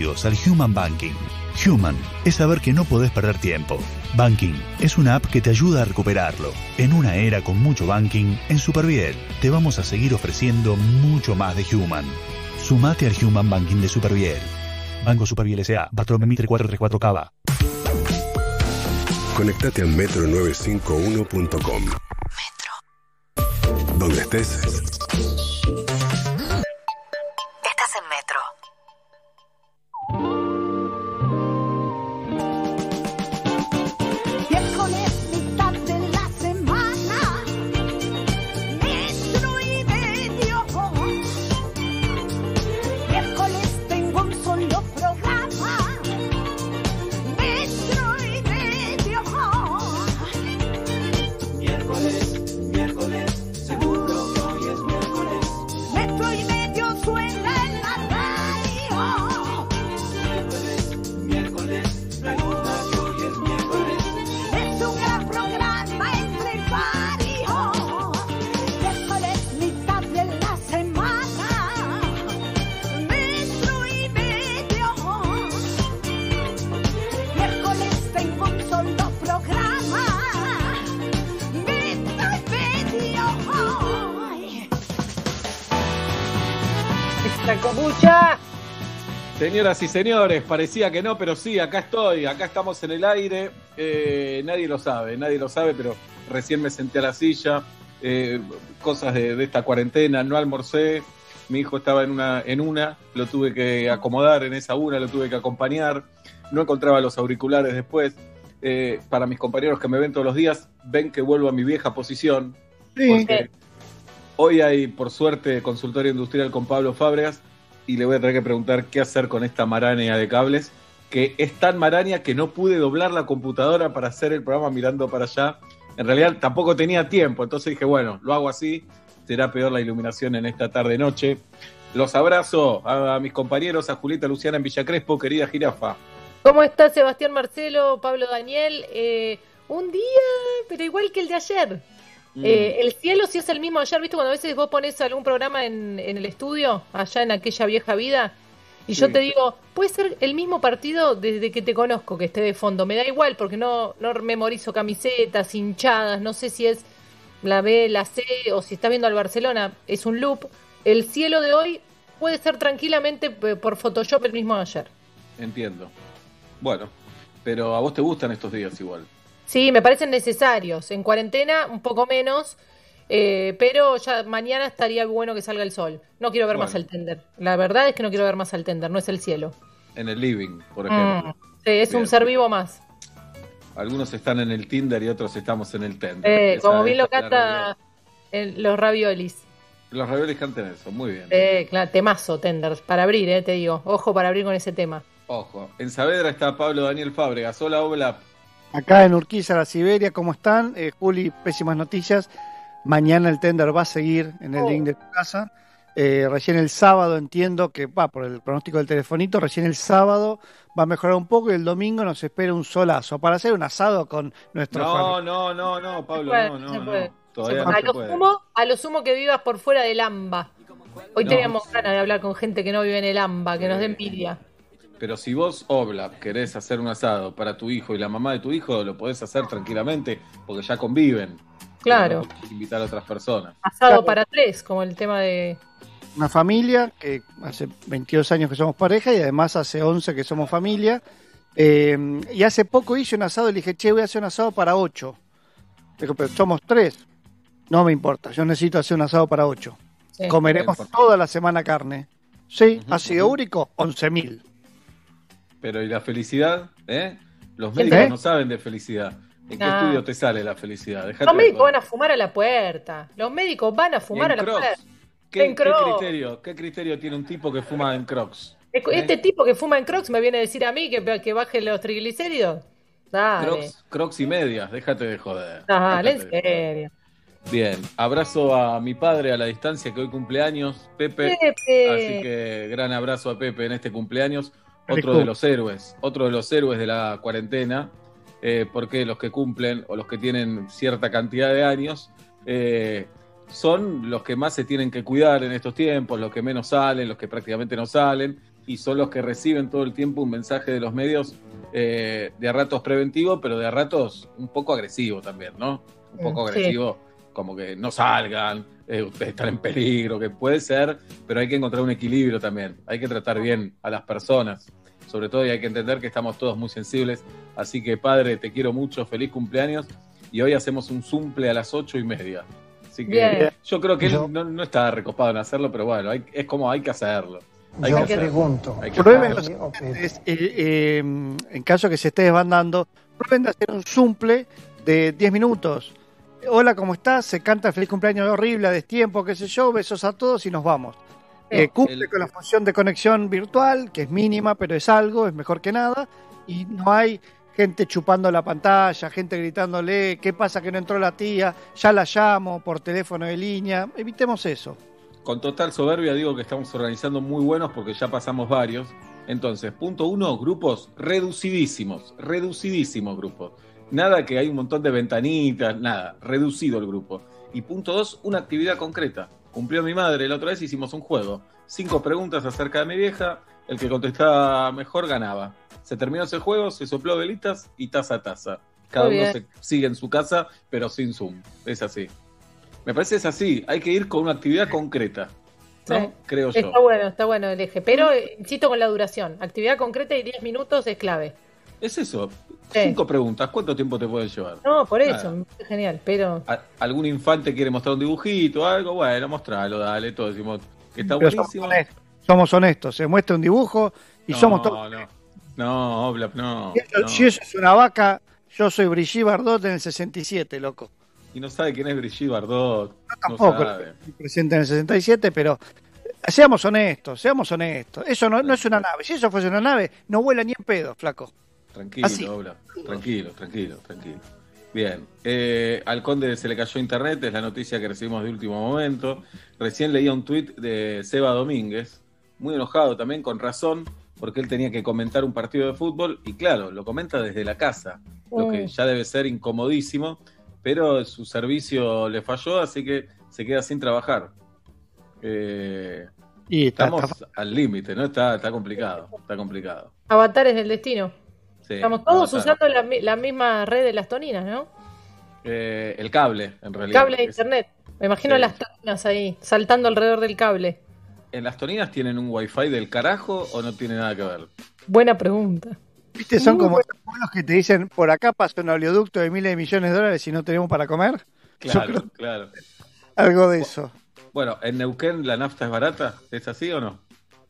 al Human Banking. Human es saber que no podés perder tiempo. Banking es una app que te ayuda a recuperarlo. En una era con mucho banking, en Superviel te vamos a seguir ofreciendo mucho más de Human. Sumate al Human Banking de Superviel. Banco Superviel S.A. Bartolomé Mitre 434 Cava. Conectate al metro951.com. Metro. Donde estés. Señoras y señores, parecía que no, pero sí, acá estoy, acá estamos en el aire. Eh, nadie lo sabe, nadie lo sabe, pero recién me senté a la silla. Eh, cosas de, de esta cuarentena, no almorcé. Mi hijo estaba en una, en una, lo tuve que acomodar en esa una, lo tuve que acompañar. No encontraba los auriculares después. Eh, para mis compañeros que me ven todos los días, ven que vuelvo a mi vieja posición. porque hoy hay, por suerte, consultorio industrial con Pablo Fábregas y le voy a tener que preguntar qué hacer con esta maraña de cables, que es tan maraña que no pude doblar la computadora para hacer el programa mirando para allá. En realidad tampoco tenía tiempo, entonces dije, bueno, lo hago así, será peor la iluminación en esta tarde-noche. Los abrazo a, mis compañeros, a Julieta Luciana en Villa Crespo, querida jirafa. ¿Cómo está Sebastián Marcelo, Pablo Daniel? Eh, un día, pero igual que el de ayer. Mm. Eh, el cielo sí es el mismo ayer, ¿viste? Cuando a veces vos pones algún programa en, en el estudio, allá en aquella vieja vida, y yo te digo, puede ser el mismo partido desde que te conozco, que esté de fondo. Me da igual, porque no, no memorizo camisetas, hinchadas, no sé si es la B, la C, o si está viendo al Barcelona, es un loop. El cielo de hoy puede ser tranquilamente por Photoshop el mismo de ayer. Entiendo. Bueno, pero a vos te gustan estos días igual. Sí, me parecen necesarios. En cuarentena, un poco menos. eh, pero ya mañana estaría bueno que salga el sol. No quiero ver Bueno. más al tender. La verdad es que no quiero ver más al tender, no es el cielo. En el living, por ejemplo. Mm, sí, es Bien. un ser vivo más. Algunos están en el Tinder y otros estamos en el Tender. Eh, como bien lo canta en los raviolis. Los raviolis cantan eso, muy bien. Eh, claro, temazo, tender. Para abrir, eh, te digo. Ojo para abrir con ese tema. Ojo. En Saavedra está Pablo Daniel Fábregas. Hola, hola. Acá en Urquiza, la Siberia, ¿cómo están? Eh, Juli, pésimas noticias. Mañana el tender va a seguir en el Oh. link de tu casa. Eh, recién el sábado entiendo que, va, por el pronóstico del telefonito, recién el sábado va a mejorar un poco y el domingo nos espera un solazo para hacer un asado con nuestro No, no, no, no, Pablo, puede, no, no, no. Todavía a, no lo sumo, a lo sumo que vivas por fuera del AMBA. Hoy No. teníamos ganas de hablar con gente que no vive en el AMBA, que nos dé envidia. Pero si vos, Oblap, querés hacer un asado para tu hijo y la mamá de tu hijo, lo podés hacer tranquilamente porque ya conviven. Claro. No invitar a otras personas. Asado Claro. para tres, como el tema de. Una familia que hace 22 años que somos pareja y además hace 11 que somos familia. Eh, y hace poco hice un asado y le dije, che, voy a hacer un asado para 8. Dijo, pero somos 3. No me importa, yo necesito hacer un asado para 8. Sí. Comeremos toda la semana carne. Sí, Ujú, ácido ujú. úrico, 11.000. Pero ¿y la felicidad? ¿Eh? Los ¿Quién médicos no saben de felicidad. ¿En qué estudio te sale la felicidad? Dejate Los médicos van a fumar a la puerta. Los médicos van a fumar a la Crocs. puerta. ¿Qué, En qué Crocs. criterio, ¿Qué criterio tiene un tipo que fuma en Crocs? Este tipo que fuma en Crocs me viene a decir a mí que, que baje los triglicéridos. Dale. Crocs, Crocs y medias, déjate de joder. Dale, en serio. Bien, abrazo a mi padre a la distancia que hoy cumpleaños, Pepe. Pepe. Así que gran abrazo a Pepe en este cumpleaños. Otro de los héroes, otro de los héroes de la cuarentena, eh, porque los que cumplen o los que tienen cierta cantidad de años eh, son los que más se tienen que cuidar en estos tiempos, los que menos salen, los que prácticamente no salen. y son los que reciben todo el tiempo un mensaje de los medios eh, de a ratos preventivo, pero de a ratos un poco agresivo también, ¿no? Un poco Sí. agresivo, como que no salgan, eh, ustedes están en peligro, que puede ser, pero hay que encontrar un equilibrio también. Hay que tratar bien a las personas, sobre todo, y hay que entender que estamos todos muy sensibles. Así que, padre, te quiero mucho, feliz cumpleaños. Y hoy hacemos un zumple a las ocho y media. Así que Bien. yo creo que él no, no está recopado en hacerlo, pero bueno, hay- es como hay que hacerlo. Hay Yo que hacerlo. pregunto. Hay que Prueben hacerlo. eh, eh, en caso que se esté desbandando, prueben de hacer un zumple de 10 minutos. Hola, ¿cómo estás? Se canta feliz cumpleaños horrible, a destiempo, qué sé yo, besos a todos y nos vamos. Eh, cumple El- con la función de conexión virtual, que es mínima, pero es algo, es mejor que nada. Y no hay gente chupando la pantalla, gente gritándole, ¿qué pasa que no entró la tía? Ya la llamo por teléfono de línea. Evitemos eso. Con total soberbia digo que estamos organizando muy buenos porque ya pasamos varios. Entonces, punto uno, grupos reducidísimos, reducidísimos grupos. Nada que hay un montón de ventanitas, nada, reducido el grupo. Y punto dos, una actividad concreta. Cumplió mi madre, la otra vez hicimos un juego. Cinco preguntas acerca de mi vieja, el que contestaba mejor ganaba. Se terminó ese juego, se sopló velitas y taza a taza. Cada Muy uno bien. se sigue en su casa, pero sin Zoom. Es así. Me parece es así, hay que ir con una actividad concreta. ¿no? Sí. Creo yo. Está bueno, está bueno el eje. Pero eh, insisto con la duración. Actividad concreta y 10 minutos es clave. Es eso. Sí. Cinco preguntas. ¿Cuánto tiempo te pueden llevar? No, por eso, Nada. me parece genial. Pero ¿Algún infante quiere mostrar un dibujito o algo? Bueno, mostralo, dale. Todos decimos que está Pero somos buenísimo. honestos, somos honestos, se muestra un dibujo y no, somos todos. No, no, Oblap, no, Si eso- no. Si eso es una vaca, yo soy Brigitte Bardot en el 67, loco. Y no sabe quién es Brigitte Bardot. Yo tampoco No sabe. estoy presente en el 67, pero seamos honestos, seamos honestos. Eso no, no es una nave. Si eso fuese una nave, no vuela ni en pedo, flaco. Tranquilo. Oblap. Tranquilo, tranquilo, tranquilo. Bien. Eh, al conde se le cayó internet, es la noticia que recibimos de último momento. Recién leía un tuit de Seba Domínguez, muy enojado también, con razón, porque él tenía que comentar un partido de fútbol y claro, lo comenta desde la casa, lo que Mm. ya debe ser incomodísimo, pero su servicio le falló, así que se queda sin trabajar. Eh, Y está, estamos está- al límite, ¿no? Está, está complicado, está complicado. avatares del destino. Sí, Estamos todos usando la, mi- la misma red de las toninas, ¿no? Eh, el cable, en realidad. Cable de internet. Me imagino Sí. las toninas ahí, saltando alrededor del cable. ¿En las toninas tienen un wifi del carajo o no tiene nada que ver? Buena pregunta. ¿Viste? Son Muy como esos pueblos que te dicen, por acá pasa un oleoducto de miles de millones de dólares y no tenemos para comer. Claro, creo claro. algo de eso. Bueno, ¿en Neuquén la nafta es barata? ¿Es así o no?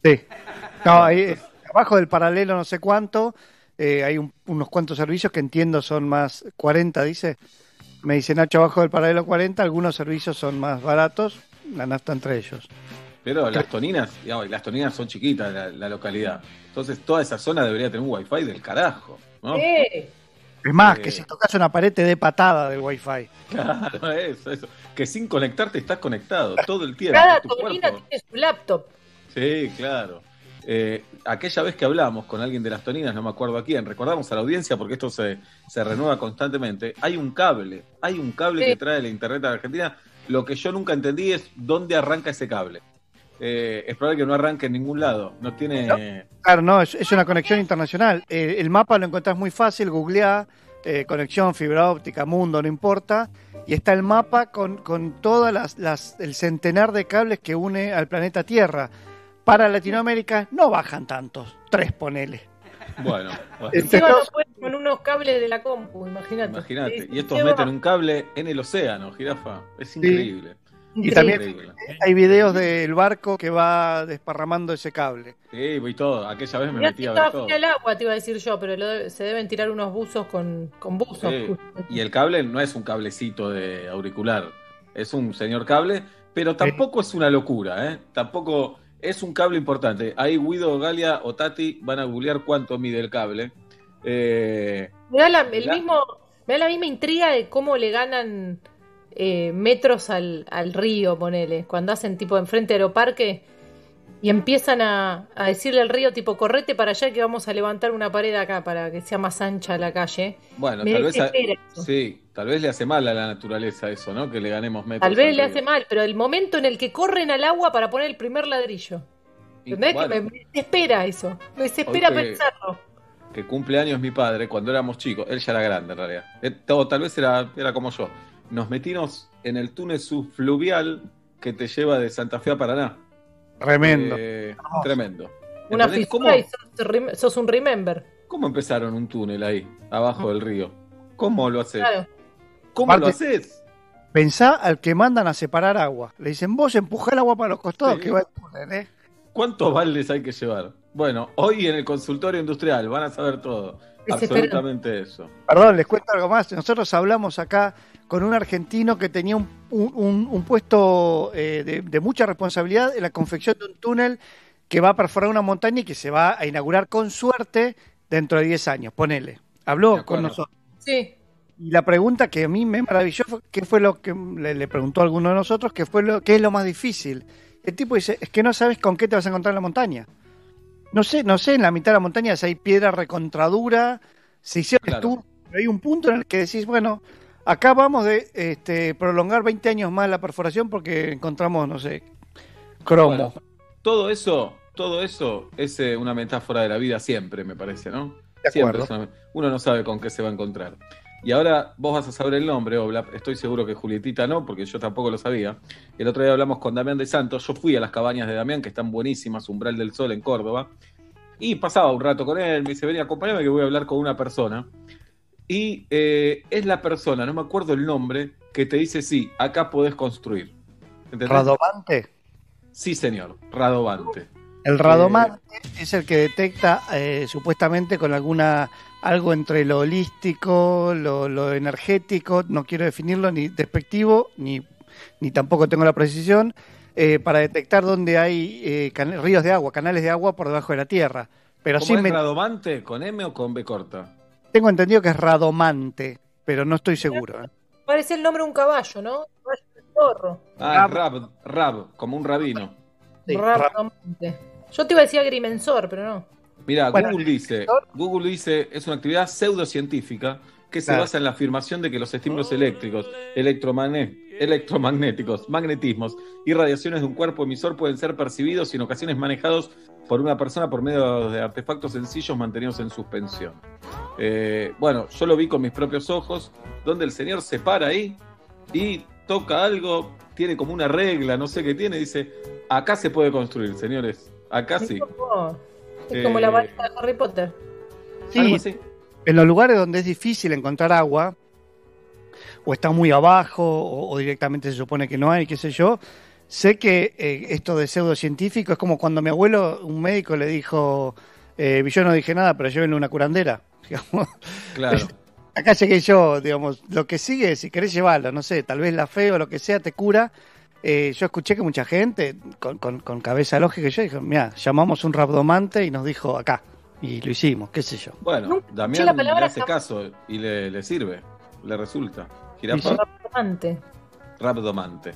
Sí. No, ahí, abajo del paralelo no sé cuánto, eh, hay un- unos cuantos servicios que entiendo son más 40, dice. Me dice Nacho, abajo del paralelo 40, algunos servicios son más baratos, la nafta entre ellos. Pero las toninas, digamos, las toninas son chiquitas la, la localidad. Entonces toda esa zona debería tener un wifi del carajo, ¿no? Eh, Es más, Eh. que si tocas una pared te dé patada del wifi. Claro, eso, eso. Que sin conectarte estás conectado todo el tiempo. cada tu tonina cuerpo. tiene su laptop. Sí, claro. Eh, aquella vez que hablamos con alguien de las toninas, no me acuerdo a quién, recordamos a la audiencia porque esto se, se renueva constantemente, hay un cable, hay un cable Sí. que trae la internet a la Argentina. Lo que yo nunca entendí es dónde arranca ese cable. Eh, es probable que no arranque en ningún lado. No tiene... Claro, no, es, es una conexión internacional. Eh, el mapa lo encontrás muy fácil, googleá, eh, conexión, fibra óptica, mundo, no importa. Y está el mapa con, con todas las, las, el centenar de cables que une al planeta Tierra. Para Latinoamérica no bajan tantos, tres ponele. Bueno, bueno, Este- con unos cables de la compu, imagínate. imagínate. Y estos meten un cable en el océano, jirafa. Es increíble. Y también hay videos del barco que va desparramando ese cable. Sí, voy todo. Aquella vez me Mirá metí a ver todo. el agua, te iba a decir yo, pero lo de- se deben tirar unos buzos con, con buzos. Sí. Y el cable no es un cablecito de auricular, es un señor cable, pero tampoco es una locura, ¿eh? Tampoco es un cable importante. Ahí Guido, Galia o Tati van a googlear cuánto mide el cable. Eh, Me da la, el La- mismo, me da la misma intriga de cómo le ganan eh, metros al, al río, ponele, cuando hacen tipo enfrente de Aeroparque y empiezan a, a decirle al río tipo correte para allá que vamos a levantar una pared acá para que sea más ancha la calle. bueno, Me tal vez, a- sí, tal vez le hace mal a la naturaleza eso, ¿no? Que le ganemos metros. Tal vez le hace mal, pero el momento en el que corren al agua para poner el primer ladrillo. ¿Entendés? bueno, Que me, me desespera eso. Me desespera que- pensarlo. que cumple años mi padre cuando éramos chicos. Él ya era grande en realidad. Eh, O tal vez era, era como yo. Nos metimos en el túnel subfluvial que te lleva de Santa Fe a Paraná. Tremendo. Eh, tremendo. Una ¿Entendés cómo, fisura y sos un remember. cómo empezaron un túnel ahí, abajo del río? ¿Cómo lo haces? Claro. ¿Cómo lo haces? Pensá al que mandan a separar agua. Le dicen, vos empujá el agua para los costados Sí. que va el túnel, ¿eh? ¿Cuántos baldes hay que llevar? Bueno, hoy en el consultorio industrial van a saber todo. Absolutamente eso. Perdón, les cuento algo más. Nosotros hablamos acá con un argentino que tenía un, un- puesto eh, de, de mucha responsabilidad en la confección de un túnel que va a perforar una montaña y que se va a inaugurar con suerte dentro de 10 años. Ponele. Habló con nosotros. Sí. Y la pregunta que a mí me maravilló fue qué fue lo que le, le preguntó a alguno de nosotros, qué fue lo qué es lo más difícil. El tipo dice, es que no sabes con qué te vas a encontrar en la montaña. No sé, no sé, en la mitad de la montaña si hay piedra recontradura, se hicieron Claro. estudios, pero hay un punto en el que decís, bueno, acá vamos de este, prolongar 20 años más la perforación porque encontramos, no sé, cromo. Bueno, todo eso, todo eso es eh, una metáfora de la vida siempre, me parece, ¿no? De Siempre acuerdo. una- uno no sabe con qué se va a encontrar. Y ahora vos vas a saber el nombre, Oblap. Estoy seguro que Julietita no, porque yo tampoco lo sabía. El otro día hablamos con Damián de Santos. Yo fui a las cabañas de Damián, que están buenísimas, Umbral del Sol en Córdoba. Y pasaba un rato con él, me dice, vení, acompáñame que voy a hablar con una persona. Y eh, es la persona, no me acuerdo el nombre, que te dice, sí, acá podés construir. ¿Entendés? Radovante. Sí, señor, Radovante. El radomante es el que detecta eh, supuestamente con alguna algo entre lo holístico, lo, lo energético, no quiero definirlo ni despectivo, ni, ni tampoco tengo la precisión, eh, para detectar dónde hay eh, ríos de agua, canales de agua por debajo de la tierra. Pero ¿Cómo sí es me, Radovante? ¿Con M o con B corta? tengo entendido que es radomante, pero no estoy seguro. ¿eh? Parece el nombre de un caballo, ¿no? Caballo de zorro. Ah, es Rab, Rab, como un rabino. Sí, Rapidamente. Yo te iba a decir agrimensor, pero no. Mira, Bueno, Google dice, Google dice, es una actividad pseudocientífica que se basa en la afirmación de que los estímulos eléctricos, electromagnéticos, magnetismos y radiaciones de un cuerpo emisor pueden ser percibidos y en ocasiones manejados por una persona por medio de artefactos sencillos mantenidos en suspensión. Eh, bueno, yo lo vi con mis propios ojos, donde el señor se para ahí y toca algo, tiene como una regla, no sé qué tiene, dice, acá se puede construir, señores, acá sí. Es Eh, como la varita de Harry Potter. Sí, en los lugares donde es difícil encontrar agua, o está muy abajo, o, o directamente se supone que no hay, qué sé yo, sé que eh, esto de pseudocientífico es como cuando mi abuelo, un médico, le dijo, eh, yo no dije nada, pero llévenle una curandera. Digamos, Claro. Acá llegué yo, digamos, lo que sigue, si querés llevarlo, no sé, tal vez la fe o lo que sea te cura. Eh, yo escuché que mucha gente, con, con- con cabeza lógica, yo dije, mira, llamamos un rabdomante y nos dijo acá. Y lo hicimos, qué sé yo. Bueno, Damián la le hace jamás. caso y le, le sirve, le resulta. Jirafa sí. Rapidamente. rabdomante.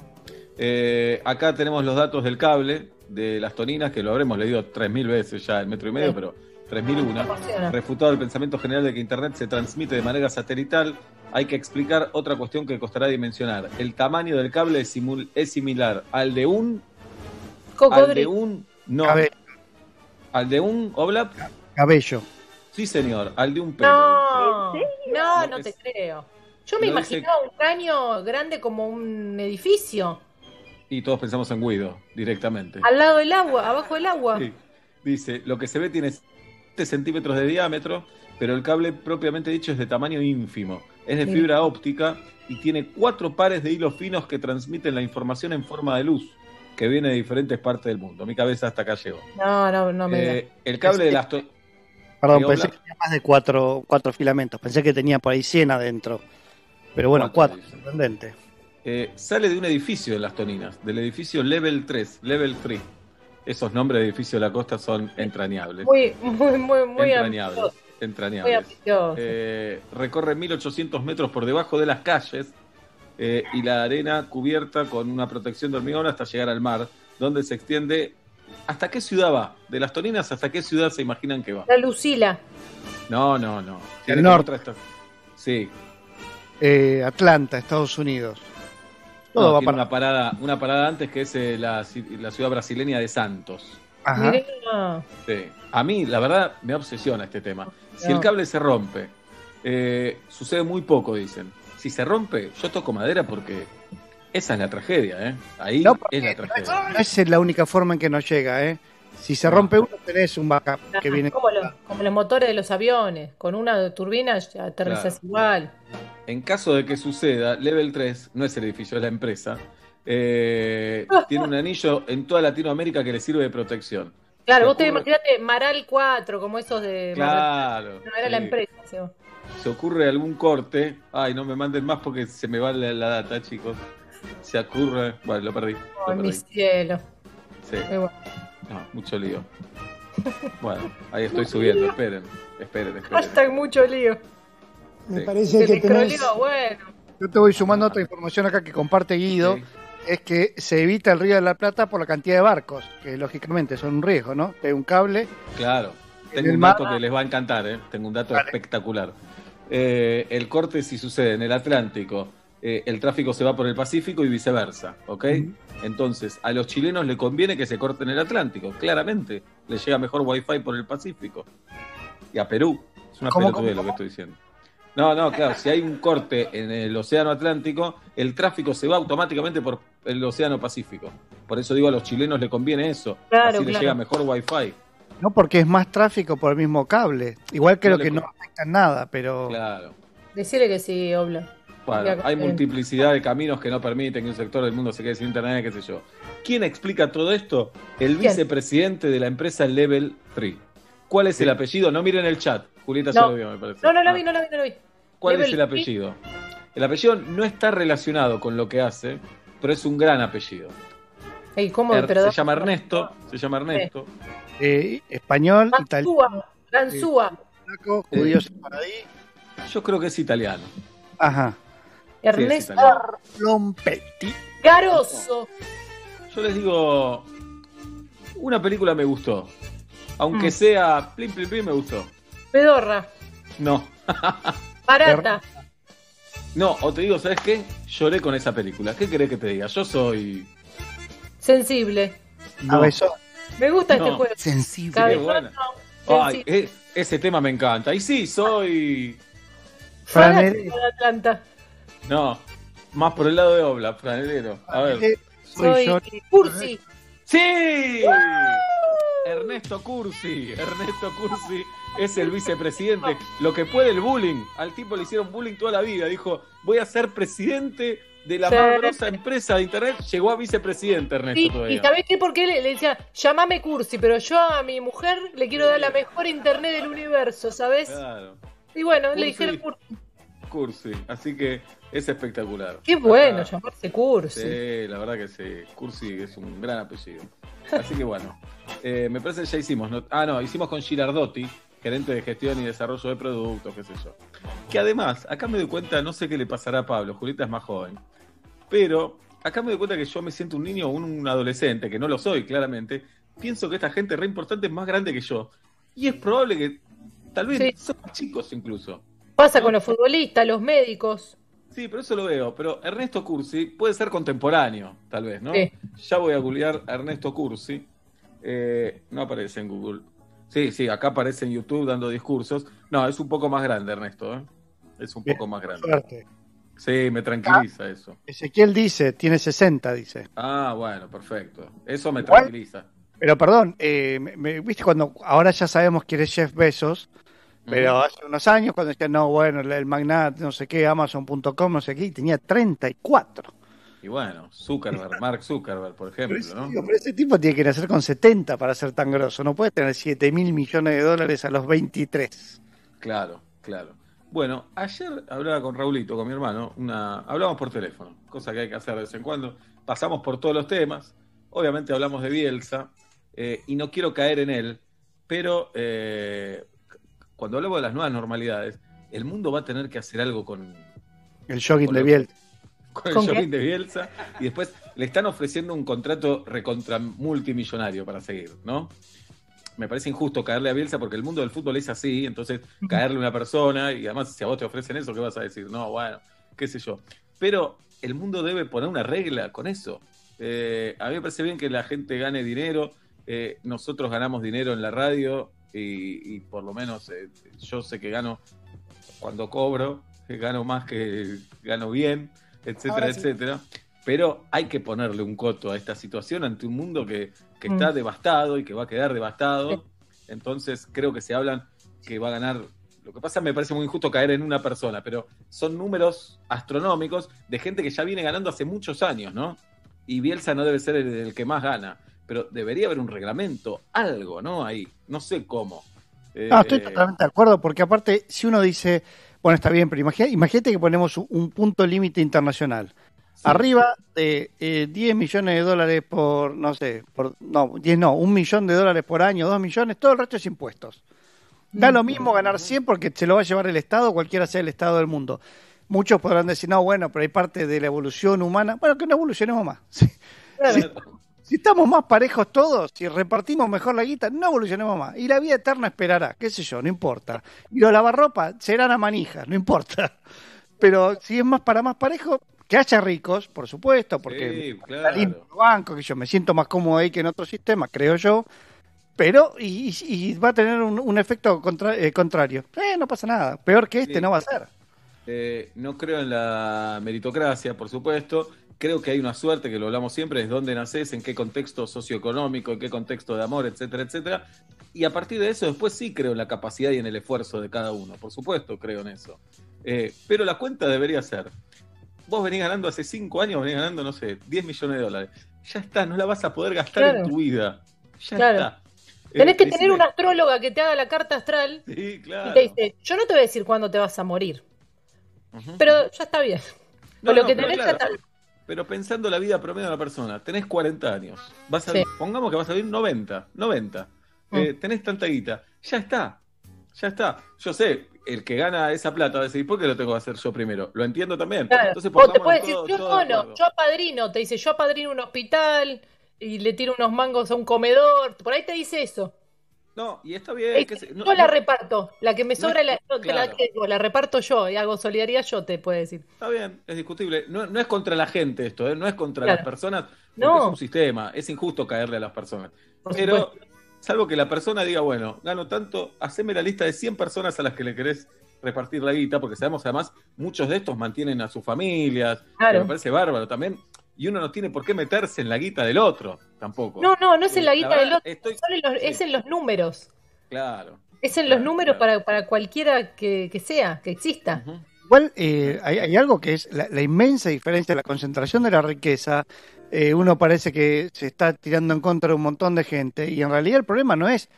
Eh, acá tenemos los datos del cable de las toninas, que lo habremos leído 3.000 veces ya, el metro y medio, Sí. pero 3.001. Apasiona. Refutado el pensamiento general de que Internet se transmite de manera satelital, hay que explicar otra cuestión que costará dimensionar. El tamaño del cable es, simul- es similar al de un... Al de un... No, Cabe- al de un Oblap. cabello. Sí, señor, al de un pelo. No, no, No, no te es- creo. Yo me dice- imaginaba un caño grande como un edificio, Y todos pensamos en Guido, directamente. al lado del agua, abajo del agua. Sí. Dice, lo que se ve tiene 7 centímetros de diámetro, pero el cable propiamente dicho es de tamaño ínfimo. Es de Sí. fibra óptica y tiene cuatro pares de hilos finos que transmiten la información en forma de luz, que viene de diferentes partes del mundo. Mi cabeza hasta acá llegó. No, no, no me Eh, el cable de las... Perdón, pensé que tenía más de cuatro, cuatro filamentos. Pensé que tenía por ahí 100 adentro. Pero bueno, Cuatro, sorprendente. eh, sale de un edificio de las toninas, del edificio Level 3, Level 3. Esos nombres de edificio de la costa son entrañables. Muy, muy, muy, muy entrañables. ambicioso. Muy Entrañables. ambicioso. Eh, recorre 1800 metros por debajo de las calles eh, y la arena cubierta con una protección de hormigón hasta llegar al mar, donde se extiende. ¿Hasta qué ciudad va? De las Toninas, ¿hasta qué ciudad se imaginan que va? La Lucila. No, no, no. El norte. Sí. Eh, Atlanta, Estados Unidos. Todo No, va tiene para una parada, una parada antes que es eh, la, ci- la ciudad brasileña de Santos. Ajá. Mirá. Sí. A mí, la verdad, me obsesiona este tema. Si No. el cable se rompe, eh, sucede muy poco, dicen. Si se rompe, yo toco madera porque esa es la tragedia, ¿eh? Ahí No, es la tragedia. No es la única forma en que nos llega, ¿eh? Si se rompe uno, tenés un backup que viene. Como, los, como los motores de los aviones. Con una turbina ya aterrizas igual. En caso de que suceda, Level 3 no es el edificio, es la empresa. eh, tiene un anillo en toda Latinoamérica que le sirve de protección. Claro, vos te imagínate Maral 4, como esos de. Claro. No era la empresa. sí. Se ocurre algún corte. Ay, no me manden más porque se me va la, la data, chicos. Se ocurre. Bueno, lo perdí. Lo Ay, mi perdí. cielo. Sí. Qué bueno. No, mucho lío. Bueno, ahí estoy subiendo. Esperen, esperen, esperen. Hashtag mucho lío. Me Sí. parece que tenés, croleó, bueno. Yo te voy sumando otra información acá que comparte Guido. Sí. Es que se evita el río de la Plata por la cantidad de barcos, que lógicamente son un riesgo, ¿no? Hay un cable. Claro. En Tengo el un mar- dato que les va a encantar, ¿eh? Tengo un dato Dale. espectacular. Eh, el corte, si sucede en el Atlántico, eh, el tráfico se va por el Pacífico y viceversa, ¿ok? Entonces, a los chilenos le conviene que se corte en el Atlántico, claramente. Le llega mejor Wi-Fi por el Pacífico. Y a Perú. Es una ¿Cómo, pelotudez cómo, lo que estoy diciendo. No, no, claro, si hay un corte en el Océano Atlántico, el tráfico se va automáticamente por el Océano Pacífico. Por eso digo, a los chilenos le conviene eso. Claro, Así les claro. llega mejor Wi-Fi. No porque es más tráfico por el mismo cable. Igual creo No le que no afecta nada, pero Claro. Decirle que sí, Obla. Bueno, hay eh. multiplicidad de caminos que no permiten que un sector del mundo se quede sin internet, qué sé yo. ¿Quién explica todo esto? El ¿Quién? vicepresidente de la empresa Level 3. ¿Cuál es el apellido? No miren el chat. Julieta ya No. lo vio, me parece. No, no Ah. vi, no la vi, no la vi. ¿Cuál Level es el 3. apellido? El apellido no está relacionado con lo que hace, pero es un gran apellido. Ey, ¿cómo? Er- se llama Ernesto, se llama Ernesto. eh, español, italiano, Ganzúa. Judío Eh. Yo creo que es italiano. Ajá. Ernesto. Lompetti. Garoso. Yo les digo, una película me gustó. Aunque Mm. sea plim, plim, plim, me gustó. Pedorra. No, Barata. no, o te digo, ¿sabes qué? Lloré con esa película. ¿Qué querés que te diga? Yo soy. Sensible. No. Me gusta No. este juego. Sensible. Qué Cabezón, no. Ay, Sensible. eh, ese tema me encanta. Y sí, soy. Fanático de Atlanta. No, más por el lado de Obla, franelero. A ver. Eh, Soy Soy yo. Cursi. ¡Sí! Ernesto Cursi. Ernesto Cursi es el vicepresidente. Lo que puede el bullying. Al tipo le hicieron bullying toda la vida. Dijo, voy a ser presidente de la Sí. más grosa empresa de internet. Llegó a vicepresidente Ernesto Sí, todavía. y ¿sabés qué? Porque le, le decía, llamame Cursi, pero yo a mi mujer le quiero dar la mejor internet del universo, ¿sabes? Claro, Y bueno, Cursi. le dijeron Cursi. Cursi. Así que es espectacular. Qué bueno Acá- llamarse Cursi. Sí, la verdad que sí. Cursi es un gran apellido. Así que bueno, eh, me parece que ya hicimos. ¿no? Ah, no, hicimos con Girardotti, gerente de gestión y desarrollo de productos, qué sé yo. Que además, acá me doy cuenta, no sé qué le pasará a Pablo, Julieta es más joven. Pero acá me doy cuenta que yo me siento un niño o un, un adolescente, que no lo soy, claramente. Pienso que esta gente re importante es más grande que yo. Y es probable que tal vez Sí. son más chicos incluso. Pasa con los futbolistas, los médicos. Sí, pero eso lo veo. Pero Ernesto Cursi puede ser contemporáneo, tal vez, ¿no? Sí. Ya voy a googlear a Ernesto Cursi. Eh, no aparece en Google. Sí, sí, acá aparece en YouTube dando discursos. No, es un poco más grande, Ernesto. ¿eh? Es un Bien, poco más grande. Suerte. Sí, me tranquiliza eso. Ezequiel dice, tiene 60, dice. Ah, bueno, perfecto. Eso me tranquiliza. Pero perdón, eh, me- me- viste cuando ahora ya sabemos quién es Jeff Bezos, pero hace unos años cuando decían, no, bueno, el, magnate, no sé qué, Amazon.com, no sé qué, y tenía 34. Y bueno, Zuckerberg, Mark Zuckerberg, por Pero ejemplo, ese, ¿no? pero ese tipo tiene que nacer con 70 para ser tan grosso, no puede tener 7 mil millones de dólares a los 23. Claro, claro. Bueno, ayer hablaba con Raulito, con mi hermano, una, hablamos por teléfono, cosa que hay que hacer de vez en cuando. Pasamos por todos los temas, obviamente hablamos de Bielsa, eh, y no quiero caer en él, pero eh, cuando hablamos de las nuevas normalidades, el mundo va a tener que hacer algo con, El jogging Con de lo- Biel. con el ¿Con qué? jogging de Bielsa, y después le están ofreciendo un contrato recontra multimillonario para seguir, ¿no? Me parece injusto caerle a Bielsa porque el mundo del fútbol es así, entonces caerle a una persona y además si a vos te ofrecen eso, ¿qué vas a decir? No, bueno, qué sé yo. Pero el mundo debe poner una regla con eso. Eh, a mí me parece bien que la gente gane dinero Eh, nosotros ganamos dinero en la radio y, y por lo menos eh, yo sé que gano cuando cobro, que gano más que gano bien, etcétera, sí. etcétera. Pero hay que ponerle un coto a esta situación ante un mundo que, que Mm. está devastado y que va a quedar devastado. Entonces creo que se hablan que va a ganar. Lo que pasa me parece muy injusto caer en una persona, pero son números astronómicos de gente que ya viene ganando hace muchos años, ¿no? Y Bielsa no debe ser el, el que más gana, pero debería haber un reglamento, algo, ¿no? Ahí, no sé cómo. Eh, No, estoy totalmente de acuerdo, porque aparte, si uno dice, bueno, está bien, pero imagina- imagínate que ponemos un, un punto límite internacional. sí. Arriba de eh, 10 millones de dólares por, no sé, por, no, 10 no, un millón de dólares por año, 2 millones, todo el resto es impuestos. Da lo mismo ganar 100 porque se lo va a llevar el Estado, cualquiera sea el Estado del mundo. Muchos podrán decir, no, bueno, pero hay parte de la evolución humana. Bueno, que no evolucionemos más. Sí. Claro. Si estamos más parejos todos, si repartimos mejor la guita, no evolucionemos más. Y la vida eterna esperará, qué sé yo, no importa. Y los lavarropas serán a manijas, no importa. Pero si es más para más parejo, que haya ricos, por supuesto, porque Sí, claro. el banco, que yo me siento más cómodo ahí que en otro sistema, creo yo. Pero, y, y- y va a tener un, un efecto contra- eh, contrario. Eh, no pasa nada. Peor que este Sí. no va a ser. Eh, no creo en la meritocracia, por supuesto. Creo que hay una suerte, que lo hablamos siempre, es dónde naces, en qué contexto socioeconómico, en qué contexto de amor, etcétera, etcétera. Y a partir de eso, después sí creo en la capacidad y en el esfuerzo de cada uno. Por supuesto, creo en eso. Eh, pero la cuenta debería ser: vos venís ganando hace cinco años, venís ganando, no sé, 10 millones de dólares. Ya está, no la vas a poder gastar Claro. en tu vida. Ya Claro. está. Tenés Eh, que tener decime- una astróloga que te haga la carta astral Sí, claro. y te dice, yo no te voy a decir cuándo te vas a morir, pero ya está bien. No, Con lo no, que tenés claro. ya está. Pero pensando la vida promedio de una persona, tenés 40 años, vas a, Sí. pongamos que vas a vivir 90, 90, Mm. eh, tenés tanta guita, ya está, ya está. Yo sé, el que gana esa plata va a decir, ¿por qué lo tengo que hacer yo primero? Lo entiendo también. Claro. Entonces, o te puede decir, todo- yo todo yo apadrino, te dice, yo apadrino un hospital y le tiro unos mangos a un comedor, por ahí te dice eso. No, y está bien. que se- no, yo la no, reparto, la que me no sobra es- la, la, reparto yo y hago solidaridad yo, te puede decir. Está bien, es discutible. No, es contra la gente esto, ¿eh? no es contra Claro. las personas, porque No. es un sistema, es injusto caerle a las personas. Por Pero, supuesto. salvo que la persona diga, bueno, gano tanto, haceme la lista de 100 personas a las que le querés repartir la guita, porque sabemos además, muchos de estos mantienen a sus familias, Claro. que me parece bárbaro también, y uno no tiene por qué meterse en la guita del otro, tampoco. No, no, no es en la Eh, guita verdad, del otro, estoy- son en los- es en los números. Claro. Es en los Claro, números claro. para, para cualquiera que, que sea, que exista. Igual eh, hay, hay algo que es la, la inmensa diferencia, la concentración de la riqueza. Eh, uno parece que se está tirando en contra de un montón de gente y en realidad el problema no es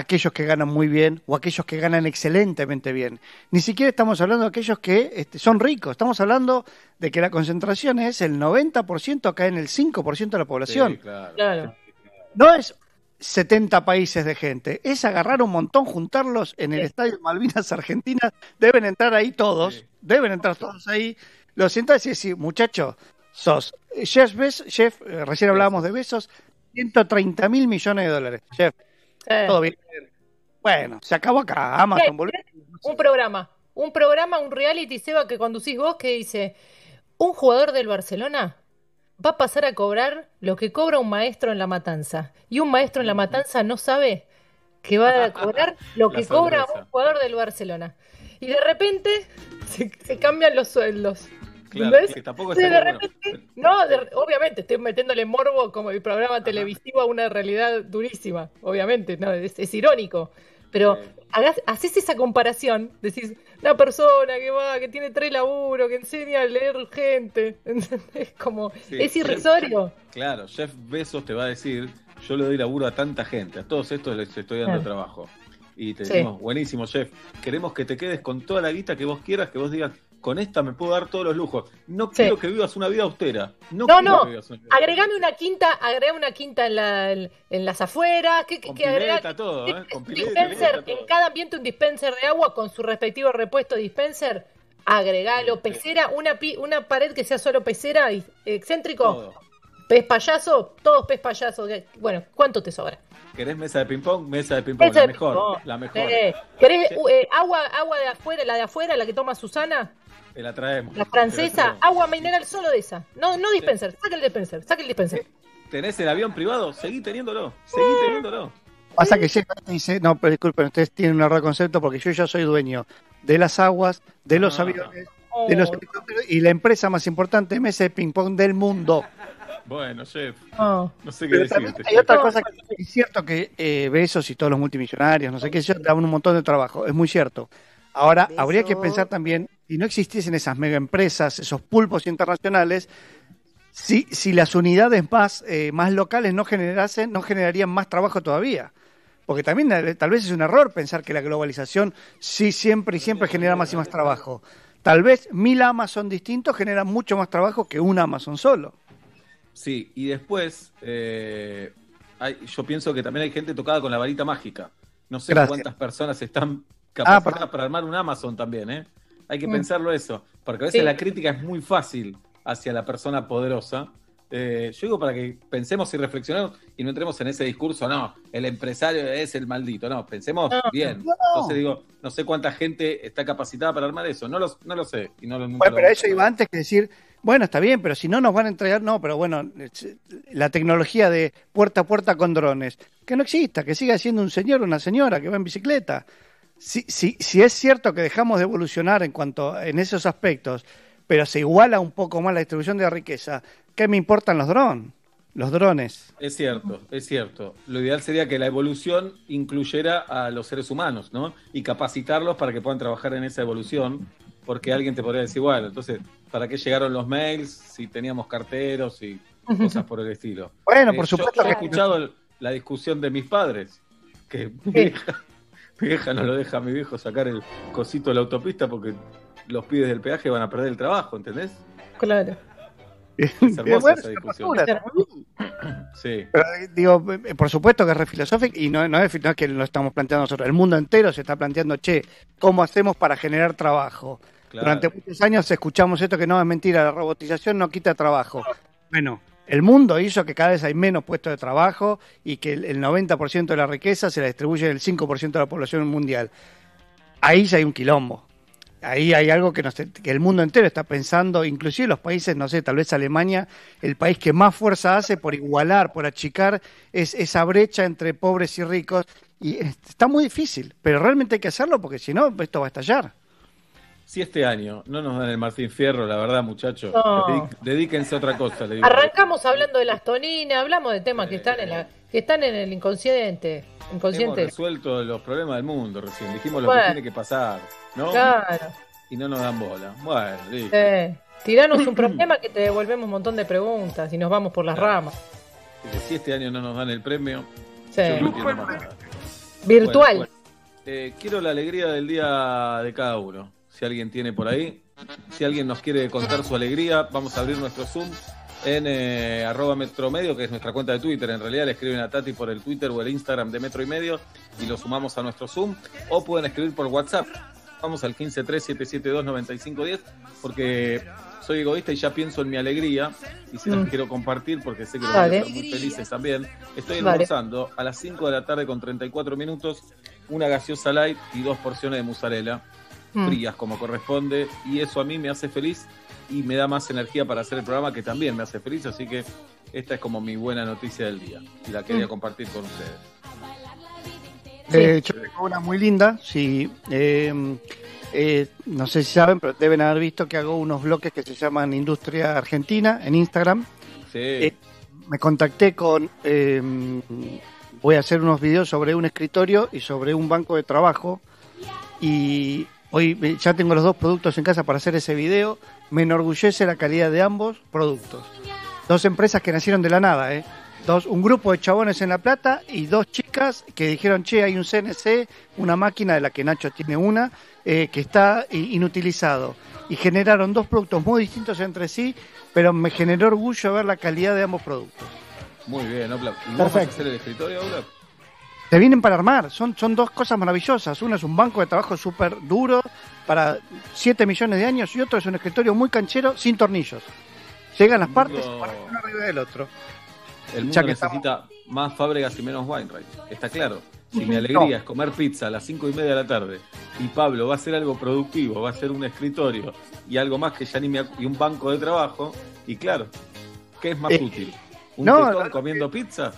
aquellos que ganan muy bien o aquellos que ganan excelentemente bien. Ni siquiera estamos hablando de aquellos que este, son ricos. Estamos hablando de que la concentración es el 90% acá en el 5% de la población. Sí, claro. Claro. No es 70 países de gente, es agarrar un montón, juntarlos en el Sí. Estadio Malvinas Argentina, deben entrar ahí todos, Sí. deben entrar todos ahí, los sientas y decir, muchacho, sos Jeff, Bez- Jeff eh, recién hablábamos de besos, 130 mil millones de dólares, Jeff, Todo bien. Bueno, se acabó acá, Amazon, boludo. un programa, un programa, un reality, Seba, que conducís vos, que dice, un jugador del Barcelona va a pasar a cobrar lo que cobra un maestro en la matanza. Y un maestro en la matanza no sabe que va a cobrar lo que cobra un jugador del Barcelona. Y de repente se, se cambian los sueldos. Claro, ¿Ves? que tampoco estaría de bueno. repente, no, de- obviamente, estoy metiéndole morbo como el programa televisivo a una realidad durísima, obviamente, no, es, es irónico. Pero hagas, haces esa comparación, decís, una persona que va, que tiene tres laburos, que enseña a leer gente, ¿entendés? Como, Sí, es irrisorio. Claro, Jeff Bezos te va a decir, yo le doy laburo a tanta gente, a todos estos les estoy dando Claro. trabajo. Y te Sí. decimos, buenísimo, Jeff, queremos que te quedes con toda la guita que vos quieras, que vos digas, con esta me puedo dar todos los lujos. No Sí. quiero que vivas una vida austera. No, No, quiero no, que vivas una vida austera. agregame una quinta, agregame una quinta en, la, en, en las afueras, que, que, que agrega- todo, ¿eh? Con pileta, dispenser, pileta, en cada ambiente un dispenser de agua con su respectivo repuesto dispenser, agregalo, pecera, una, pi- una pared que sea solo pecera, y- excéntrico, Todo. pez payaso, todos pez payaso, bueno, ¿cuánto te sobra? ¿Querés mesa de ping-pong? Mesa de ping-pong, la mejor. La mejor. Eh, ¿Querés Sí. uh, eh, agua, agua de afuera, la de afuera, la que toma Susana? Te la traemos. La francesa, traemos. agua mineral solo de esa. No, no dispenser, saca el dispenser, saca el dispenser. ¿Tenés el avión privado? Seguí teniéndolo, seguí teniéndolo. Pasa que llega y dice, no, pero disculpen, ustedes tienen un error de concepto porque yo ya soy dueño de las aguas, de los Ah. aviones, de los Oh, helicópteros y la empresa más importante de mesa de ping-pong del mundo. Bueno, chef, no. no sé qué decirte. hay chef. otra cosa que es cierto que eh, Besos y todos los multimillonarios, no sé qué, dan un montón de trabajo, es muy cierto. Ahora, habría que pensar también, si no existiesen esas mega empresas, esos pulpos internacionales, si, si las unidades más, eh, más locales no generasen, no generarían más trabajo todavía. Porque también eh, tal vez es un error pensar que la globalización sí siempre y siempre genera más y más trabajo. Tal vez mil Amazon distintos generan mucho más trabajo que un Amazon solo. Sí, y después, eh, hay- yo pienso que también hay gente tocada con la varita mágica. No sé Gracias. cuántas personas están Ah, capacitadas perdón. para armar un Amazon también, ¿eh? Hay que Mm. pensarlo eso, porque a veces Sí. la crítica es muy fácil hacia la persona poderosa. Eh, yo digo para que pensemos y reflexionemos y no entremos en ese discurso, no, el empresario es el maldito, no, pensemos No. bien. No. Entonces digo, no sé cuánta gente está capacitada para armar eso, no lo, no lo sé. Y no lo, nunca Bueno, pero eso iba antes que decir, bueno, está bien, pero si no nos van a entregar, no, pero bueno, la tecnología de puerta a puerta con drones, que no exista, que siga siendo un señor o una señora que va en bicicleta. Si, si, si es cierto que dejamos de evolucionar en cuanto en esos aspectos, pero se iguala un poco más la distribución de la riqueza, ¿qué me importan los drones? Los drones. Es cierto, es cierto. Lo ideal sería que la evolución incluyera a los seres humanos, ¿no? Y capacitarlos para que puedan trabajar en esa evolución, porque alguien te podría decir, bueno, entonces, ¿para qué llegaron los mails si teníamos carteros y cosas por el estilo? Bueno, Eh, por yo- supuesto yo he que escuchado la discusión de mis padres, que mi vieja no lo deja a mi viejo sacar el cosito de la autopista porque los pibes del peaje van a perder el trabajo, ¿entendés? Claro. hermosa Bueno, esa es una discusión. Sí. Pero eh, digo, eh, por supuesto que es re filosófico y no, no, es, no es que lo estamos planteando nosotros. El mundo entero se está planteando, che, ¿cómo hacemos para generar trabajo? Claro. Durante muchos años escuchamos esto que no es mentira, la robotización no quita trabajo. Bueno, el mundo hizo que cada vez hay menos puestos de trabajo y que el, el 90% de la riqueza se la distribuye el 5% de la población mundial. Ahí ya hay un quilombo. Ahí hay algo que, nos- que el mundo entero está pensando, inclusive los países, no sé, tal vez Alemania, el país que más fuerza hace por igualar, por achicar es, esa brecha entre pobres y ricos. Y es- está muy difícil, pero realmente hay que hacerlo porque si no, esto va a estallar. Si este año no nos dan el Martín Fierro, la verdad, muchachos, No. dedíquense a otra cosa. le digo. Arrancamos hablando de las toninas, hablamos de temas que están en la, que están en el inconsciente. Hemos resuelto los problemas del mundo recién. Dijimos lo Bueno. que tiene que pasar, ¿no? Claro. Y no nos dan bola. Bueno, listo. Eh, tiranos un problema que te devolvemos un montón de preguntas y nos vamos por las Claro. ramas. Si este año no nos dan el premio, Sí. yo no entiendo más nada. Virtual. Bueno, bueno. Eh, quiero la alegría del día de cada uno. Si alguien tiene por ahí, si alguien nos quiere contar su alegría, vamos a abrir nuestro Zoom en eh, arroba Metro Medio, que es nuestra cuenta de Twitter. En realidad le escriben a Tati por el Twitter o el Instagram de Metro y Medio y lo sumamos a nuestro Zoom. O pueden escribir por WhatsApp. Vamos al 1537729510 porque soy egoísta y ya pienso en mi alegría y se las Mm. quiero compartir porque sé que los Vale. van a ser muy felices también. Estoy Vale. almorzando a las 5 de la tarde con 34 minutos una gaseosa light y dos porciones de mozzarella Mm. frías como corresponde y eso a mí me hace feliz y me da más energía para hacer el programa que también me hace feliz, así que esta es como mi buena noticia del día y la quería Mm. compartir con ustedes. Eh, yo tengo una muy linda, sí. eh, eh, no sé si saben, pero deben haber visto que hago unos bloques que se llaman Industria Argentina en Instagram. Sí, Eh, me contacté con... eh, voy a hacer unos videos sobre un escritorio y sobre un banco de trabajo. Y hoy eh, ya tengo los dos productos en casa para hacer ese video. Me enorgullece la calidad de ambos productos. Dos empresas que nacieron de la nada, ¿eh? Dos, un grupo de chabones en La Plata y dos chicas que dijeron, che, hay un CNC, una máquina de la que Nacho tiene una, eh, que está inutilizado. Y generaron dos productos muy distintos entre sí, pero me generó orgullo ver la calidad de ambos productos. muy bien, Oblap. ¿Y vos vas a Perfecto. hacer el escritorio, Oblap? Te vienen para armar, son, son dos cosas maravillosas. Uno es un banco de trabajo súper duro para 7 millones de años y otro es un escritorio muy canchero sin tornillos. Llegan las Mundo- partes uno arriba del otro. El mundo necesita más fábricas y menos Weinreich, está claro. Si mi No. alegría es comer pizza a las cinco y media de la tarde y Pablo va a hacer algo productivo, va a hacer un escritorio y algo más que ya ni me y un banco de trabajo, y claro, ¿qué es más Eh, útil? ¿Un No, tetón no, comiendo pizza?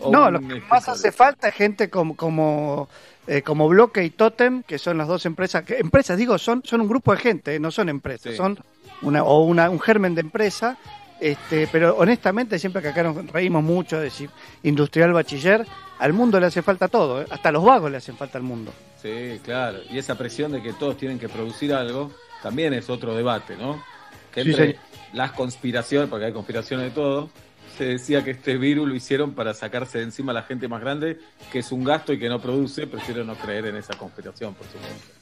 ¿O No, lo que más hace falta es gente como como eh, como Bloque y Totem, que son las dos empresas, que empresas digo, son son un grupo de gente, eh, no son empresas, Sí. son una o una un germen de empresa, este, pero honestamente siempre que acá nos reímos mucho de si industrial bachiller, al mundo le hace falta todo, eh, hasta los vagos le hacen falta al mundo. Sí, claro. Y esa presión de que todos tienen que producir algo también es otro debate, ¿no? Que Sí, entre las conspiraciones, porque hay conspiraciones de todo, se decía que este virus lo hicieron para sacarse de encima a la gente más grande, que es un gasto y que no produce. Prefiero no creer en esa conspiración, por supuesto.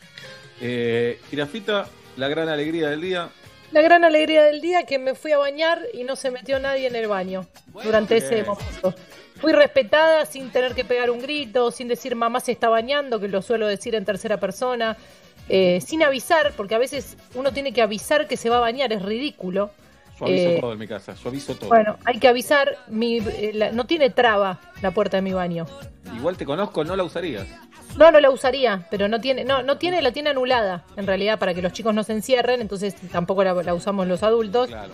Eh, Girafita, la gran alegría del día. La gran alegría del día que me fui a bañar y no se metió nadie en el baño durante ese momento. Fui respetada sin tener que pegar un grito, sin decir mamá se está bañando, que lo suelo decir en tercera persona, eh, sin avisar, porque a veces uno tiene que avisar que se va a bañar, es ridículo. Yo aviso Eh, todo en mi casa, yo aviso todo. Bueno, hay que avisar, mi, eh, la- no tiene traba la puerta de mi baño. Igual te conozco, no la usarías. No, no la usaría, pero no tiene, no, no tiene, la tiene anulada, en realidad, para que los chicos no se encierren, entonces tampoco la, la usamos los adultos. Claro.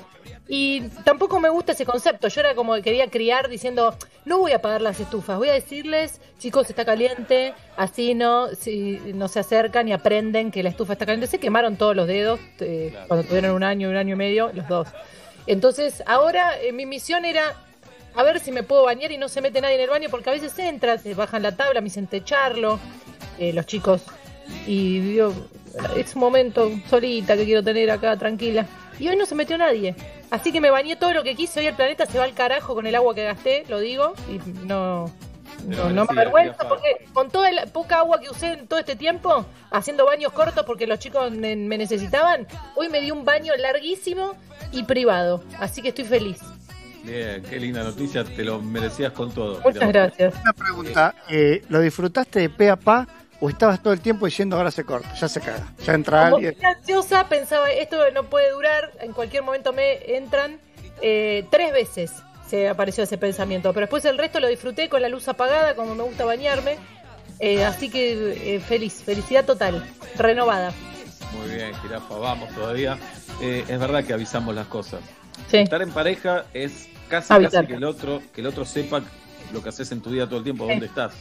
Y tampoco me gusta ese concepto. Yo era como que quería criar diciendo, no voy a apagar las estufas, voy a decirles, chicos, está caliente, así no, si no se acercan y aprenden que la estufa está caliente. Se quemaron todos los dedos eh, Claro. cuando tuvieron un año, un año y medio, los dos. Entonces, ahora eh, mi misión era a ver si me puedo bañar y no se mete nadie en el baño, porque a veces entran, se bajan la tabla, me dicen techarlo, eh, los chicos. Y digo, es un momento solita que quiero tener acá, tranquila. Y hoy no se metió nadie. Así que me bañé todo lo que quise. Hoy el planeta se va al carajo con el agua que gasté, lo digo. Y no, no, no me avergüenzo porque con toda la poca agua que usé en todo este tiempo, haciendo baños cortos porque los chicos me, me necesitaban, hoy me di un baño larguísimo y privado. Así que estoy feliz. Bien, qué linda noticia, te lo merecías con todo. Muchas gracias. Una pregunta, eh, ¿lo disfrutaste de pe a pa o estabas todo el tiempo diciendo ahora se corta, ya se caga, ya entra Como alguien? fui ansiosa, pensaba, esto no puede durar, en cualquier momento me entran. Eh, tres veces se apareció ese pensamiento, pero después el resto lo disfruté con la luz apagada, como me gusta bañarme. Eh, así que eh, feliz, felicidad total, renovada. Muy bien, jirafa, vamos todavía. Eh, es verdad que avisamos las cosas. Sí, Estar en pareja es casi, casi que el otro, que el otro sepa lo que haces en tu vida todo el tiempo, dónde estás.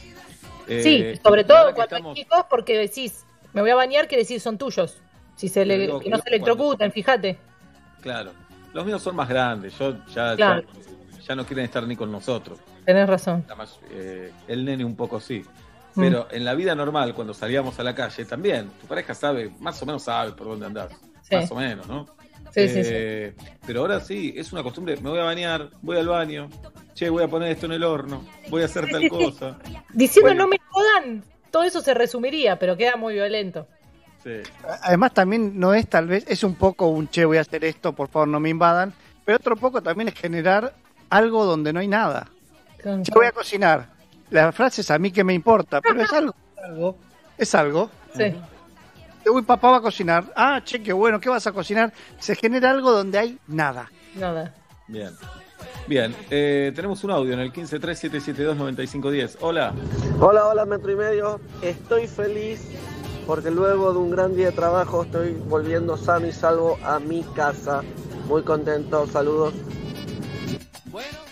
Eh, sí sobre todo que cuando estamos- hay chicos, porque decís, me voy a bañar, quiere decir son tuyos. Si se le, que que no se electrocuten, fíjate. Claro. Los míos son más grandes, yo ya, Claro. ya, ya no quieren estar ni con nosotros. Tenés razón. Eh, el nene un poco sí. Mm. Pero en la vida normal, cuando salíamos a la calle, también, tu pareja sabe, más o menos sabe por dónde andás. Sí. Más o menos, ¿no? Sí, sí, sí. Eh, Pero ahora sí, es una costumbre, me voy a bañar, voy al baño, che, voy a poner esto en el horno, voy a hacer tal cosa. Diciendo Bueno. no me jodan, todo eso se resumiría, pero queda muy violento. Sí. Además también no es tal vez, es un poco un che, voy a hacer esto, por favor no me invadan, pero otro poco también es generar algo donde no hay nada. Che, voy a cocinar. La frase es a mí que me importa, pero es algo, algo, es algo. Sí. Uy, papá va a cocinar. Ah, che, qué bueno, ¿qué vas a cocinar? Se genera algo donde hay nada. Nada. Bien. Bien, eh, tenemos un audio en el 1537729510. Hola. Hola, hola, metro y medio. Estoy feliz porque luego de un gran día de trabajo estoy volviendo sano y salvo a mi casa. Muy contento, saludos.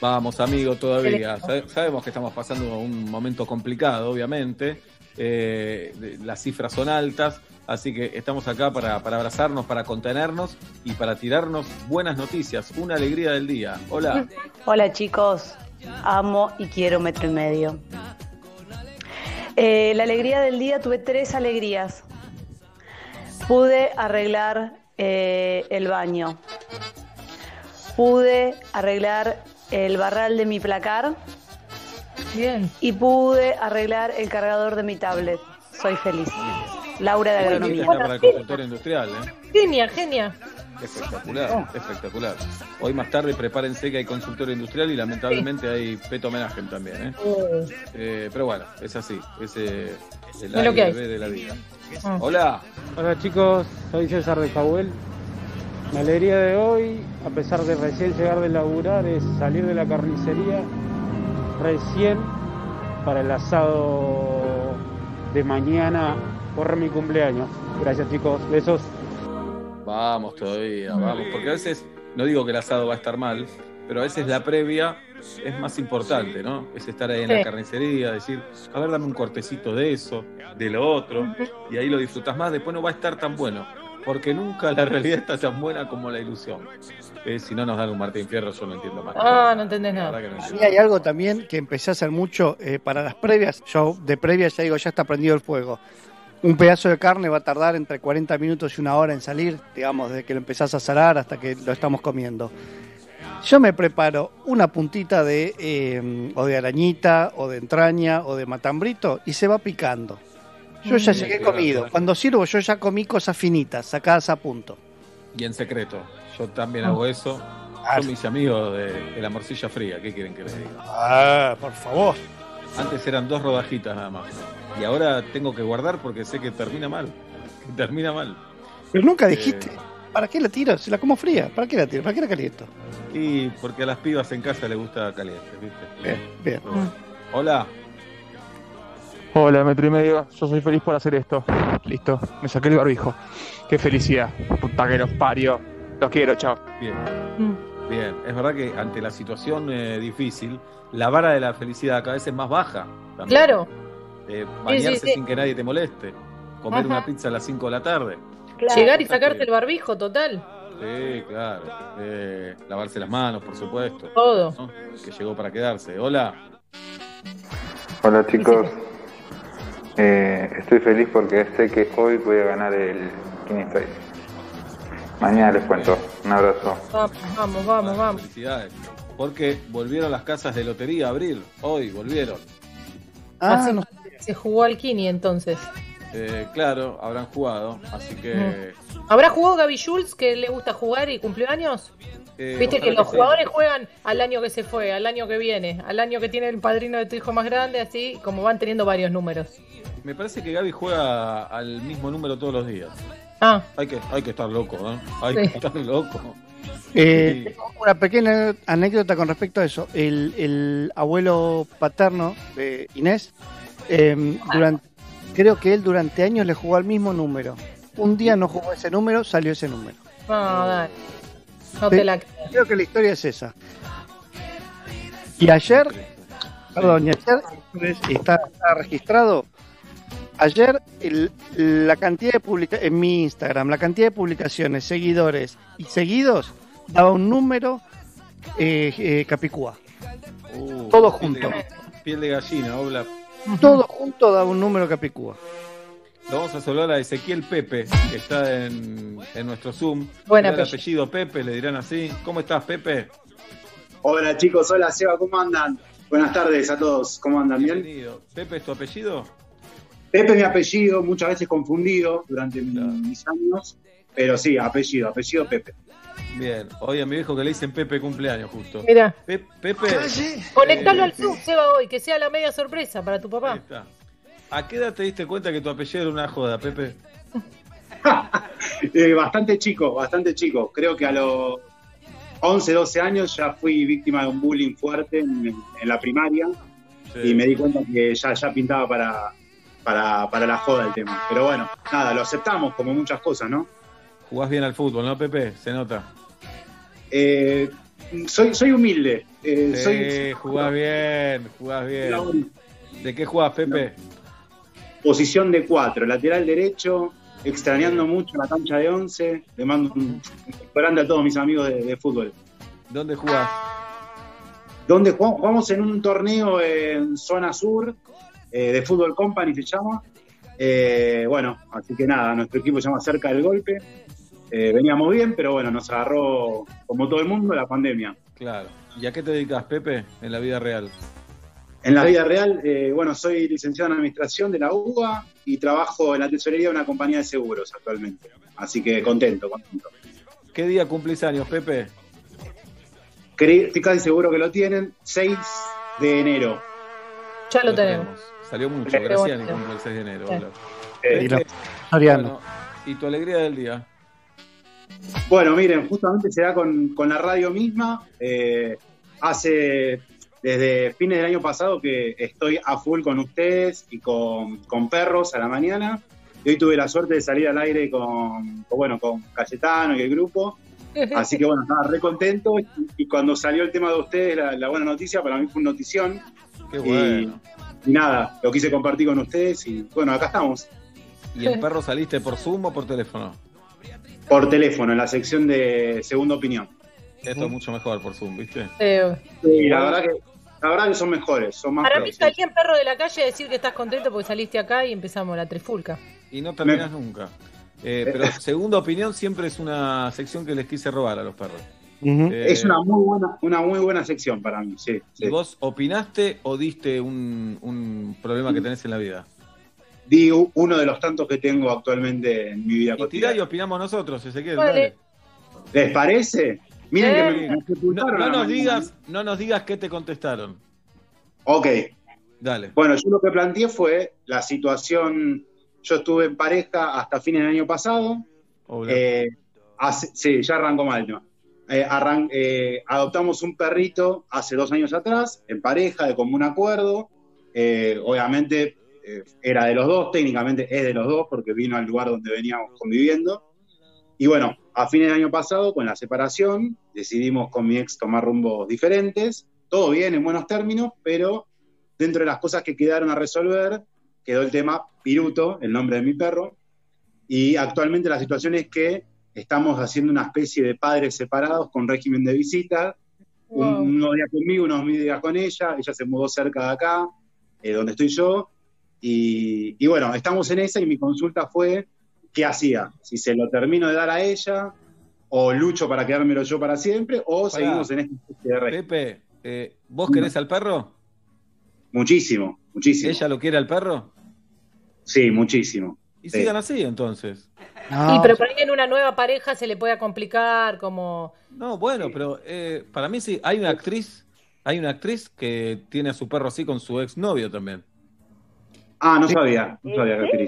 Vamos, amigo, todavía. Sabe- Sabemos que estamos pasando un momento complicado, obviamente. Eh, las cifras son altas, así que estamos acá para, para abrazarnos, para contenernos y para tirarnos buenas noticias. Una alegría del día. Hola. Hola chicos, amo y quiero metro y medio. Eh, la alegría del día, tuve tres alegrías. Pude arreglar eh, el baño. Pude arreglar el barral de mi placar Bien. y pude arreglar el cargador de mi tablet. Soy feliz. Laura de Agronomía. para el consultorio industrial, ¿eh? Genia, genia. Espectacular, espectacular. Hoy más tarde prepárense que hay consultorio industrial y lamentablemente hay peto homenaje también, ¿eh? Eh, pero bueno, es así, es eh, el que. AIB de la vida. Ah. Hola. Hola chicos, soy César de Cahuel. Mi alegría de hoy, a pesar de recién llegar de laburar, es salir de la carnicería recién para el asado de mañana por mi cumpleaños. Gracias chicos, besos. Vamos todavía, vamos, porque a veces no digo que el asado va a estar mal, pero a veces la previa es más importante, ¿no? Es estar ahí en Sí. la carnicería, decir, a ver, dame un cortecito de eso, de lo otro, y ahí lo disfrutas más, después no va a estar tan bueno, porque nunca la realidad está tan buena como la ilusión. Eh, si no nos dan un Martín Fierro, yo no entiendo más. Ah, no entendés nada. no entiendo. hay algo también que empecé a hacer mucho eh, para las previas. Yo de previas ya digo, ya está prendido el fuego. Un pedazo de carne va a tardar entre 40 minutos y una hora en salir, digamos, desde que lo empezás a salar hasta que lo estamos comiendo. Yo me preparo una puntita de eh, o de arañita, o de entraña, o de matambrito y se va picando. Yo ya Mm. llegué Claro, comido. Cuando sirvo, yo ya comí cosas finitas, sacadas a punto. Y en secreto, yo también hago eso. Yo me hice amigo de, de la morcilla fría, ¿qué quieren que les diga? Ah, por favor. Antes eran dos rodajitas nada más. Y ahora tengo que guardar porque sé que termina mal. Que termina mal. Pero nunca Eh, dijiste, ¿para qué la tiro? Si la como fría, ¿para qué la tiro? ¿Para qué la caliento? Y porque a las pibas en casa les gusta caliente, ¿viste? Bien, bien. Bueno. Hola. Hola, metro y medio. Yo soy feliz por hacer esto. Listo, me saqué el barbijo. Qué felicidad. Puta que los parió. Los quiero, chao. Bien. Mm. Bien, es verdad que ante la situación eh, difícil, la vara de la felicidad cada vez es más baja. también. Claro. Eh, bañarse sí, sí. sin que nadie te moleste. Comer Ajá. una pizza a las 5 de la tarde. Llegar y sacarte el barbijo, total. Sí, claro. Eh, lavarse las manos, por supuesto. Todo. ¿no? Que llegó para quedarse. Hola. Hola chicos, Eh, estoy feliz porque sé que hoy voy a ganar el King Size. Mañana les cuento. Un abrazo. Vamos, vamos, vamos, vamos. Felicidades. Porque volvieron las casas de lotería a abrir. Hoy volvieron. Ah, Así no. Se jugó al Kini entonces. Eh, claro, habrán jugado. Así que. ¿Habrá jugado Gaby Jules que le gusta jugar y cumplió años? Eh, Viste que los jugadores juegan al año que se fue, al año que viene, al año que tiene el padrino de tu hijo más grande, así como van teniendo varios números. Me parece que Gaby juega al mismo número todos los días. Ah, Hay que, hay que estar loco, ¿no? Hay Sí. que estar loco. Eh, Sí. tengo una pequeña anécdota con respecto a eso. El, el abuelo paterno de Inés, eh, durante, creo que él durante años le jugó al mismo número. Un día no jugó ese número, salió ese número. dale. No Sí. te la creo. Creo que la historia es esa. Y ayer, perdón, y ayer está, está registrado. Ayer el- la cantidad de publicaciones en mi Instagram, la cantidad de publicaciones, seguidores y seguidos daba un número eh, eh, Capicúa. Uh, Todo piel de- junto. Piel de gallina, Obla. Todo junto daba un número Capicúa. Lo vamos a saludar a Ezequiel Pepe, que está en, en nuestro Zoom. Buen Era el apellido. apellido Pepe, le dirán así. ¿Cómo estás, Pepe? Hola chicos, hola Seba, ¿cómo andan? Buenas tardes a todos, ¿cómo andan? ¿Bien? Bienvenido. ¿Pepe es tu apellido? Pepe es mi apellido, muchas veces confundido durante mi- mis años, pero sí, apellido, apellido Pepe. Bien. Hoy a mi viejo que le dicen Pepe cumpleaños justo. Mira, Pe- Pepe. conectalo eh, al Zoom, Seba, hoy, que sea la media sorpresa para tu ahí papá. está. ¿A qué edad te diste cuenta que tu apellido era una joda, Pepe? Eh, bastante chico, bastante chico. Creo que a los 11, 12 años ya fui víctima de un bullying fuerte en, en la primaria Sí. y me di cuenta que ya, ya pintaba para, para, para la joda el tema. Pero bueno, nada, lo aceptamos como muchas cosas, ¿no? Jugás bien al fútbol, ¿no, Pepe? Se nota. Eh, soy, soy humilde. eh, Sí, soy, jugás bien, jugás bien. ¿De qué jugás, Pepe? Posición de cuatro, lateral derecho, extrañando mucho la cancha de once. Le mando un, grande a todos mis amigos de, de fútbol. ¿Dónde jugás? Donde jugamos, jugamos en un torneo en zona sur, eh, de Fútbol Company se llama. Eh, bueno, así que nada, nuestro equipo se llama Cerca del Golpe. Eh, veníamos bien, pero bueno, nos agarró, como todo el mundo, la pandemia. Claro. ¿Y a qué te dedicas, Pepe, en la vida real? En la vida real, eh, bueno, soy licenciado en Administración de la UBA y trabajo en la tesorería de una compañía de seguros actualmente. Así que contento, contento. ¿Qué día cumplís años, Pepe? Estoy casi seguro que lo tienen, 6 de enero. Ya lo tenemos. Salió mucho, Qué Graciani bonito. cumple el 6 de enero. Sí. Eh, Y lo- bueno, ¿Y tu alegría del día? Bueno, miren, justamente se da con, con la radio misma. Eh, hace desde fines del año pasado que estoy a full con ustedes y con, con perros a la mañana. Y hoy tuve la suerte de salir al aire con, con, bueno, con Cayetano y el grupo. Así que bueno, estaba re contento y, y cuando salió el tema de ustedes, la, la buena noticia, para mí fue una notición. Qué Y- bueno. Y, nada, lo quise compartir con ustedes y bueno, acá estamos. ¿Y el perro saliste por Zoom o por teléfono? Por teléfono, en la sección de segunda opinión. Esto es mucho mejor por Zoom, ¿viste? Sí, la verdad que, la verdad que son mejores, son más para mí pros. salí en perro de la calle a decir que estás contento porque saliste acá y empezamos la trifulca. Y no terminas nunca. Eh, pero segunda opinión siempre es una sección que les quise robar a los perros. Eh, Es una muy buena, una muy buena sección para mí, sí. sí. ¿Y vos opinaste o diste un, un problema que tenés en la vida? Di uno de los tantos que tengo actualmente en mi vida Y tirá y cotidiana. opinamos nosotros, Ezequiel. Vale. dale. ¿Les parece? Miren que me, me No, sepultaron no nos digas, no nos digas qué te contestaron. Ok. Dale. Bueno, yo lo que planteé fue la situación. Yo estuve en pareja hasta fines del año pasado. Eh, hace- sí, ya arrancó mal tema. Eh, arran- eh, adoptamos un perrito hace dos años atrás, en pareja, de común acuerdo. Eh, obviamente eh, era de los dos, técnicamente es de los dos, porque vino al lugar donde veníamos conviviendo. Y bueno, a fines del año pasado, con la separación, decidimos con mi ex tomar rumbos diferentes. Todo bien, en buenos términos, pero dentro de las cosas que quedaron a resolver, quedó el tema Piruto, el nombre de mi perro. Y actualmente la situación es que estamos haciendo una especie de padres separados con régimen de visita. Un- unos días conmigo, unos días con ella. Ella se mudó cerca de acá, eh, donde estoy yo. Y, y bueno, estamos en esa y mi consulta fue, ¿qué hacía? Si se lo termino de dar a ella, o lucho para quedármelo yo para siempre, o Pará. seguimos en esta especie de. Pepe, eh, ¿vos querés al perro? Muchísimo, muchísimo. ¿Ella lo quiere al perro? Sí, muchísimo. Y Sí. sigan así entonces. y pero por ahí en una nueva pareja se le puede complicar, como. No, bueno, pero eh, para mí sí, hay una actriz, hay una actriz que tiene a su perro así con su exnovio también. Ah, no sabía, no sabía que.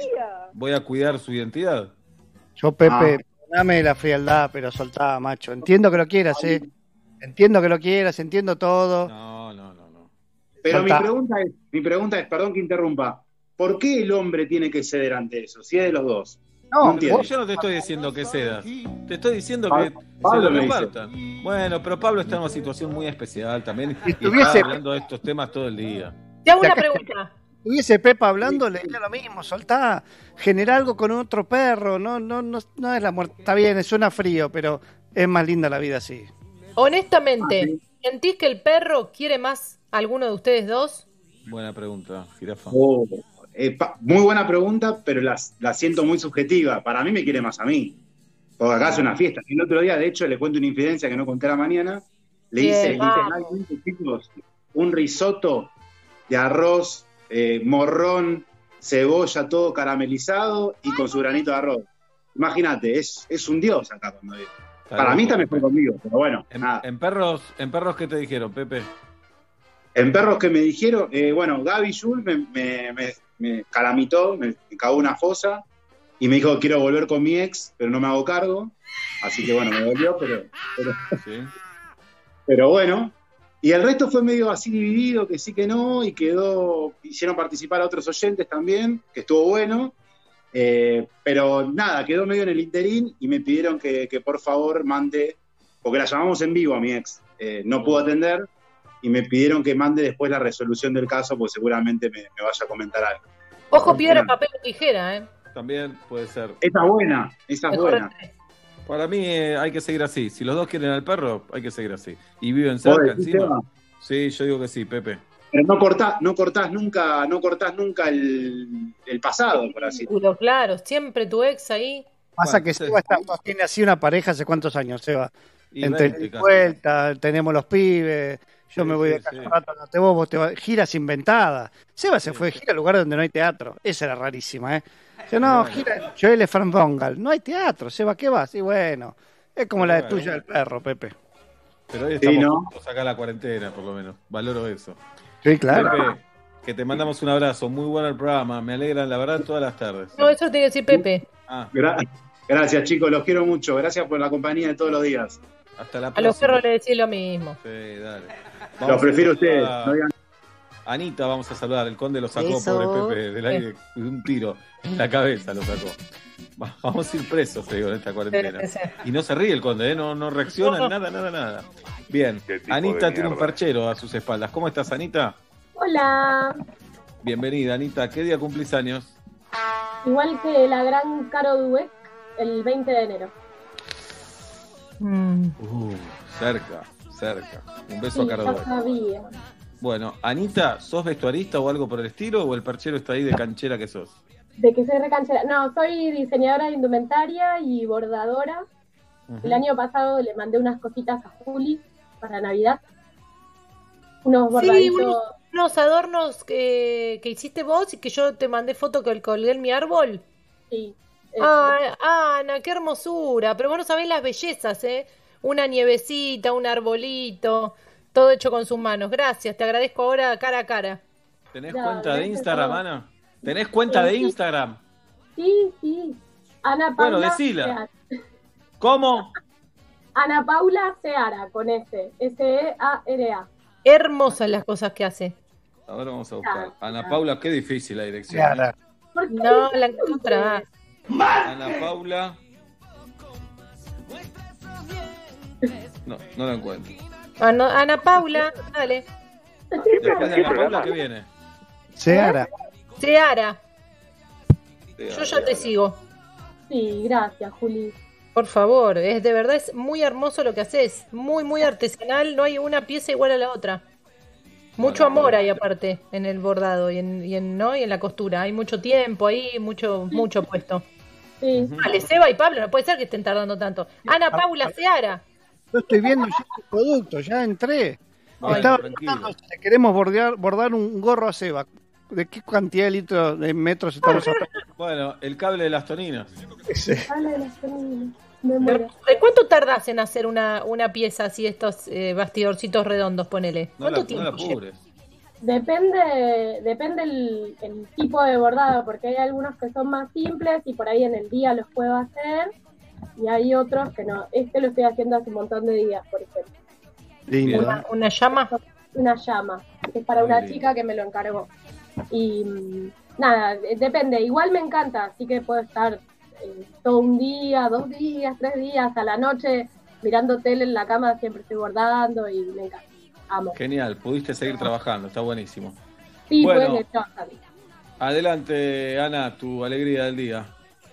Voy a cuidar su identidad. Yo, Pepe, Ah. perdóname la frialdad, pero soltá, macho. Entiendo que lo quieras, ¿eh? Entiendo que lo quieras, entiendo todo. No, no, no, no. Pero mi pregunta, es, mi pregunta es, perdón que interrumpa, ¿por qué el hombre tiene que ceder ante eso? Si es de los dos. No, entiendo. Yo no te estoy diciendo que cedas. Te estoy diciendo que Pablo se me lo compartan. Bueno, pero Pablo está en una situación muy especial también. Y estuviese- está hablando de estos temas todo el día. Te hago una pregunta. Hubiese Pepa hablando, le diría lo mismo, soltá, genera algo con otro perro, no, no, no, no es la muerte, está bien, suena frío, pero es más linda la vida así. Honestamente, ¿sentís que el perro quiere más a alguno de ustedes dos? Buena pregunta, jirafa. Oh, eh, pa- muy buena pregunta, pero la, la siento muy subjetiva. Para mí me quiere más a mí. Porque acá es una fiesta. El otro día, de hecho, le cuento una infidencia que no conté a la mañana. Le hice literalmente, chicos, un risotto de arroz, eh, morrón, cebolla, todo caramelizado y con su granito de arroz. Imagínate, es, es un dios acá cuando viene. Para mí está mejor conmigo, pero bueno, En, nada. en perros, en perros, ¿qué te dijeron, Pepe? En perros que me dijeron, eh, bueno, Gaby Jules me, me, me- me calamitó, me, cagó una fosa y me dijo quiero volver con mi ex, pero no me hago cargo. Así que bueno, me dolió, pero, pero, Sí. pero bueno. Y el resto fue medio así dividido, que sí que no, y quedó, hicieron participar a otros oyentes también, que estuvo bueno. Eh, pero nada, quedó medio en el interín y me pidieron que, que por favor mande, porque la llamamos en vivo a mi ex, eh, no pudo atender y me pidieron que mande después la resolución del caso, porque seguramente me, me vaya a comentar algo. Ojo, piedra, papel o tijera, ¿eh? También puede ser. Esa es buena, esa es buena. Para mí eh, hay que seguir así. Si los dos quieren al perro, hay que seguir así. Y viven ¿Vos cerca encima. Sí, yo digo que sí, Pepe. Pero no cortás, no cortás nunca, no cortás nunca el, el pasado, por así decirlo. Claro, siempre tu ex ahí. Pasa Bueno, que. Seba está- tiene así una pareja hace cuántos años, Seba. Y Entre 20 ida y casi. vuelta, tenemos los pibes, yo Sí, me voy sí, de casa sí. un rato, no te vos, vos te vas, giras inventadas. Seba se fue de gira a lugares donde no hay teatro, esa era rarísima, ¿eh? Dice, no, gira, Joel es Dongal, no hay teatro, Seba, ¿qué vas? Y bueno, es como la de tuya del perro, Pepe. Pero hoy Sí, estamos ¿no? juntos acá en la cuarentena, por lo menos. Valoro eso. Sí, claro. Pepe, que te mandamos un abrazo. Muy bueno el programa. Me alegran, la verdad, todas las tardes. No, eso tiene que decir Pepe. Ah, Gra- gracias, chicos, los quiero mucho. Gracias por la compañía de todos los días. hasta la A próxima. los perros le decís lo mismo. Sí, dale. Los prefiero a ustedes. a- no digan- Anita, vamos a saludar. El conde lo sacó, Eso. pobre Pepe, del aire. de Un tiro en la cabeza lo sacó. Va- Vamos a ir presos, te digo, en esta cuarentena. Y no se ríe el conde, ¿eh? no, no reacciona, No. nada, nada, nada. Bien, Anita tiene un perchero a sus espaldas. ¿Cómo estás, Anita? Hola, Bienvenida, Anita. ¿Qué día cumplís años? igual que la gran Caro Dweck, el 20 de enero. Uh, cerca, cerca. Un beso Sí, a Caro Dueck. Bueno, Anita, ¿sos vestuarista o algo por el estilo o el perchero está ahí de canchera que sos? De que soy recanchera. No, soy diseñadora de indumentaria y bordadora. El año pasado le mandé unas cositas a Juli para Navidad. Unos Sí, bordaditos. unos, unos adornos que, que hiciste vos y que yo te mandé foto que colgué en mi árbol. Sí. Ay, Ana, qué hermosura. Pero vos no sabés las bellezas, ¿eh? Una nievecita, un arbolito, todo hecho con sus manos. Gracias, te agradezco ahora cara a cara. ¿Tenés No, cuenta de Instagram. Ana? ¿Tenés cuenta de. Instagram? Sí, sí. Ana Paula. Bueno, decila. Seara. ¿Cómo? Ana Paula Seara, con S. S-E-A-R-A. Hermosas las cosas que hace. A ver, vamos a buscar. Ana Paula, qué difícil la dirección. Claro. ¿eh? ¿Por qué No, la encontrás. Ana Paula. No, no la encuentro. Ana, Ana Paula, dale. Después de Ana Paula, ¿qué viene? Seara. Seara, yo ya te sigo. Sí, gracias, Juli. Por favor, es de verdad es muy hermoso lo que haces, muy muy artesanal, no hay una pieza igual a la otra. Mucho amor hay aparte en el bordado y en, y en no y en la costura, hay mucho tiempo ahí, mucho mucho puesto. Sí. Vale, Seba y Pablo, no puede ser que estén tardando tanto. Ana Paula Seara. Yo estoy viendo ya el producto, ya entré. Ay, Estaba le queremos bordear, bordar un gorro a Seba. ¿De qué cantidad de litros de metros estamos hablando? Bueno, el cable de las toninas. ¿De cuánto tardás en hacer una, una pieza así, estos eh, bastidorcitos redondos, ponele? No la, ¿Cuánto no tiempo la. Depende, depende el, el tipo de bordado, porque hay algunos que son más simples y por ahí en el día los puedo hacer, y hay otros que no. Este lo estoy haciendo hace un montón de días, por ejemplo. Lindo. Una, una llama. Una llama, es para Muy una lindo. chica que me lo encargó. Y mm, nada, depende. Igual me encanta, así que puedo estar eh, todo un día, dos días, tres días, a la noche mirando tele en la cama, siempre estoy bordando y me encanta. Amo. Genial, pudiste seguir trabajando, está buenísimo. Sí, Bueno. pues. Adelante, Ana, tu alegría del día.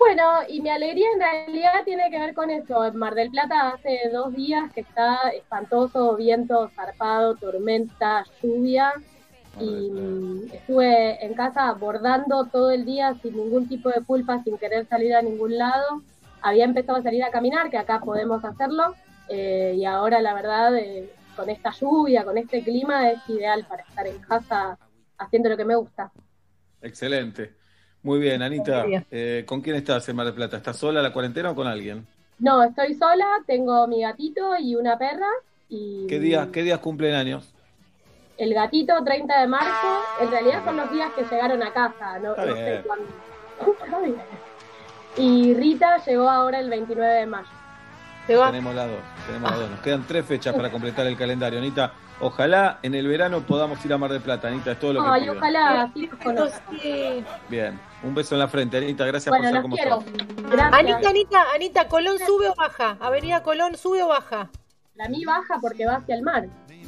Bueno, y mi alegría en realidad tiene que ver con eso. En Mar del Plata hace dos días que está espantoso, viento zarpado, tormenta, lluvia. Y estuve en casa bordando todo el día sin ningún tipo de culpa, sin querer salir a ningún lado. Había empezado a salir a caminar, que acá podemos hacerlo. eh, y ahora, la verdad, eh, con esta lluvia, con este clima, es ideal para estar en casa haciendo lo que me gusta. Excelente. Muy bien, Anita. Eh, ¿Con quién estás en Mar del Plata? ¿Estás sola en la cuarentena o con alguien? No, estoy sola, tengo mi gatito y una perra. Y ¿Qué días, qué días cumplen años? el gatito 30 de marzo, en realidad son los días que llegaron a casa, no, sé cuándo. Y Rita llegó ahora el 29 de mayo. Tenemos las dos, tenemos las dos. Nos quedan tres fechas para completar el calendario, Anita. Ojalá en el verano podamos ir a Mar del Plata, Anita, es todo lo que Ay, pido. ojalá, así nos conozcan. Bien, un beso en la frente, Anita, gracias Bueno, por ser los como. Anita, Anita, Anita, Colón sube o baja. Avenida Colón sube o baja. La mí baja porque va hacia el mar.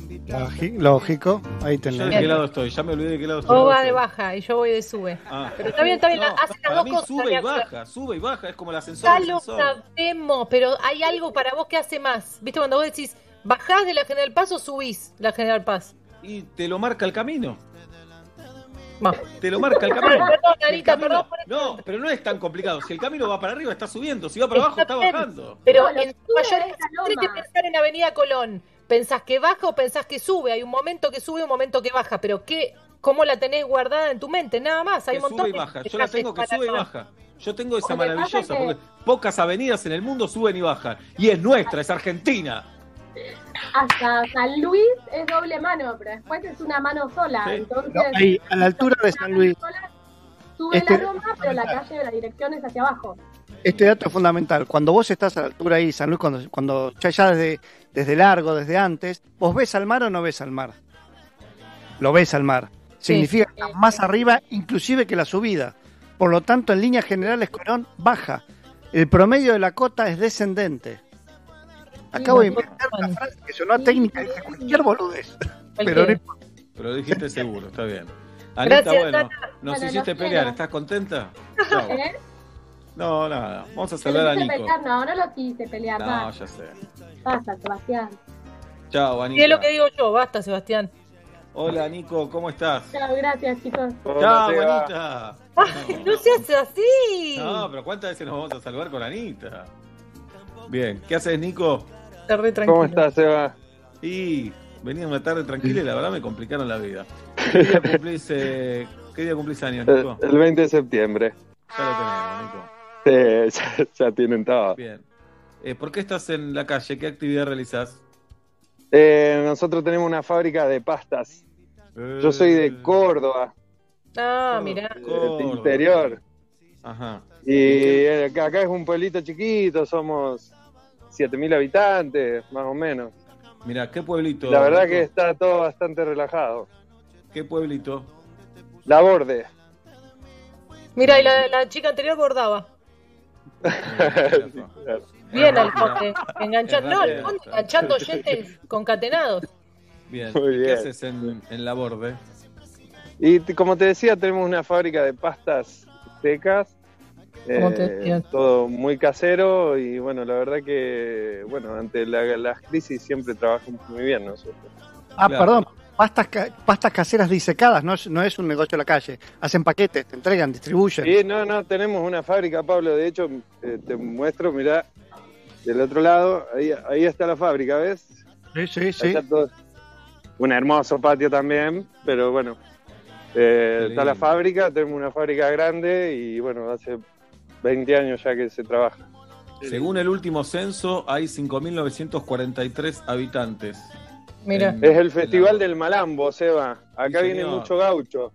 Lógi- Lógico, ahí tenés. de qué lado estoy, ya me olvidé de qué lado estoy. O va de baja y yo voy de sube. Ah. Pero está bien, está bien, No, hace las para dos mí cosas. sube y baja, sube y baja, es como el ascensor. Ya el lo sabemos, pero hay algo para vos que hace más. ¿Viste cuando vos decís, bajás de la General Paz o subís la General Paz? Y te lo marca el camino. Te lo marca el camino. Perdón, El Anita, camino- perdón por No, pero no es tan complicado. Si el camino va para arriba, está subiendo. Si va para abajo, está bajando. Pero No, en York es que pensar en Avenida Colón. ¿Pensás que baja o pensás que sube? Hay un momento que sube y un momento que baja, pero ¿qué, ¿cómo la tenés guardada en tu mente? Nada más, hay Que un montón sube y baja. Yo la tengo que sube y baja. Yo tengo esa maravillosa, que- porque pocas avenidas en el mundo suben y bajan. Y es nuestra, es Argentina. Hasta San Luis es doble mano, pero después es una mano sola. Sí. Entonces, No, ahí, a la altura de San Luis. sube Este- la loma, pero la calle de la dirección es hacia abajo. Este dato es fundamental. Cuando vos estás a la altura ahí, San Luis, cuando, cuando ya, ya desde, desde largo, desde antes, ¿vos ves al mar o no ves al mar? Lo ves al mar. Significa que estás más arriba, inclusive que la subida. Por lo tanto, en líneas generales, Colón baja. el promedio de la cota es descendente. Acabo de inventar una frase que sonó técnica y dije cualquier boludez. Pero no. Pero dijiste seguro, está bien. Anita, Gracias, bueno, nos Bueno, hiciste pelear, quiero. ¿estás contenta? Chao. No, nada, vamos a saludar a Nico. pelear, no, no lo quise pelear, No, basta, ya sé. basta, Sebastián. Chao, Y es lo Anita. que digo yo, basta, Sebastián. Hola, Nico, ¿cómo estás? Chao, gracias, chicos. Chao, Anita. No seas así. No, pero ¿cuántas veces nos vamos a saludar con Anita? Bien, ¿qué haces, Nico? Está re tranquilo. ¿Cómo estás, Seba? Y venía una tarde tranquila y la verdad me complicaron la vida. ¿Qué día cumplís, eh, ¿qué día cumplís años, El, Nico? el 20 de septiembre. Ya lo tenemos, Nico. Sí, ya, ya tienen todo. Bien. Eh, ¿Por qué estás en la calle? ¿Qué actividad realizás? Eh, nosotros tenemos una fábrica de pastas. Yo soy de Córdoba, Ah, mirá. del interior. Ajá. Y eh, acá es un pueblito chiquito, somos 7.000 habitantes, más o menos. Mira, ¿qué pueblito? La verdad que está todo bastante relajado. ¿Qué pueblito? La Borde. Mira, y la, la chica anterior bordaba. Bien, Alfonte. Enganchando, no, Alfonte, enganchando oyentes concatenados. Bien. Muy ¿Qué bien. haces en, en la borde? Y como te decía, tenemos una fábrica de pastas secas. Eh, todo muy casero y bueno, la verdad que, bueno, ante la, las crisis siempre trabajamos muy bien nosotros. Ah, Claro. perdón. Pastas, ca- pastas caseras disecadas, no es, no es un negocio de la calle. Hacen paquetes, te entregan, distribuyen. Sí, no, no, tenemos una fábrica, Pablo, de hecho, eh, te muestro, mirá, del otro lado, ahí, ahí está la fábrica, ¿ves? Sí, sí, sí. Un hermoso patio también, pero bueno, eh, está la fábrica, tenemos una fábrica grande y bueno, hace 20 años ya que se trabaja. Según el último censo, hay 5.943 habitantes. Mira. Es el Festival del Malambo, Seba. Acá Sí, viene señor. mucho gaucho.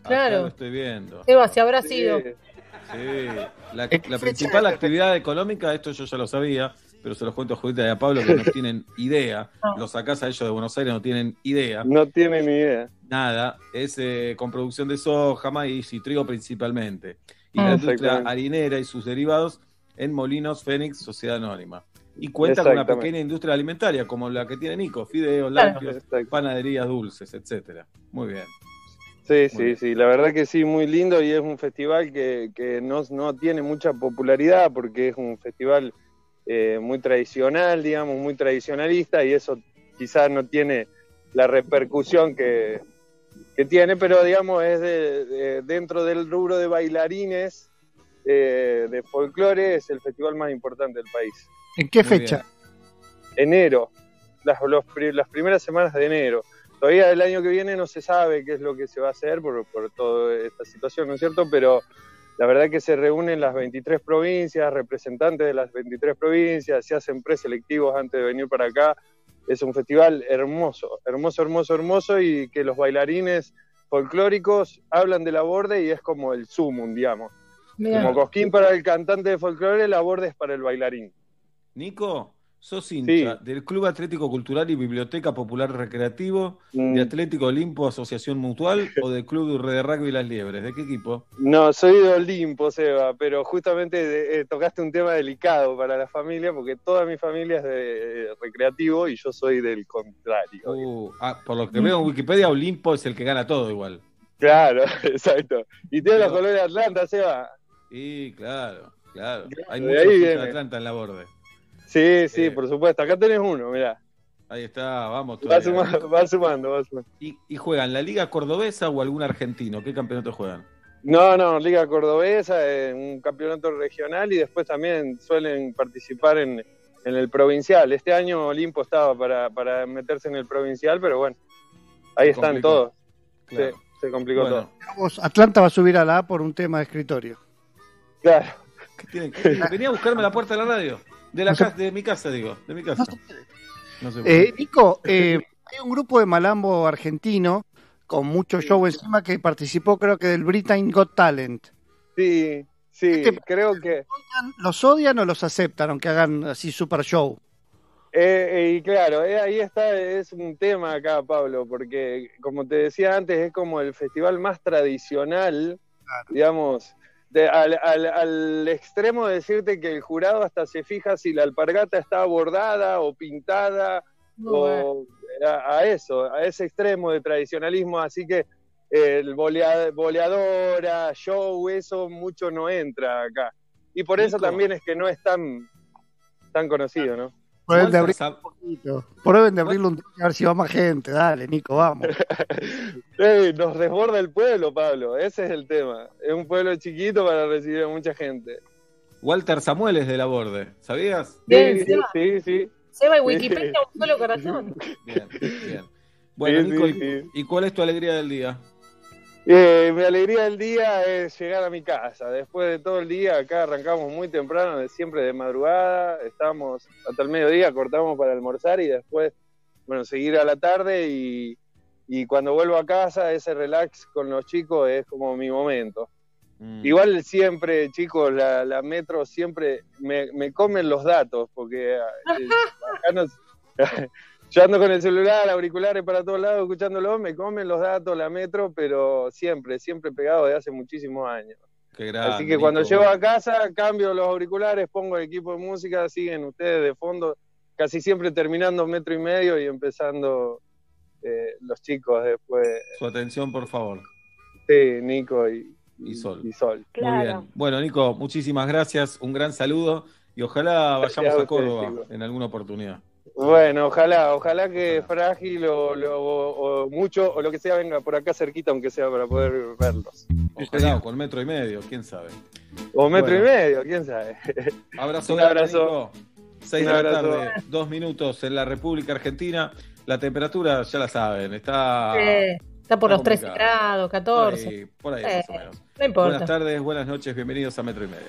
Acá Claro. lo estoy viendo. Eva, se habrá Sí. sido. Sí. La, la principal actividad económica, esto yo ya lo sabía, pero se los cuento a Judita y a Pablo que no tienen idea. No. Los sacás a ellos de Buenos Aires, no tienen idea. No tiene ni idea. Nada. Es eh, con producción de soja, maíz y trigo principalmente. Y Ah. la industria Exactamente. harinera y sus derivados en Molinos Fénix, Sociedad Anónima. Y cuenta con una pequeña industria alimentaria, como la que tiene Nico, fideos, lácteos, panaderías dulces, etcétera. Muy bien. Sí, Muy sí, bien. sí, la verdad que sí, muy lindo y es un festival que, que no, no tiene mucha popularidad porque es un festival eh, muy tradicional, digamos, muy tradicionalista y eso quizás no tiene la repercusión que, que tiene, pero digamos es de, de- dentro del rubro de bailarines eh, de folclore es el festival más importante del país. ¿En qué Muy fecha? Enero, las, los las primeras semanas de enero. Todavía el año que viene no se sabe qué es lo que se va a hacer por, por toda esta situación, ¿no es cierto? Pero la verdad que se reúnen las 23 provincias, representantes de las 23 provincias, se hacen preselectivos antes de venir para acá. Es un festival hermoso, hermoso, hermoso, hermoso y que los bailarines folclóricos hablan de la borde y es como el sumum, digamos. Como Cosquín para el cantante de folclore, la borde es para el bailarín. Nico, sos hincha Sí. del Club Atlético Cultural y Biblioteca Popular Recreativo, Mm. de Atlético Olimpo Asociación Mutual o del Club de Rugby Las Liebres. ¿De qué equipo? No, soy de Olimpo, Seba, pero justamente eh, tocaste un tema delicado para la familia porque toda mi familia es de eh, recreativo y yo soy del contrario. Uh, ah, por lo que veo en Wikipedia, Olimpo es el que gana todo igual. Claro, exacto. Y tiene los colores de Atlanta, Seba. Y claro, claro. Hay de muchos de. Atlanta en la borde. Sí, sí, Eh. por supuesto. Acá tenés uno, mirá. Ahí está, vamos. Va sumando, va sumando, va sumando. ¿Y, y juegan la Liga Cordobesa o algún argentino? ¿Qué campeonato juegan? No, no, Liga Cordobesa, en un campeonato regional y después también suelen participar en, en el provincial. Este año Olimpo estaba para, para meterse en el provincial, pero bueno, ahí Se están complicó. todos. Claro. Se, se complicó Bueno, todo. Atlanta va a subir a la A por un tema de escritorio. Claro. ¿qué tienen? ¿Qué- Venía a buscarme a la puerta de la radio. De, la No se- casa, de mi casa, digo. De mi casa. No se puede. Eh, Nico, eh, hay un grupo de malambo argentino con mucho show encima que participó creo que del Britain Got Talent. Sí, sí, Este- creo que... ¿Los odian o los aceptan aunque hagan así super show? Eh, eh, y claro, eh, ahí está, es un tema acá, Pablo, porque como te decía antes, es como el festival más tradicional, digamos, de- al, al- al extremo de decirte que el jurado hasta se fija si la alpargata está bordada o pintada, o a, a eso, a ese extremo de tradicionalismo, así que el volea- boleadora, show, eso mucho no entra acá. Y por eso también es que no es tan, tan conocido, ¿no? Prueben de Walter, abrir sab- un poquito. Prueben de abrirlo un a ver si va más gente. Dale, Nico, vamos. Nos desborda el pueblo, Pablo, ese es el tema. Es un pueblo chiquito para recibir a mucha gente. Walter Samuel es de la Borde, ¿sabías? Bien, sí, Seba. sí, sí. Seba y. Wikipedia un solo corazón. Bien, bien. Bueno, Sí, Nico, sí, sí. ¿y cuál es tu alegría del día? Eh, mi alegría del día es llegar a mi casa. Después de todo el día, acá arrancamos muy temprano, de- siempre de madrugada. Estamos hasta el mediodía, cortamos para almorzar y después, bueno, seguir a la tarde. Y, y cuando vuelvo a casa, ese relax con los chicos es como mi momento. Mm. Igual siempre, chicos, la, la metro siempre me, me comen los datos, porque eh, acá no- yo ando con el celular, auriculares para todos lados, escuchándolo, me comen los datos, la metro, pero siempre, siempre pegado de hace muchísimos años. Qué grande, Así que cuando Nico. llego a casa, cambio los auriculares, pongo el equipo de música, siguen ustedes de fondo, casi siempre terminando metro y medio y empezando eh, los chicos después. Su atención, por favor. Sí, Nico y, Y Sol. y Sol. Muy bien. Bueno, Nico, muchísimas gracias, un gran saludo y ojalá Gracias vayamos a a ustedes, Córdoba chicos. en alguna oportunidad. Bueno, ojalá, ojalá que Frágil o, lo- o- o mucho o lo que sea venga por acá cerquita, aunque sea para poder verlos. Ojalá, o con metro y medio, quién sabe. O metro Bueno. y medio, quién sabe. Abrazo Un abrazo. Nico. Seis Un de la tarde, dos minutos en la República Argentina. La temperatura, ya la saben, está... Eh, está por está los 13 complicado. grados, Por 14. ahí, por ahí Eh, más o menos. no importa. Buenas tardes, buenas noches, bienvenidos a Metro y Medio.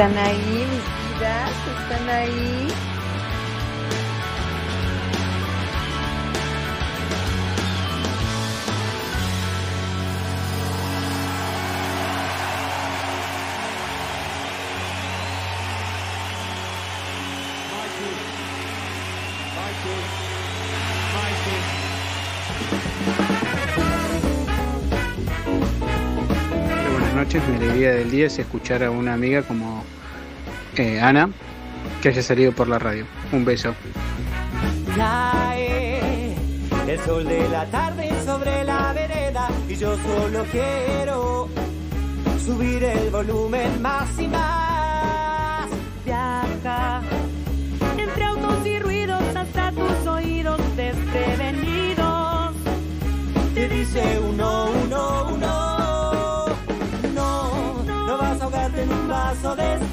Están ahí, mis vidas, están ahí. Buenas noches, mi alegría del día es escuchar a una amiga como eh, Ana que haya salido por la radio. Un beso. Cae el sol de la tarde sobre la vereda y yo solo quiero subir el volumen más y más. Viaja entre autos y ruidos hasta tus oídos desprevenidos. Te dice uno, uno, uno. No, no vas a ahogarte en un vaso de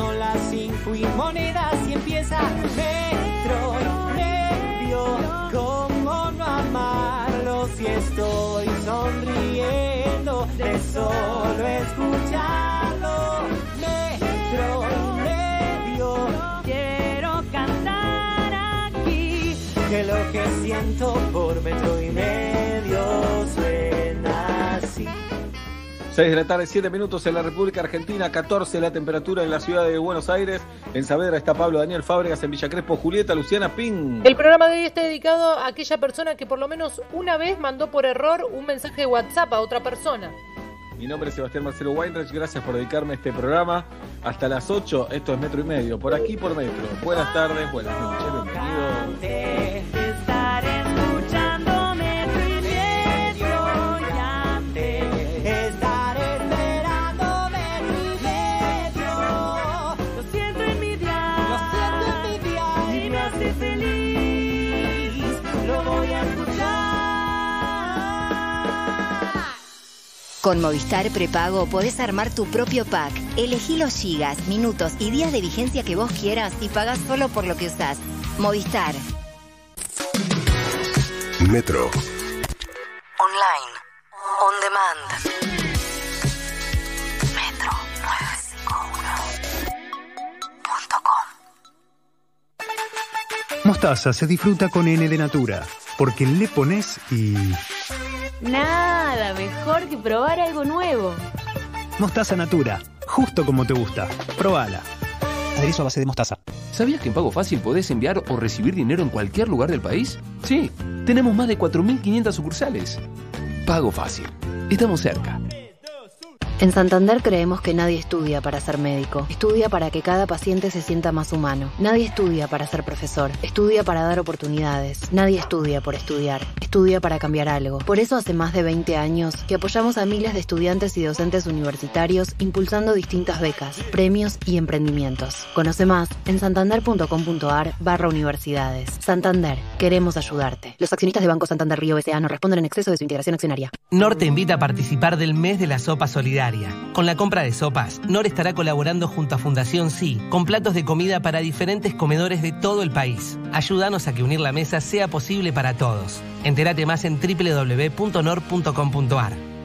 son las cinco y monedas y empieza metro y medio. ¿Cómo no amarlo si estoy sonriendo de solo escucharlo? Metro y medio. Quiero cantar aquí. que lo que siento por metro y medio 6 de la tarde, 7 minutos en la República Argentina, 14 la temperatura en la ciudad de Buenos Aires. En Saavedra está Pablo Daniel Fábregas, en Villa Crespo, Julieta, Luciana Ping. El programa de hoy está dedicado a aquella persona que por lo menos una vez mandó por error un mensaje de WhatsApp a otra persona. Mi nombre es Sebastián Marcelo Weinreich, gracias por dedicarme a este programa. Hasta las 8, esto es Metro y Medio, por aquí por Metro. Buenas tardes, buenas noches, bienvenidos. Con Movistar Prepago podés armar tu propio pack. Elegí los gigas, minutos y días de vigencia que vos quieras y pagás solo por lo que usás. Movistar. Metro. Online. On demand. Metro 951.com. Mostaza se disfruta con N de Natura, porque le pones y... Nada mejor que probar algo nuevo. Mostaza Natura, justo como te gusta. Probala. Aderezo a base de mostaza. ¿Sabías que en Pago Fácil podés enviar o recibir dinero en cualquier lugar del país? Sí, tenemos más de 4.500 sucursales. Pago Fácil. Estamos cerca. En Santander creemos que nadie estudia para ser médico, estudia para que cada paciente se sienta más humano. Nadie estudia para ser profesor, estudia para dar oportunidades. Nadie estudia por estudiar, estudia para cambiar algo. Por eso hace más de 20 años que apoyamos a miles de estudiantes y docentes universitarios impulsando distintas becas, premios y emprendimientos. Conoce más en santander.com.ar barra universidades. Santander, queremos ayudarte. Los accionistas de Banco Santander Río S.A. no responden en exceso de su integración accionaria. NOR te invita a participar del mes de la sopa solidaria. Con la compra de sopas, NOR estará colaborando junto a Fundación Sí con platos de comida para diferentes comedores de todo el país. Ayúdanos a que unir la mesa sea posible para todos. Entérate más en www.nor.com.ar.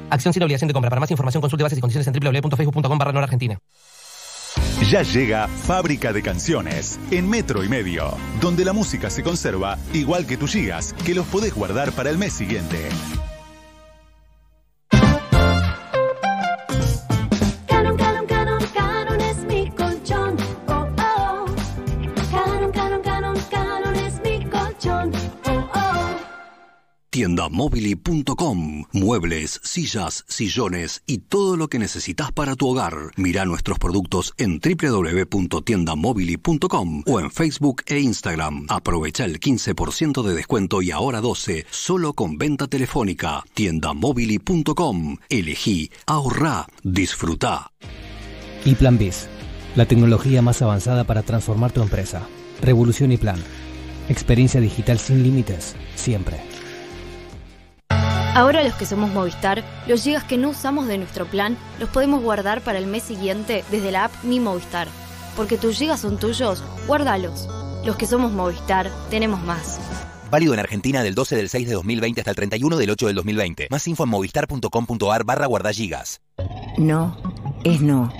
Acción sin obligación de compra. Para más información consulte bases y condiciones en www.facebook.com barra Argentina. Ya llega Fábrica de Canciones en Metro y Medio, donde la música se conserva igual que tus gigas, que los podés guardar para el mes siguiente. tiendamobili.com. Muebles, sillas, sillones y todo lo que necesitas para tu hogar. Mira nuestros productos en www.tiendamobili.com o en Facebook e Instagram. Aprovecha el 15% de descuento y ahora 12 solo con venta telefónica. Tiendamobili.com. Elegí, ahorrá, disfrutá. Y Plan BIS, la tecnología más avanzada para transformar tu empresa. Revolución y Plan. Experiencia digital sin límites, siempre. Ahora los que somos Movistar, los gigas que no usamos de nuestro plan los podemos guardar para el mes siguiente desde la app Mi Movistar. Porque tus gigas son tuyos, guárdalos. Los que somos Movistar, tenemos más. Válido en Argentina del 12 del 6 de 2020 hasta el 31 del 8 del 2020. Más info en movistar.com.ar barra guardagigas. No, es no.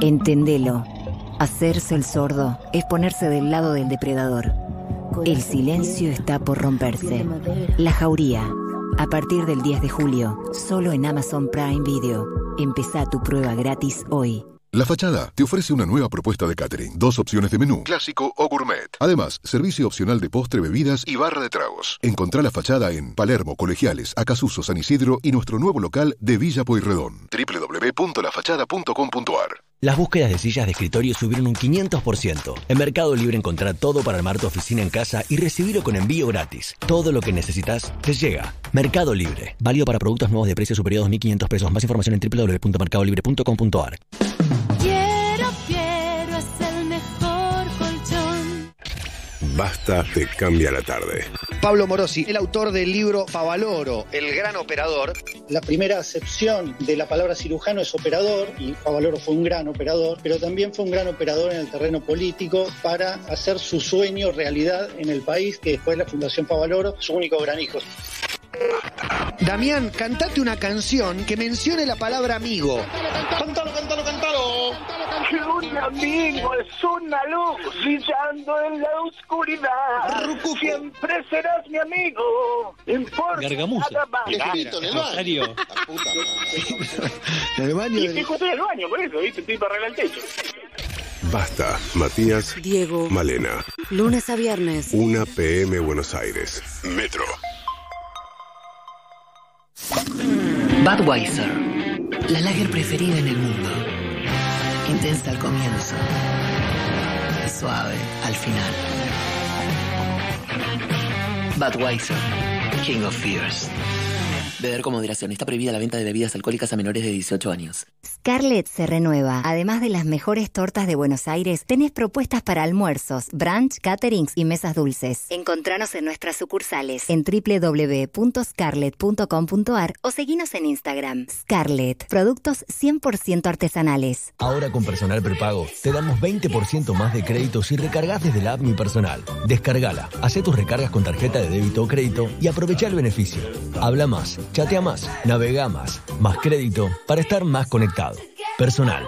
Entendelo. Hacerse el sordo es ponerse del lado del depredador. El silencio está por romperse. La Jauría. A partir del 10 de julio, solo en Amazon Prime Video. Empezá tu prueba gratis hoy. La Fachada te ofrece una nueva propuesta de catering, dos opciones de menú, clásico o gourmet. Además, servicio opcional de postre, bebidas y barra de tragos. Encontrá La Fachada en Palermo, Colegiales, Acasuso, San Isidro y nuestro nuevo local de Villa Pueyrredón. www.lafachada.com.ar Las búsquedas de sillas de escritorio subieron un 500%. En Mercado Libre encontrá todo para armar tu oficina en casa y recibirlo con envío gratis. Todo lo que necesitas te llega. Mercado Libre. Válido para productos nuevos de precio superior a 2.500 pesos. Más información en www.mercadolibre.com.ar. Basta te cambia la tarde. Pablo Morosi, el autor del libro Favaloro, El Gran Operador. La primera acepción de la palabra cirujano es operador, y Favaloro fue un gran operador, pero también fue un gran operador en el terreno político para hacer su sueño realidad en el país, que fue la Fundación Favaloro, su único gran hijo. Damián, cantate una canción que mencione la palabra amigo. Cántalo, cántalo, cántalo. Que un amigo es una luz brillando en la oscuridad. Siempre serás mi amigo. Importa Gargamusa. nada más. Escrito en el baño. Rosario. En el baño. Y justo en el baño, por eso, ¿viste? Estoy para arreglar el techo. Basta, Matías, Diego. Malena. Lunes a viernes. 1 PM Buenos Aires. Metro. Budweiser, la lager preferida en el mundo. Intensa al comienzo suave al final. Budweiser, King of Fears. Beber con moderación. Está prohibida la venta de bebidas alcohólicas a menores de 18 años. Scarlett se renueva. Además de las mejores tortas de Buenos Aires, tenés propuestas para almuerzos, brunch, caterings y mesas dulces. Encontranos en nuestras sucursales en www.scarlett.com.ar o seguinos en Instagram. Scarlett, productos 100% artesanales. Ahora con Personal Prepago te damos 20% más de crédito si recargas desde la app Mi Personal. Descargala, haz tus recargas con tarjeta de débito o crédito y aprovecha el beneficio. Habla más, chatea más, navega más, más crédito para estar más conectado. Personal.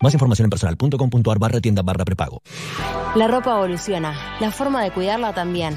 Más información en personal.com.ar barra tienda barra prepago. La ropa evoluciona, la forma de cuidarla también.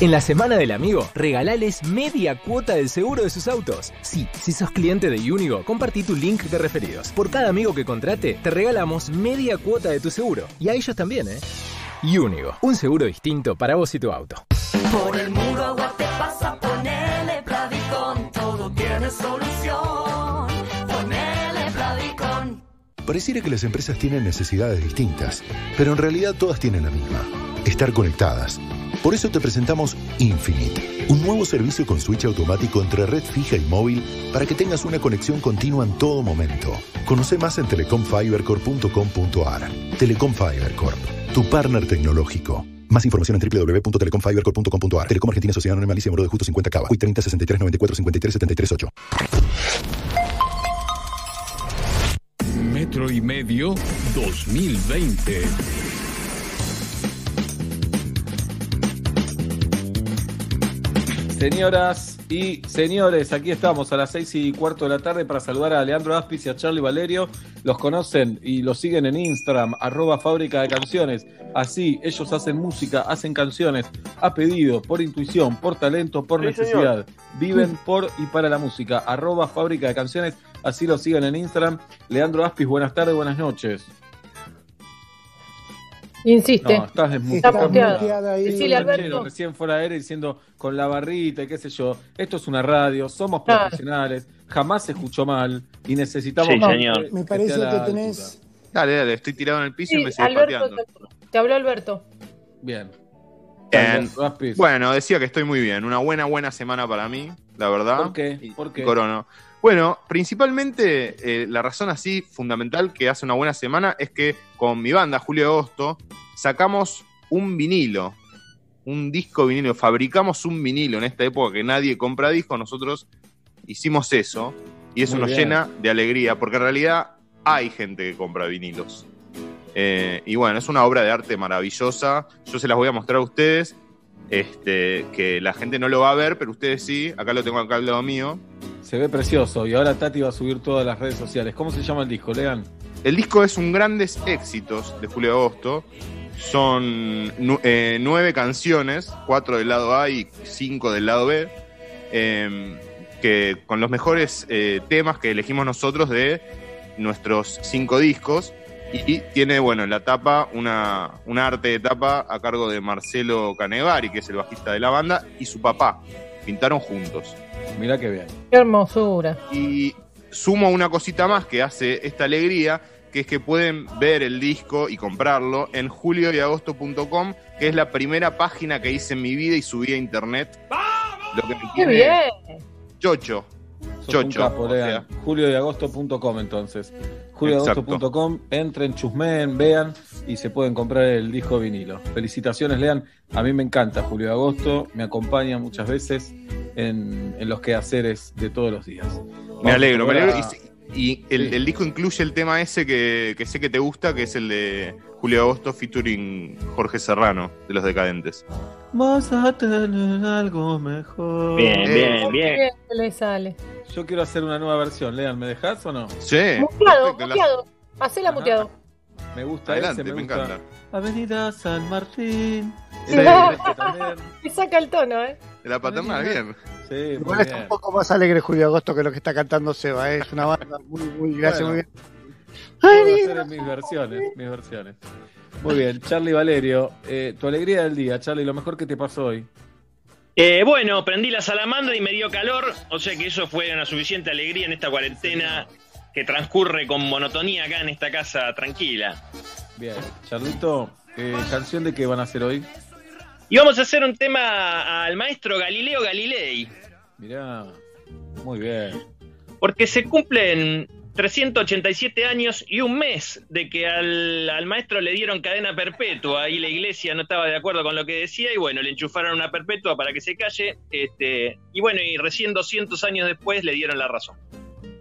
En la semana del amigo, regalales media cuota del seguro de sus autos. Sí, si sos cliente de Unigo, compartí tu link de referidos. Por cada amigo que contrate, te regalamos media cuota de tu seguro. Y a ellos también, ¿eh? Unigo, un seguro distinto para vos y tu auto. Por el muro agua te pasa, ponele todo tiene solución. Pareciera que las empresas tienen necesidades distintas, pero en realidad todas tienen la misma, estar conectadas. Por eso te presentamos Infinite, un nuevo servicio con switch automático entre red fija y móvil para que tengas una conexión continua en todo momento. Conoce más en telecomfibercorp.com.ar. Telecom tu partner tecnológico. Más información en www.telecomfibercorp.com.ar. Telecom Argentina Sociedad Anónima Alicia de Justo 50 Cava. Hoy 30 63 94 53 73 8. Metro y Medio 2020. Señoras y señores, aquí estamos a las seis y cuarto de la tarde para saludar a Leandro Aspis y a Charlie Valerio. Los conocen y los siguen en Instagram, arroba fábrica de canciones. Así, ellos hacen música, hacen canciones a pedido, por intuición, por talento, por Sí, necesidad. señor. Viven por y para la música. Arroba fábrica de canciones. Así los siguen en Instagram. Leandro Aspis, buenas tardes, buenas noches. Insiste. No, estás desmu- Está muteado. Decile, Alberto. Recién fuera de aire diciendo con la barrita y qué sé yo. Esto es una radio, somos Claro. profesionales, jamás se escuchó mal y necesitamos. Sí, que- señor. que Me parece que altura. tenés- Dale, dale, estoy tirado en el piso y me sigue Alberto, pateando. te, te habló Alberto. Bien. Aspis. Bueno, decía que estoy muy bien. Una buena, buena semana para mí, la verdad. ¿Por qué? ¿Por qué? Corono. Bueno, principalmente eh, la razón así fundamental que hace una buena semana es que con mi banda, Julio Agosto, sacamos un vinilo, un disco vinilo, fabricamos un vinilo en esta época que nadie compra discos, nosotros hicimos eso y eso Muy nos bien. llena de alegría, porque en realidad hay gente que compra vinilos. Eh, y bueno, es una obra de arte maravillosa, yo se las voy a mostrar a ustedes, este, que la gente no lo va a ver, pero ustedes sí, acá lo tengo acá al lado mío. Se ve precioso y ahora Tati va a subir todas las redes sociales. ¿Cómo se llama el disco, Lean? El disco es un grandes éxitos de Julio Agosto. Son eh, nueve canciones, cuatro del lado A y cinco del lado B, eh, que con los mejores eh, temas que elegimos nosotros de nuestros cinco discos. Y tiene, bueno, en la tapa una, un arte de tapa a cargo de Marcelo Canevari, que es el bajista de la banda, y su papá. Pintaron juntos. Mirá qué bien. Qué hermosura. Y sumo una cosita más que hace esta alegría, que es que pueden ver el disco y comprarlo en julioyagosto.com, que es la primera página que hice en mi vida y subí a internet. Lo que me Qué bien. chocho. Chocho. capo, o sea, juliodeagosto.com entonces. juliodeagosto.com, entren, chusmeen, vean y se pueden comprar el disco vinilo. Felicitaciones, Lean. A mí me encanta Julio de Agosto, me acompaña muchas veces en, en los quehaceres de todos los días. me alegro, me alegro. Y, el, el disco incluye el tema ese que, que sé que te gusta, que es el de Julio Agosto featuring Jorge Serrano, de Los Decadentes. Vas a tener algo mejor. Bien, bien, Bien, le sale. Yo quiero hacer una nueva versión, Lean, ¿me dejás o no? Sí. Muteado, perfecto, la- muteado. Hacela muteado. Me gusta Adelante, ese, me, me gusta. encanta. Avenida San Martín. Sí. Y saca el tono, ¿eh? La paternal, bien. Sí, Igual está bien. un poco más alegre Julio Agosto que lo que está cantando Seba, ¿eh? es una banda muy, muy, Bueno. muy bien. Puedo hacer en mis versiones, mis versiones. Muy bien, Charlie Valerio, eh, tu alegría del día, Charlie, lo mejor que te pasó hoy. Eh, bueno, prendí la salamandra y me dio calor, o sea que eso fue una suficiente alegría en esta cuarentena que transcurre con monotonía acá en esta casa tranquila. Bien, Charlito, eh, ¿canción de qué van a hacer hoy? Y vamos a hacer un tema al maestro Galileo Galilei, Mirá, muy bien. porque se cumplen 387 años y un mes de que al, al maestro le dieron cadena perpetua y la iglesia no estaba de acuerdo con lo que decía y bueno, le enchufaron una perpetua para que se calle este, y bueno, y recién 200 años después le dieron la razón.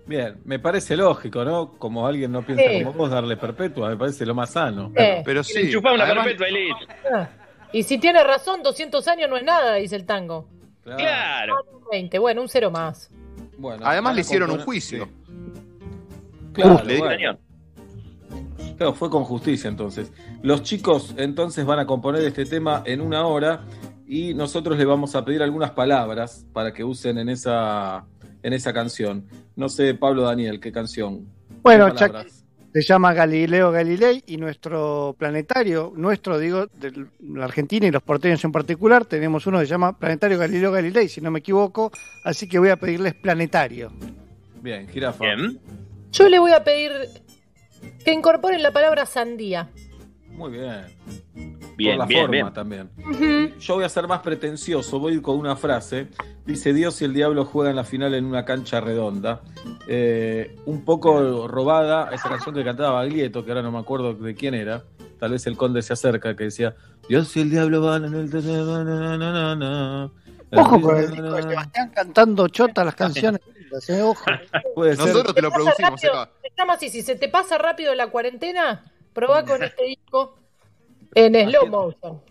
Bien, me parece lógico, ¿no? Como alguien no piensa Sí. como vos, darle perpetua, me parece lo más sano. Eh. Pero Le sí. enchufaba una además- perpetua y listo. Y si tiene razón, 200 años no es nada, dice el tango. Claro. 20, bueno, un cero más. Bueno, Además le hicieron un juicio. Claro, Le- bueno. Claro, fue con justicia entonces. Los chicos entonces van a componer este tema en una hora y nosotros le vamos a pedir algunas palabras para que usen en esa, en esa canción. No sé, Pablo Daniel, ¿qué canción? Bueno, ¿Qué palabras? Se llama Galileo Galilei y nuestro planetario, nuestro digo, de la Argentina y los porteños en particular, tenemos uno que se llama Planetario Galileo Galilei, si no me equivoco, así que voy a pedirles planetario. Bien, jirafa. Yo le voy a pedir que incorporen la palabra sandía. Muy bien. Bien, Por la bien, forma bien. también. Yo voy a ser más pretencioso, voy a ir con una frase. Dice Dios y el diablo juegan la final en una cancha redonda. Eh, un poco robada esa canción que cantaba Baglietto, que ahora no me acuerdo de quién era. Tal vez el conde se acerca, que decía Dios y el diablo van en el... Ojo con el disco de Sebastián cantando chota las canciones. ¿eh? Ojo. Puede ser. Nosotros te lo producimos, rápido, Eva. se llama así, si se te pasa rápido la cuarentena, probá con este disco en slow motion.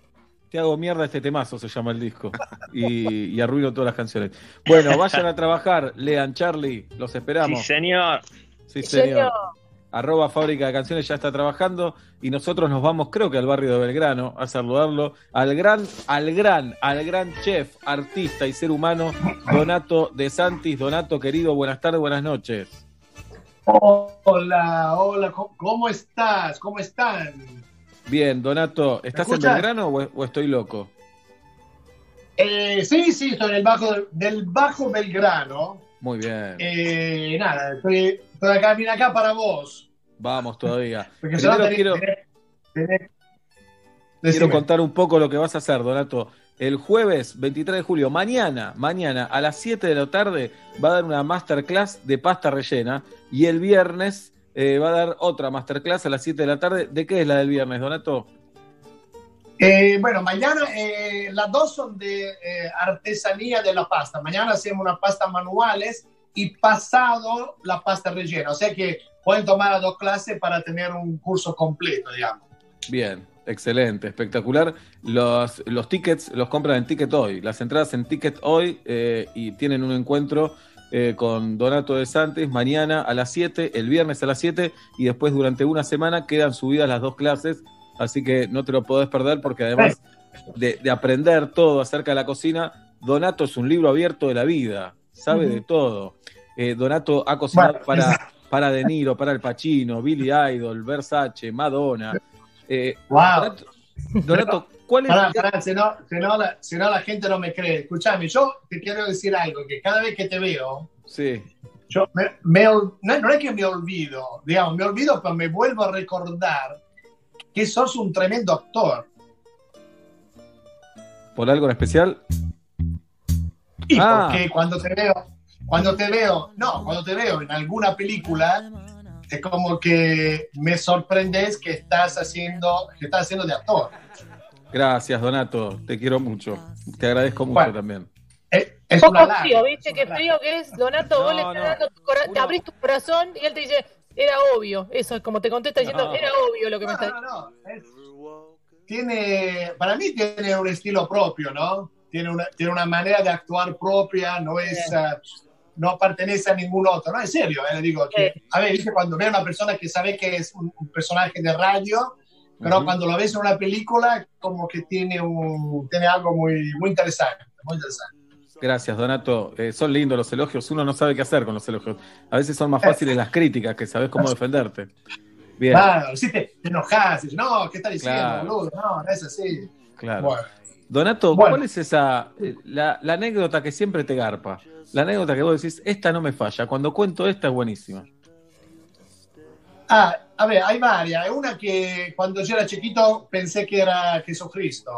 Te hago mierda este temazo, se llama el disco. Y, y arruino todas las canciones. Bueno, vayan a trabajar, lean Charlie, los esperamos. Sí, señor. Sí, señor. Arroba Fábrica de Canciones ya está trabajando y nosotros nos vamos, creo que al barrio de Belgrano, a saludarlo al gran, al gran, al gran chef, artista y ser humano, Donato de Santis. Donato, querido, buenas tardes, buenas noches. Hola, hola, ¿cómo- ¿cómo estás? ¿Cómo están? Bien, Donato, ¿estás en? Belgrano o, o estoy loco? Eh, sí, sí, estoy en el bajo del Bajo Belgrano. Muy bien, Eh, nada, estoy, estoy acá, vine acá para vos. vamos todavía. Porque Primero tenés- quiero, tenés- tenés- quiero Decime. contar un poco lo que vas a hacer, Donato. El jueves 23 de julio, mañana, mañana a las 7 de la tarde, va a dar una masterclass de pasta rellena. Y el viernes eh, va a dar otra masterclass a las 7 de la tarde. ¿De qué es la del viernes, Donato? Eh, bueno, mañana eh, las dos son de artesanía de la pasta. Mañana hacemos unas pastas manuales y pasado la pasta rellena. O sea que pueden tomar las dos clases para tener un curso completo, digamos. Bien, excelente, espectacular. Los, los tickets los compran en Ticket Hoy. Las entradas en Ticket Hoy eh, y tienen un encuentro eh, con Donato de Santis mañana a las 7, el viernes a las 7 y después durante una semana quedan subidas las dos clases. Así que no te lo podés perder porque además de, de aprender todo acerca de la cocina, Donato es un libro abierto de la vida, sabe de todo. Eh, Donato ha cocinado Bueno, para, para De Niro, para El Pacino, Billy Idol, Versace, Madonna. Eh, Wow. Donato, Donato, ¿cuál es? Pará, pará, si no, si no la, si no la gente no me cree. Escúchame, yo te quiero decir algo, que cada vez que te veo, Sí, yo me, me ol- no, no es que me olvido, digamos, me olvido, pero me vuelvo a recordar que sos un tremendo actor. ¿por algo en especial? Y Ah. porque cuando te veo, cuando te veo, no, cuando te veo en alguna película, es como que me sorprendes que estás haciendo, que estás haciendo de actor. Gracias, Donato, te quiero mucho. Te agradezco mucho Bueno. también. Es, es Poco una halago, frío, ¿viste? es Qué frío que es. Donato, vos le No, estás no. dando tu cora- te abrís tu corazón y él te dice, era obvio. Eso es como te contesta diciendo, No. era obvio lo que me No, está no, no. Es- tiene, para mí tiene un estilo propio, ¿no? Tiene una, tiene una manera de actuar propia, no es, ah, no pertenece a ningún otro, no, en serio, eh, le digo, que, a ver, dice cuando ve a una persona que sabe que es un, un personaje de radio, pero cuando lo ves en una película, como que tiene un, tiene algo muy, muy interesante, muy interesante. Gracias, Donato. Eh, son lindos los elogios. Uno no sabe qué hacer con los elogios. A veces son más fáciles las críticas, que sabes cómo defenderte. Bien, Claro, si te, te enojas, dices, no, ¿qué está diciendo, Claro. boludo? No, no es así. claro. Bueno. Donato, Bueno. ¿cuál es esa eh, la, la anécdota que siempre te garpa? La anécdota que vos decís, esta no me falla. Cuando cuento esta es buenísima. Ah, a ver, hay varias. Hay una que cuando yo era chiquito pensé que era Jesucristo.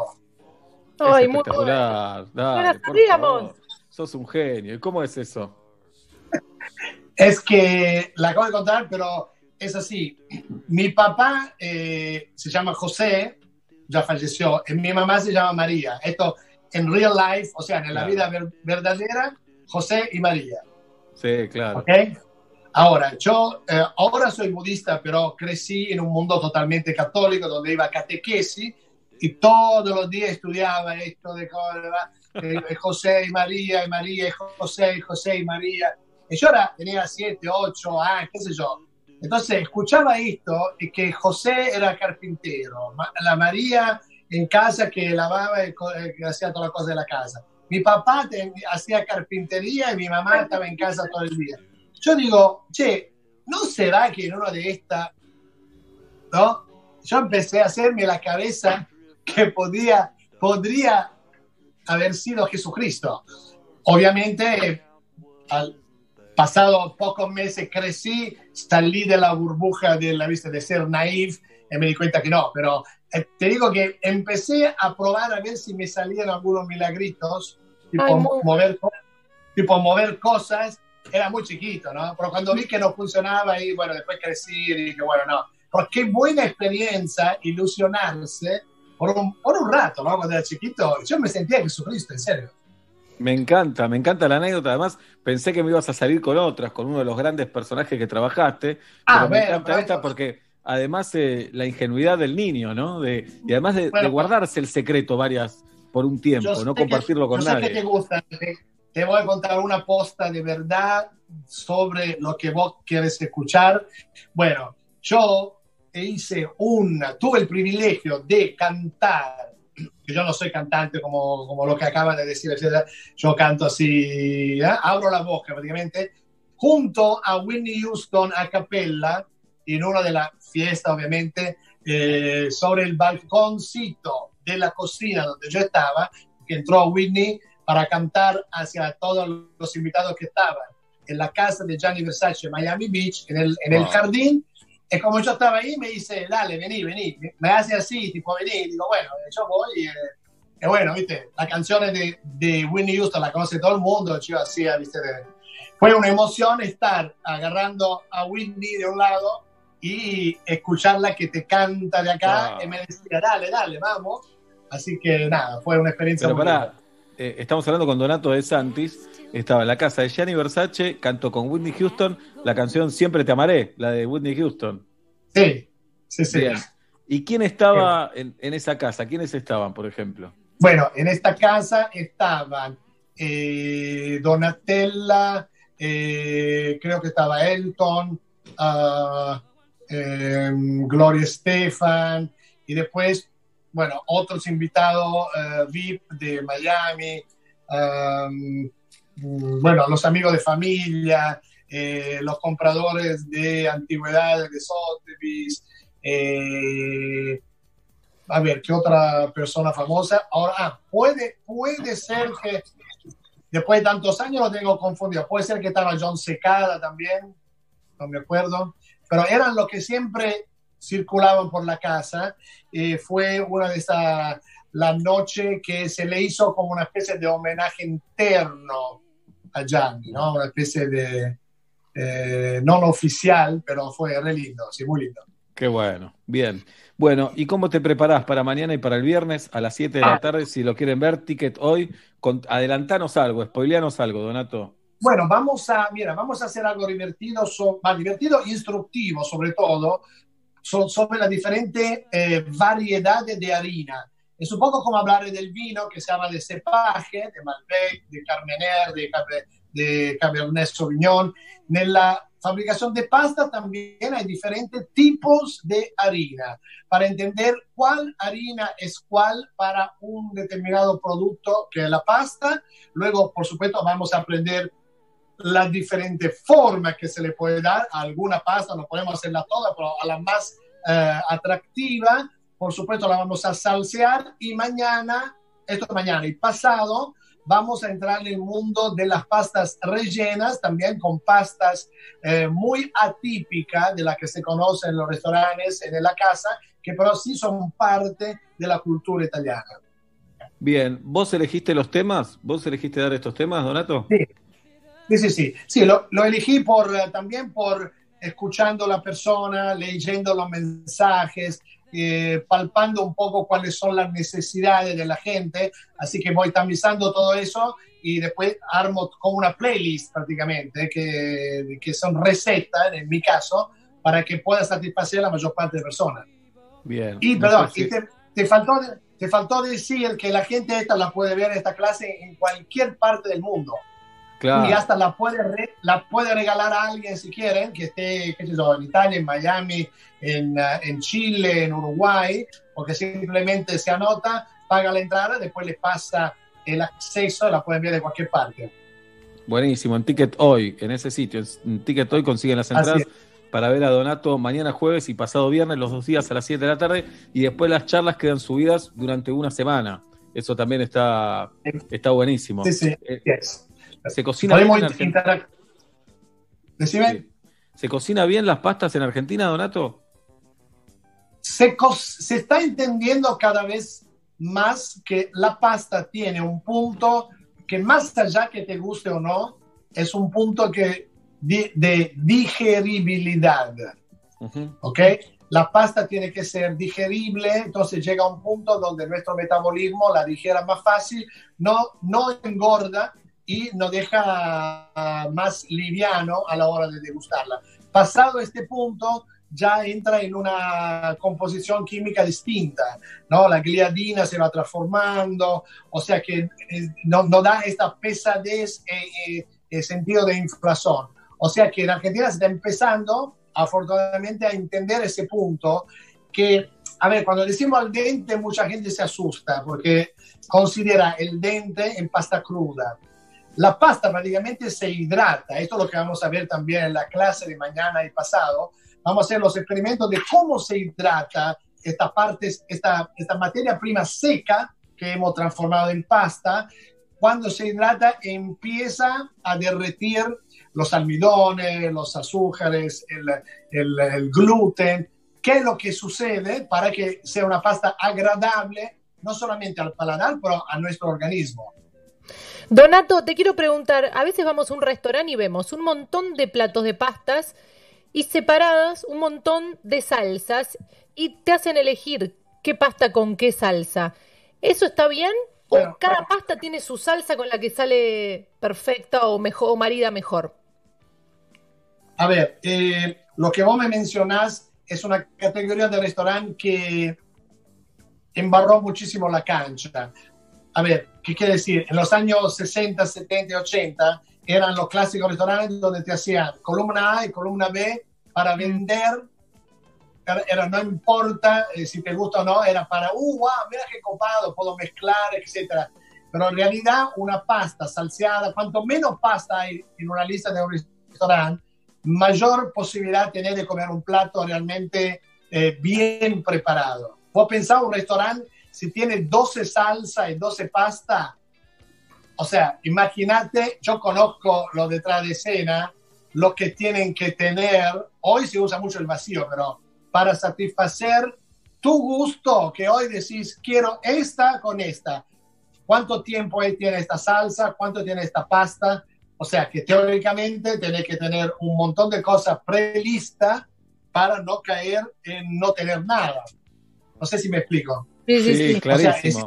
Ay, es muy espectacular. Dale, No la por favor. Sos un genio. ¿Y cómo es eso? Es que la acabo de contar, pero es así. Mi papá eh, se llama José, ya falleció, y mi mamá se llama María. Esto en real life, o sea, en la Claro. vida ver- verdadera, José y María. Sí, claro. ¿Ok? Ahora, yo eh, ahora soy budista, pero crecí en un mundo totalmente católico, donde iba a catequesis y todos los días estudiaba esto de eh, José y María, y María y José, y José y María. Y yo era, tenía siete, ocho años, qué sé yo. Entonces, escuchaba esto y que José era carpintero, la María en casa que lavaba y eh, hacía todas las cosas de la casa. Mi papá te- hacía carpintería y mi mamá estaba en casa todo el día. Yo digo, che, ¿no será que en una de estas, no? Yo empecé a hacerme la cabeza que podía, podría haber sido Jesucristo. Obviamente, al pasado pocos meses crecí, salí de la burbuja de la vista de ser naif y me di cuenta que no, pero eh, te digo que empecé a probar a ver si me salían algunos milagritos, tipo, Ay, muy- mover, tipo mover cosas, era muy chiquito, ¿no? Pero cuando vi que no funcionaba y bueno, después crecí y dije, bueno, no, pero qué buena experiencia ilusionarse por un, por un rato, ¿no? Cuando era chiquito, yo me sentía Jesucristo, en serio. Me encanta, me encanta la anécdota. Además, pensé que me ibas a salir con otras, con uno de los grandes personajes que trabajaste. Ah, pero me bueno, encanta pero esta porque además eh, la ingenuidad del niño, ¿no? De, y además de, Bueno, de guardarse el secreto varias por un tiempo, Yo no compartirlo que, con yo sé que nadie. te gusta. Te, te voy a contar una posta de verdad sobre lo que vos quieres escuchar. Bueno, yo hice una, tuve el privilegio de cantar, que yo no soy cantante como, como lo que acaban de decir, etcétera. yo canto así, ¿eh? abro la boca prácticamente, junto a Whitney Houston a capella, en una de las fiestas, obviamente, eh, sobre el balconcito de la cocina donde yo estaba, que entró Whitney para cantar hacia todos los invitados que estaban en la casa de Gianni Versace Miami Beach, en el, en el Wow. jardín. Y como yo estaba ahí, me dice, dale, vení, vení. Me hace así, tipo, vení. Digo, bueno, yo voy. eh, y bueno, viste, la canción es de, de Whitney Houston la conoce todo el mundo. Yo hacía, viste, de- fue una emoción estar agarrando a Whitney de un lado y escucharla que te canta de acá. Wow. Y me decía, dale, dale, vamos. Así que nada, fue una experiencia Pero muy linda. eh, estamos hablando con Donato de Santis. Estaba en la casa de Gianni Versace, cantó con Whitney Houston la canción Siempre te amaré, la de Whitney Houston. Sí, sí, sí. Bien. ¿Y quién estaba en, en esa casa? ¿Quiénes estaban, por ejemplo? Bueno, en esta casa estaban eh, Donatella, eh, creo que estaba Elton, ah, eh, Gloria Estefan y después, bueno, otros invitados eh, VIP de Miami, um, bueno, los amigos de familia, eh, los compradores de antigüedades de Sotheby's, eh, a ver, ¿qué otra persona famosa? Ahora, ah, puede, puede ser que después de tantos años lo tengo confundido. Puede ser que estaba John Secada también, no me acuerdo. Pero eran los que siempre circulaban por la casa. Eh, fue una de esas, la noche que se le hizo como una especie de homenaje interno a Gianni, ¿no? Una especie de, eh, no oficial, pero fue re lindo, sí, muy lindo. Qué bueno, bien. Bueno, ¿y cómo te preparás para mañana y para el viernes a las 7 de la Ah. tarde? Si lo quieren ver, ticket hoy. Con, adelantanos algo, spoileanos algo, Donato. Bueno, vamos a, mira, vamos a hacer algo divertido, so- más divertido instructivo sobre todo, so- sobre las diferentes eh, variedades de harina. Es un poco como hablar del vino que se llama de cepaje, de Malbec, de Carmener, de, de Cabernet Sauvignon. Nella fabbricación de pasta también hay diferentes tipos de harina para entender cuál harina es cuál para un determinado producto que es la pasta. Luego, por supuesto, vamos a aprender las diferentes formas que se le puede dar a alguna pasta, no podemos hacerla toda, pero a la más eh, atractiva, por supuesto la vamos a salsear y mañana, esto es mañana y pasado, vamos a entrar en el mundo de las pastas rellenas, también con pastas eh, muy atípicas de las que se conocen en los restaurantes, en la casa, que pero sí son parte de la cultura italiana. Bien, ¿vos elegiste los temas? ¿Vos elegiste dar estos temas, Donato? Sí. Sí, sí, sí. Sí, lo, lo elegí por, eh, también por escuchando la persona, leyendo los mensajes, eh, palpando un poco cuáles son las necesidades de la gente. Así que voy tamizando todo eso y después armo como una playlist prácticamente, que, que son recetas, en mi caso, para que pueda satisfacer a la mayor parte de personas. Bien. Y perdón, parece- y te, te faltó, te faltó decir que la gente esta la puede ver esta clase en cualquier parte del mundo Claro. y hasta la puede, re- la puede regalar a alguien si quieren, que esté, qué sé yo, en Italia, en Miami, en, ah, en Chile, en Uruguay, porque simplemente se anota, paga la entrada, después le pasa el acceso, la pueden ver de cualquier parte. Buenísimo, en Ticket Hoy, en ese sitio. En Ticket Hoy consiguen las entradas para ver a Donato mañana jueves y pasado viernes, los dos días a las 7 de la tarde. Y después las charlas quedan subidas durante una semana. Eso también está, está buenísimo. Sí, sí, Eh, yes. ¿Se cocina bien en Argentina? interac- Decime. ¿Se cocina bien las pastas en Argentina, Donato? se, co- se está entendiendo cada vez más que la pasta tiene un punto que más allá que te guste o no, es un punto que de digeribilidad. ¿Ok? la pasta tiene que ser digerible, entonces llega un punto donde nuestro metabolismo la digiera más fácil, no, no engorda y nos deja más liviano a la hora de degustarla. Pasado este punto, ya entra en una composición química distinta, ¿no? La gliadina se va transformando, o sea que eh, no, no da esta pesadez y sentido de inflación. O sea que en Argentina se está empezando, afortunadamente, a entender ese punto que, a ver, cuando decimos al dente, mucha gente se asusta porque considera el dente en pasta cruda. La pasta prácticamente se hidrata. Esto es lo que vamos a ver también en la clase de mañana y pasado. Vamos a hacer los experimentos de cómo se hidrata esta parte, esta, materia prima seca que hemos transformado en pasta. Cuando se hidrata, empieza a derretir los almidones, los azúcares, el, el, el gluten. ¿Qué es lo que sucede para que sea una pasta agradable, no solamente al paladar, pero a nuestro organismo? Donato, te quiero preguntar, a veces vamos a un restaurante y vemos un montón de platos de pastas y separadas un montón de salsas y te hacen elegir qué pasta con qué salsa. ¿Eso está bien? ¿O cada pasta tiene su salsa con la que sale perfecta o mejor o marida mejor? A ver, eh, lo que vos me mencionás es una categoría de restaurante que embarró muchísimo la cancha. A ver, ¿qué quiere decir? En los años 60, 70 y 80 eran los clásicos restaurantes donde te hacían columna A y columna B para vender. Era, no importa eh, si te gusta o no, era para, uh, wow, mira qué copado, puedo mezclar, etc. Pero en realidad una pasta salseada, cuanto menos pasta hay en una lista de un restaurante, mayor posibilidad tener de comer un plato realmente eh, bien preparado. Vos pensás un restaurante, si tiene 12 salsa y 12 pasta, o sea, imagínate, yo conozco lo detrás de escena, lo que tienen que tener, hoy se usa mucho el vacío, pero para satisfacer tu gusto, que hoy decís, quiero esta con esta. ¿Cuánto tiempo tiene esta salsa? ¿Cuánto tiene esta pasta? O sea, que teóricamente tenés que tener un montón de cosas prelistas para no caer en no tener nada. No sé si me explico. Sí, clarísimo.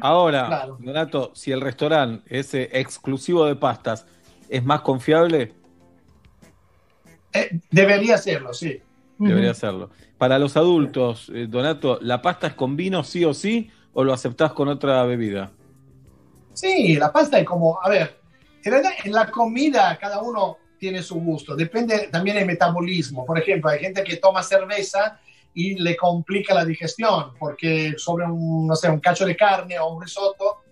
Ahora, Donato, si el restaurante es eh, exclusivo de pastas, ¿es más confiable? Eh, debería serlo, sí. Debería serlo. Para los adultos, eh, Donato, ¿la pasta es con vino sí o sí o lo aceptás con otra bebida? Sí, la pasta es como, a ver, en la comida cada uno tiene su gusto, depende también del metabolismo. Por ejemplo, hay gente que toma cerveza y le complica la digestión porque sobre un, no sé, un cacho de carne o un risotto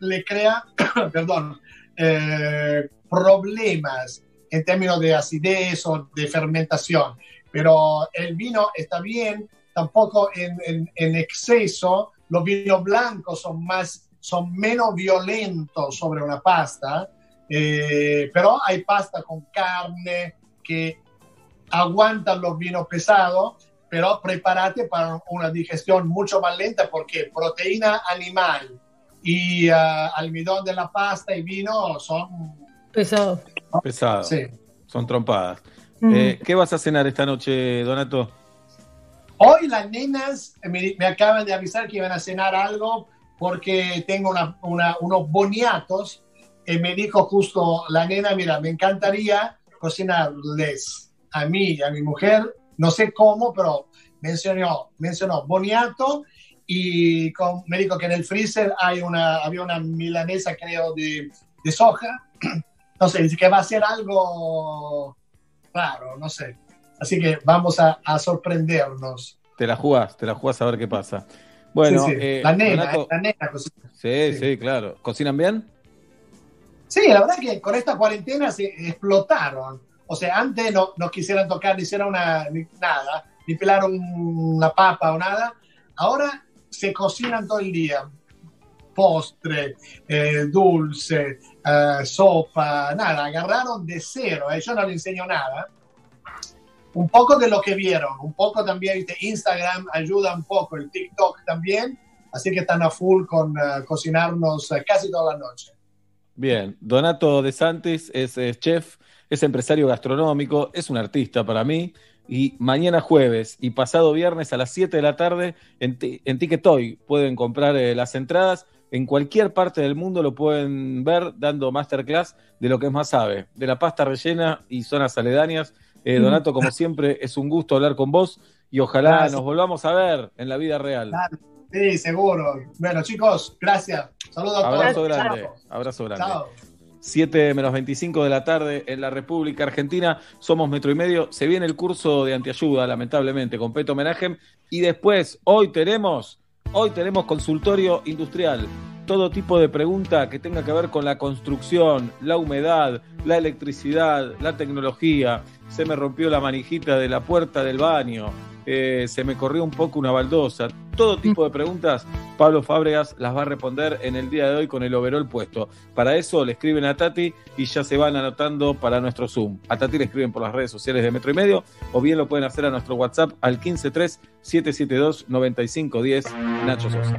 le crea, perdón, eh, problemas en términos de acidez o de fermentación. Pero el vino está bien, tampoco en, en, exceso. Los vinos blancos son, más, son menos violentos sobre una pasta, eh, pero hay pasta con carne que aguantan los vinos pesados, pero prepárate para una digestión mucho más lenta porque proteína animal y uh, almidón de la pasta y vino son pesados. Pesados. Sí. Son trompadas. Eh, ¿Qué vas a cenar esta noche, Donato? Hoy las nenas me, acaban de avisar que iban a cenar algo porque tengo unos boniatos. Y me dijo justo la nena, mira, me encantaría cocinarles a mí y a mi mujer, no sé cómo, pero mencionó, mencionó boniato y con, me dijo que en el freezer hay una, había una milanesa, creo, de, de soja. No sé, dice que va a ser algo raro, no sé. Así que vamos a, a sorprendernos. Te la jugás, te la jugás a ver qué pasa. Bueno, sí, sí. Eh, la nena, la nena cocina. Sí, sí, claro. ¿Cocinan bien? Sí, la verdad que con esta cuarentena se explotaron. O sea, antes no, no quisieran tocar ni siquiera una, ni, nada, ni pelar una papa o nada. Ahora se cocinan todo el día. Postre, eh, dulce, eh, sopa, nada. Agarraron de cero. Eh. Yo no les enseño nada. Un poco de lo que vieron. Un poco también, ¿viste? Instagram ayuda un poco, el TikTok también. Así que están a full con uh, cocinarnos uh, casi toda la noche. Bien, Donato De Santis es, chef, es empresario gastronómico, es un artista para mí. Y mañana jueves y pasado viernes a las 7 de la tarde en, en Ticketoy pueden comprar eh, las entradas. En cualquier parte del mundo lo pueden ver dando masterclass de lo que es más sabe, de la pasta rellena y zonas aledañas. Eh, Donato, como siempre, es un gusto hablar con vos y ojalá Gracias. nos volvamos a ver en la vida real. Sí, seguro. Bueno, chicos, gracias. Saludos a todos. Abrazo grande, Chao. abrazo grande. Chao. 7 menos 25 de la tarde en la República Argentina. Somos metro y medio. Se viene el curso de antiayuda, lamentablemente, con Peto Menajem. Y después, hoy tenemos, hoy tenemos consultorio industrial. Todo tipo de pregunta que tenga que ver con la construcción, la humedad, la electricidad, la tecnología. Se me rompió la manijita de la puerta del baño. eh, se me corrió un poco una baldosa. Todo tipo de preguntas, Pablo Fábregas las va a responder en el día de hoy con el overol puesto. Para eso le escriben a Tati y ya se van anotando para nuestro Zoom. A Tati le escriben por las redes sociales de Metro y Medio o bien lo pueden hacer a nuestro WhatsApp al 153-772-9510 Nacho Sosa.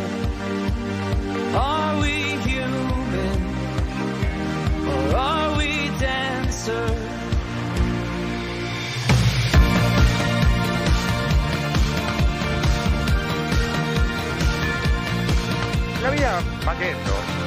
La vida va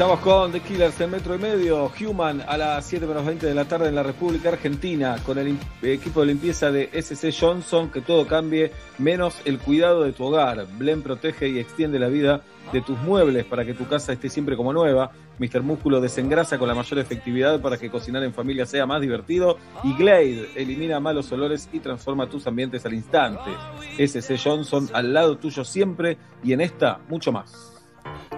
Estamos con The Killers en metro y medio, Human a las 7 menos 20 de la tarde en la República Argentina, con el equipo de limpieza de SC Johnson, que todo cambie, menos el cuidado de tu hogar. Blend protege y extiende la vida de tus muebles para que tu casa esté siempre como nueva. Mr. Músculo desengrasa con la mayor efectividad para que cocinar en familia sea más divertido. Y Glade elimina malos olores y transforma tus ambientes al instante. SC Johnson al lado tuyo siempre y en esta mucho más.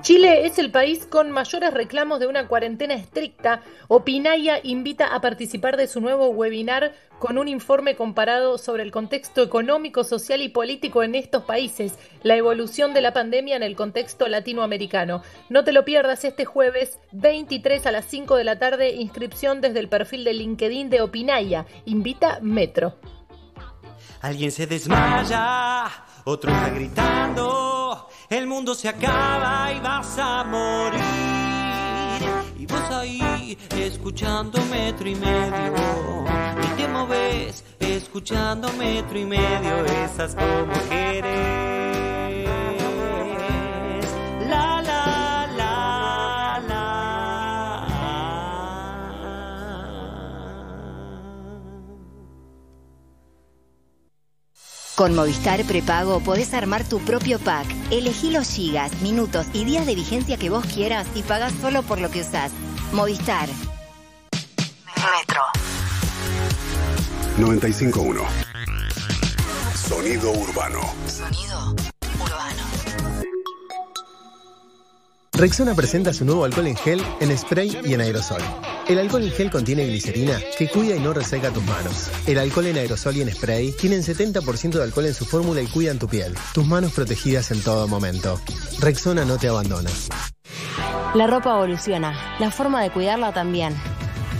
Chile es el país con mayores reclamos de una cuarentena estricta. Opinaya invita a participar de su nuevo webinar con un informe comparado sobre el contexto económico, social y político en estos países, la evolución de la pandemia en el contexto latinoamericano. No te lo pierdas este jueves 23 a las 5 de la tarde, inscripción desde el perfil de LinkedIn de Opinaya. Invita Metro. Alguien se desmaya, otro está gritando, el mundo se acaba y vas a morir. Y vos ahí, escuchando metro y medio, y te moves, escuchando metro y medio, esas como querés. Con Movistar Prepago podés armar tu propio pack. Elegí los gigas, minutos y días de vigencia que vos quieras y pagás solo por lo que usás. Movistar. Metro. 951. Sonido urbano. Sonido urbano. Rexona presenta su nuevo alcohol en gel, en spray y en aerosol. El alcohol en gel contiene glicerina que cuida y no reseca tus manos. El alcohol en aerosol y en spray tienen 70% de alcohol en su fórmula y cuidan tu piel. Tus manos protegidas en todo momento. Rexona no te abandona. La ropa evoluciona, la forma de cuidarla también.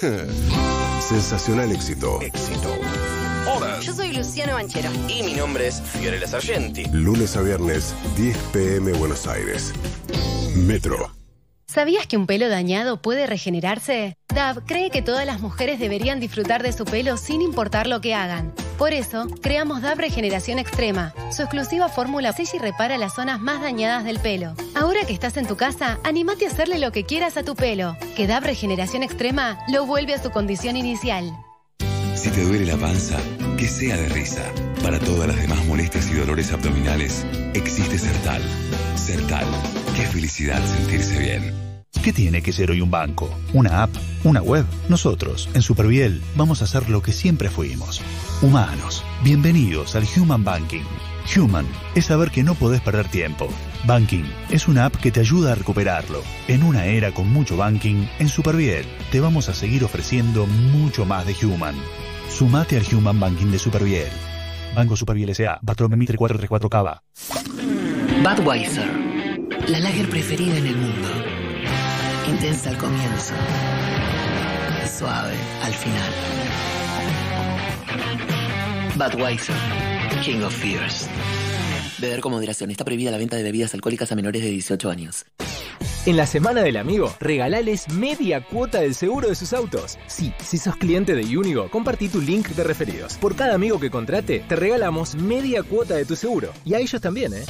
Sensacional éxito. Éxito. Hola. Yo soy Luciano Banchero. Y mi nombre es Fiorella Sargenti. Lunes a viernes, 10 pm Buenos Aires. Metro. ¿Sabías que un pelo dañado puede regenerarse? DAV cree que todas las mujeres deberían disfrutar de su pelo sin importar lo que hagan. Por eso, creamos DAV Regeneración Extrema. Su exclusiva fórmula sella y repara las zonas más dañadas del pelo. Ahora que estás en tu casa, animate a hacerle lo que quieras a tu pelo. Que DAV Regeneración Extrema lo vuelve a su condición inicial. Si te duele la panza, que sea de risa. Para todas las demás molestias y dolores abdominales, existe Sertal. Sertal. Qué felicidad sentirse bien. ¿Qué tiene que ser hoy un banco? ¿Una app? ¿Una web? Nosotros, en Superviel, vamos a hacer lo que siempre fuimos. Humanos. Bienvenidos al Human Banking. Human es saber que no podés perder tiempo. Banking es una app que te ayuda a recuperarlo. En una era con mucho banking, en Superviel te vamos a seguir ofreciendo mucho más de Human. Sumate al Human Banking de Superviel. Banco Superviel S.A. Bartolomé Mitre 434 Cava. Budweiser, la lager preferida en el mundo. Intensa al comienzo, suave al final. Budweiser, King of Fears. Beber con moderación. Está prohibida la venta de bebidas alcohólicas a menores de 18 años. En la semana del amigo, regalales media cuota del seguro de sus autos. Sí, si sos cliente de Unigo, compartí tu link de referidos. Por cada amigo que contrate, te regalamos media cuota de tu seguro. Y a ellos también, ¿eh?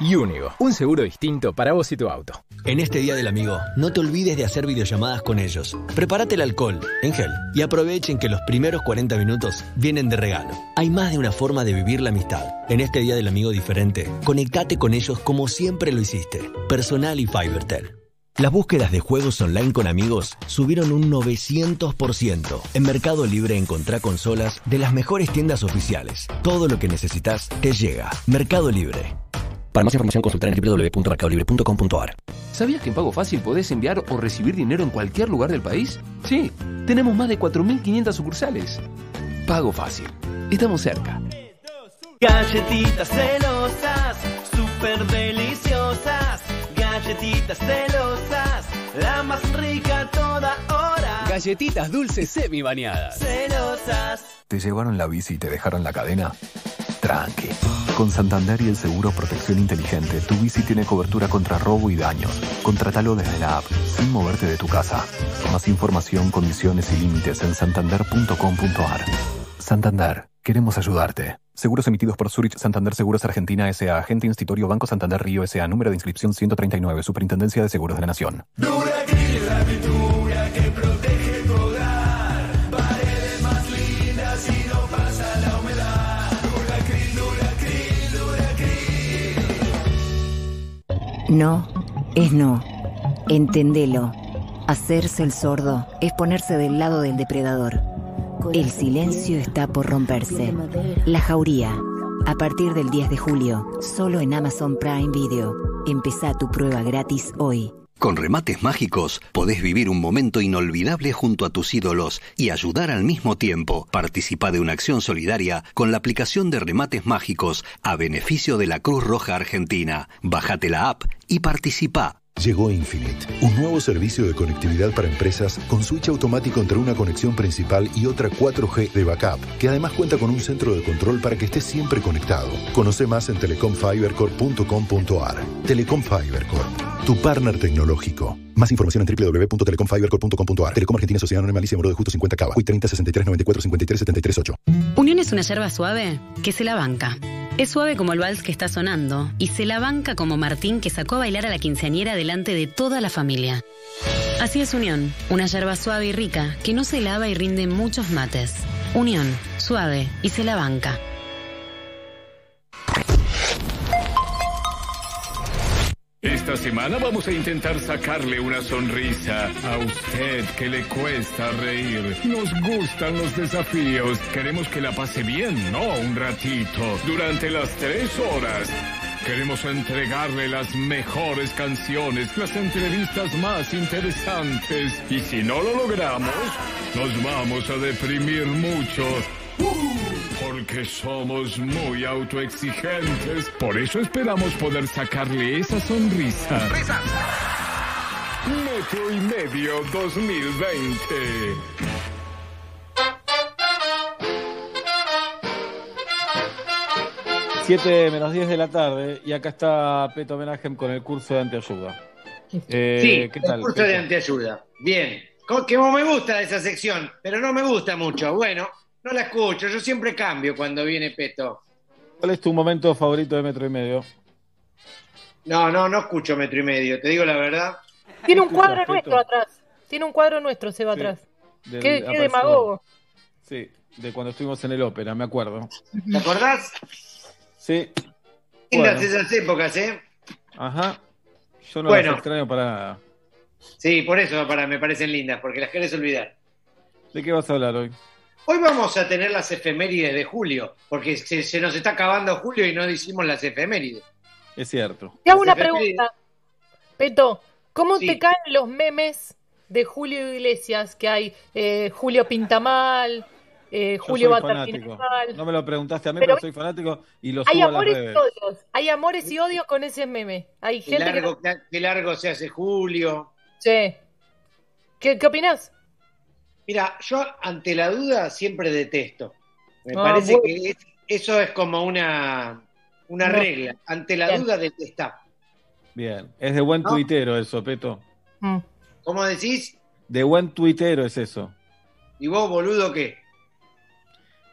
Unigo, un seguro distinto para vos y tu auto. En este Día del Amigo, no te olvides de hacer videollamadas con ellos. Prepárate el alcohol, en gel, y aprovechen que los primeros 40 minutos vienen de regalo. Hay más de una forma de vivir la amistad. En este Día del Amigo diferente, conectate con ellos como siempre lo hiciste. Personal y Fibertel. Las búsquedas de juegos online con amigos subieron un 900%. En Mercado Libre encontrá consolas de las mejores tiendas oficiales. Todo lo que necesitas te llega. Mercado Libre. Para más información consultar en www.mercadolibre.com.ar. ¿Sabías que en Pago Fácil podés enviar o recibir dinero en cualquier lugar del país? Sí, tenemos más de 4.500 sucursales. Pago Fácil. Estamos cerca. Galletitas celosas, súper deliciosas. Galletitas celosas, la más rica a toda hora. Galletitas dulces semi bañadas. Celosas. ¿Te llevaron la bici y te dejaron la cadena? Tranqui. Con Santander y el seguro Protección Inteligente, tu bici tiene cobertura contra robo y daños. Contratalo desde la app, sin moverte de tu casa. Más información, condiciones y límites en santander.com.ar. Santander, queremos ayudarte. Seguros emitidos por Zurich Santander Seguros Argentina S.A. Agente Institutorio Banco Santander Río S.A. Número de inscripción 139. Superintendencia de Seguros de la Nación. Duracril, No es no. Entendelo. Hacerse el sordo es ponerse del lado del depredador. El silencio está por romperse. La Jauría. A partir del 10 de julio, solo en Amazon Prime Video. Empezá tu prueba gratis hoy. Con remates mágicos podés vivir un momento inolvidable junto a tus ídolos y ayudar al mismo tiempo. Participa de una acción solidaria con la aplicación de remates mágicos a beneficio de la Cruz Roja Argentina. Bájate la app y participa. Llegó Infinite, un nuevo servicio de conectividad para empresas con switch automático entre una conexión principal y otra 4G de backup, que además cuenta con un centro de control para que estés siempre conectado. Conoce más en telecomfibercorp.com.ar. Telecom Fiber Corp, tu partner tecnológico. Más información en www.telecomfibercorp.com.ar. Telecom Argentina Sociedad Anónima Alicia Moro de Justo 50 Cava. Hoy 30 63 94 53 73 8. Unión es una yerba suave que se la banca. Es suave como el vals que está sonando y se la banca como Martín que sacó a bailar a la quinceañera delante de toda la familia. Así es Unión, una yerba suave y rica que no se lava y rinde muchos mates. Unión, suave y se la banca. Esta semana vamos a intentar sacarle una sonrisa a usted que le cuesta reír. Nos gustan los desafíos. Queremos que la pase bien, ¿no? Un ratito. Durante las tres horas. Queremos entregarle las mejores canciones, las entrevistas más interesantes. Y si no lo logramos, nos vamos a deprimir mucho. Porque somos muy autoexigentes. Por eso esperamos poder sacarle esa sonrisa. Metro y medio 2020. Siete menos 10 de la tarde y acá está Peto Menagem con el curso de anteayuda. Eh, sí, ¿qué tal? el curso de anteayuda. Bien. Que me gusta esa sección, pero no me gusta mucho. Bueno, no la escucho. Yo siempre cambio cuando viene Peto. ¿Cuál es tu momento favorito de metro y medio? No, no, no escucho metro y medio. Te digo la verdad. Tiene un cuadro Peto? nuestro atrás. Tiene un cuadro nuestro, Seba, Sí, atrás. del Qué, qué demagogo. Sí, de cuando estuvimos en el ópera, me acuerdo. ¿Te acordás? Sí. Lindas Bueno. esas épocas, ¿eh? Ajá. Yo no Bueno. las extraño para nada. Sí, por eso para, me parecen lindas, porque las querés olvidar. ¿De qué vas a hablar hoy? Hoy vamos a tener las efemérides de julio, porque se, se nos está acabando julio y no hicimos las efemérides. Es cierto. Te hago una efemérides- pregunta. Peto, ¿cómo Sí. te caen los memes de Julio Iglesias que hay? Eh, Julio Pintamal, eh, Julio fanático. mal. No me lo preguntaste a mí, Pero- pero, soy fanático y lo Hay subo a las amores y odios. Hay amores y odios con ese meme. Hay Qué gente que largo, qué largo se hace julio. Sí. ¿Qué, qué opinás? Mira, yo ante la duda siempre detesto. Me Ah, parece bueno. que es- eso es como una, una No. regla. Ante la Bien. duda detestar. Bien. Es de buen ¿No? tuitero eso, Peto. Mm. ¿Cómo decís? De buen tuitero es eso. ¿Y vos, boludo, qué?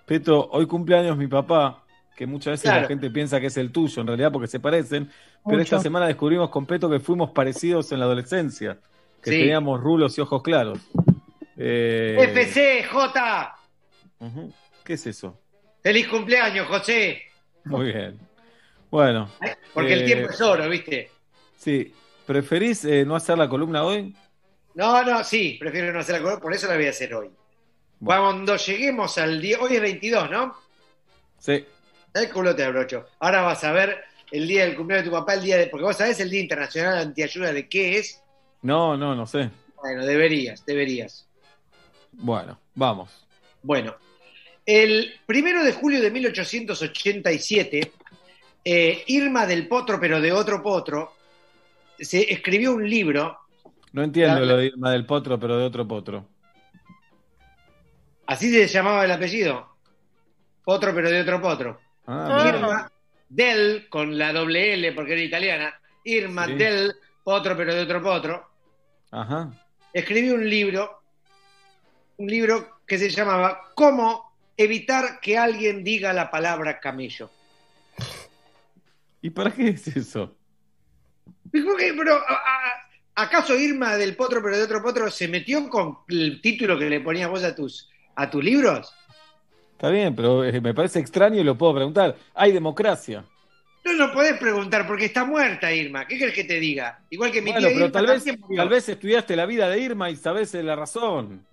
Peto, hoy cumpleaños mi papá, que muchas veces Claro. la gente piensa que es el tuyo, en realidad porque se parecen, pero esta semana descubrimos con Peto que fuimos parecidos en la adolescencia, que Sí. teníamos rulos y ojos claros. Eh, FC, J. ujú. ¿Qué es eso? Feliz cumpleaños, José. Muy bien. Bueno. Porque eh, el tiempo es oro, ¿viste? Sí. ¿Preferís eh, no hacer la columna hoy? No, no, sí, prefiero no hacer la columna, por eso la voy a hacer hoy. Cuando lleguemos al día, hoy es 22, ¿no? Sí. El culo te abrocho. Ahora vas a ver el día del cumpleaños de tu papá, el día de, porque vos sabés el Día Internacional Antiayuda de qué es. No, no, no sé. Bueno, deberías, deberías. Bueno, vamos. Bueno, el primero de julio de 1887, eh, Irma del Potro, pero de otro potro, se escribió un libro. No entiendo La- lo de Irma del Potro, pero de otro potro. Así se llamaba el apellido. Potro, pero de otro potro. Ah, Irma del, con la doble L, porque era italiana. Irma Sí. del Potro, pero de otro potro. Ajá. Escribió un libro, un libro que se llamaba ¿Cómo evitar que alguien diga la palabra camello? ¿Y para qué es eso? Dijo que, pero, ¿acaso Irma del Potro, pero de otro potro, se metió con el título que le ponías vos a tus, a tus libros? Está bien, pero eh, me parece extraño y lo puedo preguntar. Hay democracia. No, no podés preguntar porque está muerta Irma. ¿Qué querés que te diga? Igual que mi Bueno, tía pero Irma tal vez, tal vez estudiaste la vida de Irma y sabes la razón.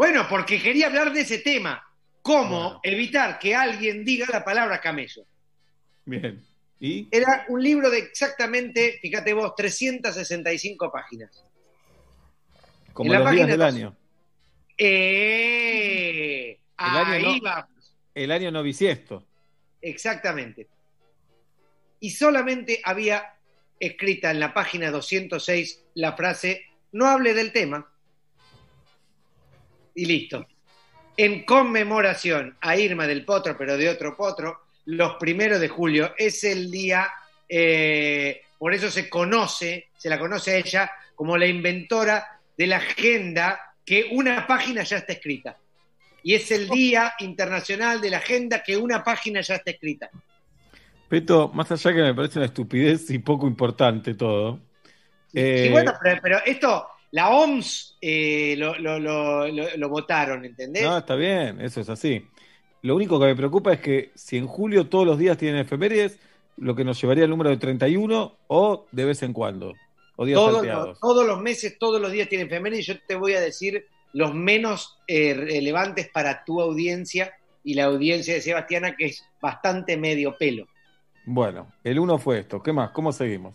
Bueno, porque quería hablar de ese tema. ¿Cómo evitar que alguien diga la palabra camello? Bien. ¿Y? Era un libro de exactamente, fíjate vos, 365 páginas. Como En la los días del año. Eh, El año ahí no- vamos. El año no bisiesto. Exactamente. Y solamente había escrita en la página 206 la frase, no hable del tema. Y listo. En conmemoración a Irma del Potro, pero de otro potro, los primeros de julio es el día, eh, por eso se conoce, se la conoce a ella como la inventora de la agenda que una página ya está escrita. Y es el Día Internacional de la Agenda que una página ya está escrita. Peto, más allá que me parece una estupidez y poco importante todo. eh, Y bueno, pero, pero esto, la OMS eh, lo, lo- lo- lo- votaron, ¿entendés? no, está bien, eso es así. Lo único que me preocupa es que si en julio todos los días tienen efemérides, lo que nos llevaría al número de 31 o de vez en cuando, o días todos, todos los meses, todos los días tienen efemérides y yo te voy a decir los menos eh, relevantes para tu audiencia y la audiencia de Sebastiana, que es bastante medio pelo. Bueno, el uno fue esto. ¿Qué más? ¿Cómo seguimos?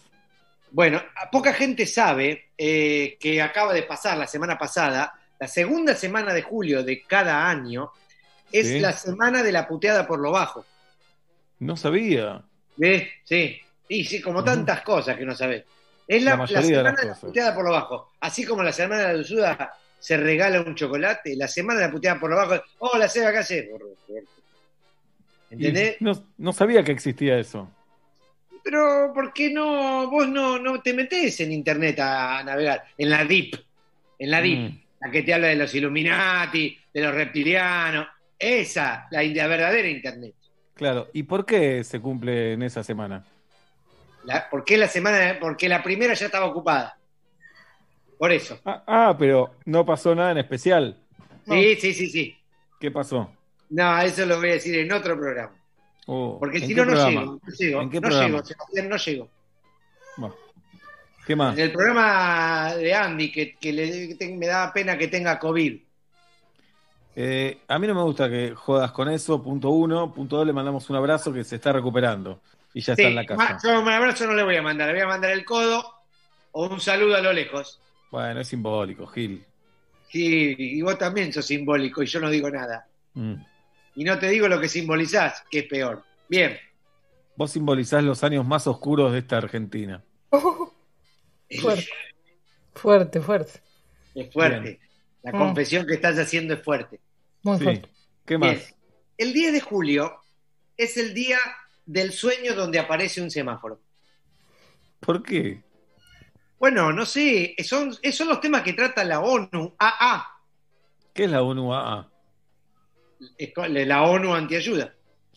Bueno, poca gente sabe eh, que acaba de pasar la semana pasada, la segunda semana de julio de cada año, es Sí. la semana de la puteada por lo bajo. No sabía. Sí. Y sí, como tantas cosas que no sabés. Es la, La la mayoría de semana de la puteada por lo bajo. Así como la semana de la dulzura se regala un chocolate, la semana de la puteada por lo bajo, hola Seba, ¿qué haces? ¿Entendés? No sabía que existía eso. Pero ¿por qué no vos no, no te metés en internet a navegar? En la DIP. En la DIP. Mm. La que te habla de los Illuminati, de los reptilianos. Esa, la, la verdadera internet. Claro. ¿Y por qué se cumple en esa semana? La- ¿Por qué la semana? Porque la primera ya estaba ocupada. Por eso. Ah, ah, pero no pasó nada en especial. Sí, sí, sí, sí. ¿Qué pasó? No, eso lo voy a decir en otro programa. Oh, Porque ¿en si no, no llego. No llego, ¿En qué no programa? llego, Sebastián, no llego. Bueno. ¿Qué más? En el programa de Andy, que, que le- que te- me da pena que tenga COVID. Eh, a mí no me gusta que jodas con eso, punto uno. Punto dos, le mandamos un abrazo que se está recuperando y ya está en la casa. yo un abrazo no le voy a mandar, le voy a mandar el codo o un saludo a lo lejos. Bueno, es simbólico, Gil. Sí, y vos también sos simbólico y yo no digo nada. Mm. Y no te digo lo que simbolizás, que es peor. Bien, Vos simbolizás los años más oscuros de esta Argentina. Fuerte. Fuerte, fuerte. es fuerte. Bien. La Mm. confesión que estás haciendo es fuerte. Muy Sí. fuerte. ¿Qué Bien. más? El 10 de julio es el día del sueño donde aparece un semáforo. ¿Por qué? Bueno, no sé, son, son los temas que trata la ONU, AA, ¿Qué es la ONU AA? La ONU antiayuda.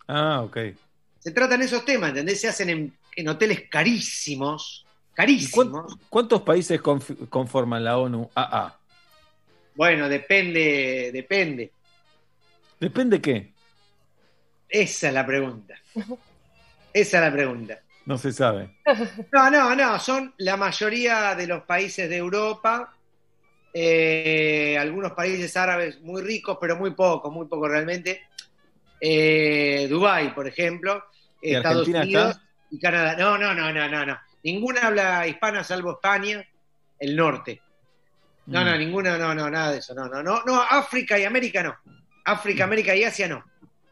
Ah, ok. Se tratan esos temas, ¿entendés? Se hacen en, en hoteles carísimos, carísimos. ¿Cuántos países conf- conforman la ONU AA? Bueno, depende, depende. Depende qué. Esa es la pregunta. Esa es la pregunta. No se sabe. No, no, no, son la mayoría de los países de Europa, eh, algunos países árabes muy ricos, pero muy pocos, muy pocos realmente. Eh, Dubái, por ejemplo, ¿Y Estados Argentina Unidos está? y Canadá. No, no, no, no, no, no. Ninguna habla hispana salvo España, el norte. No, no, Mm. ninguna, no, no, nada de eso. No, no, no, no, África y América no. África, Mm. América y Asia no.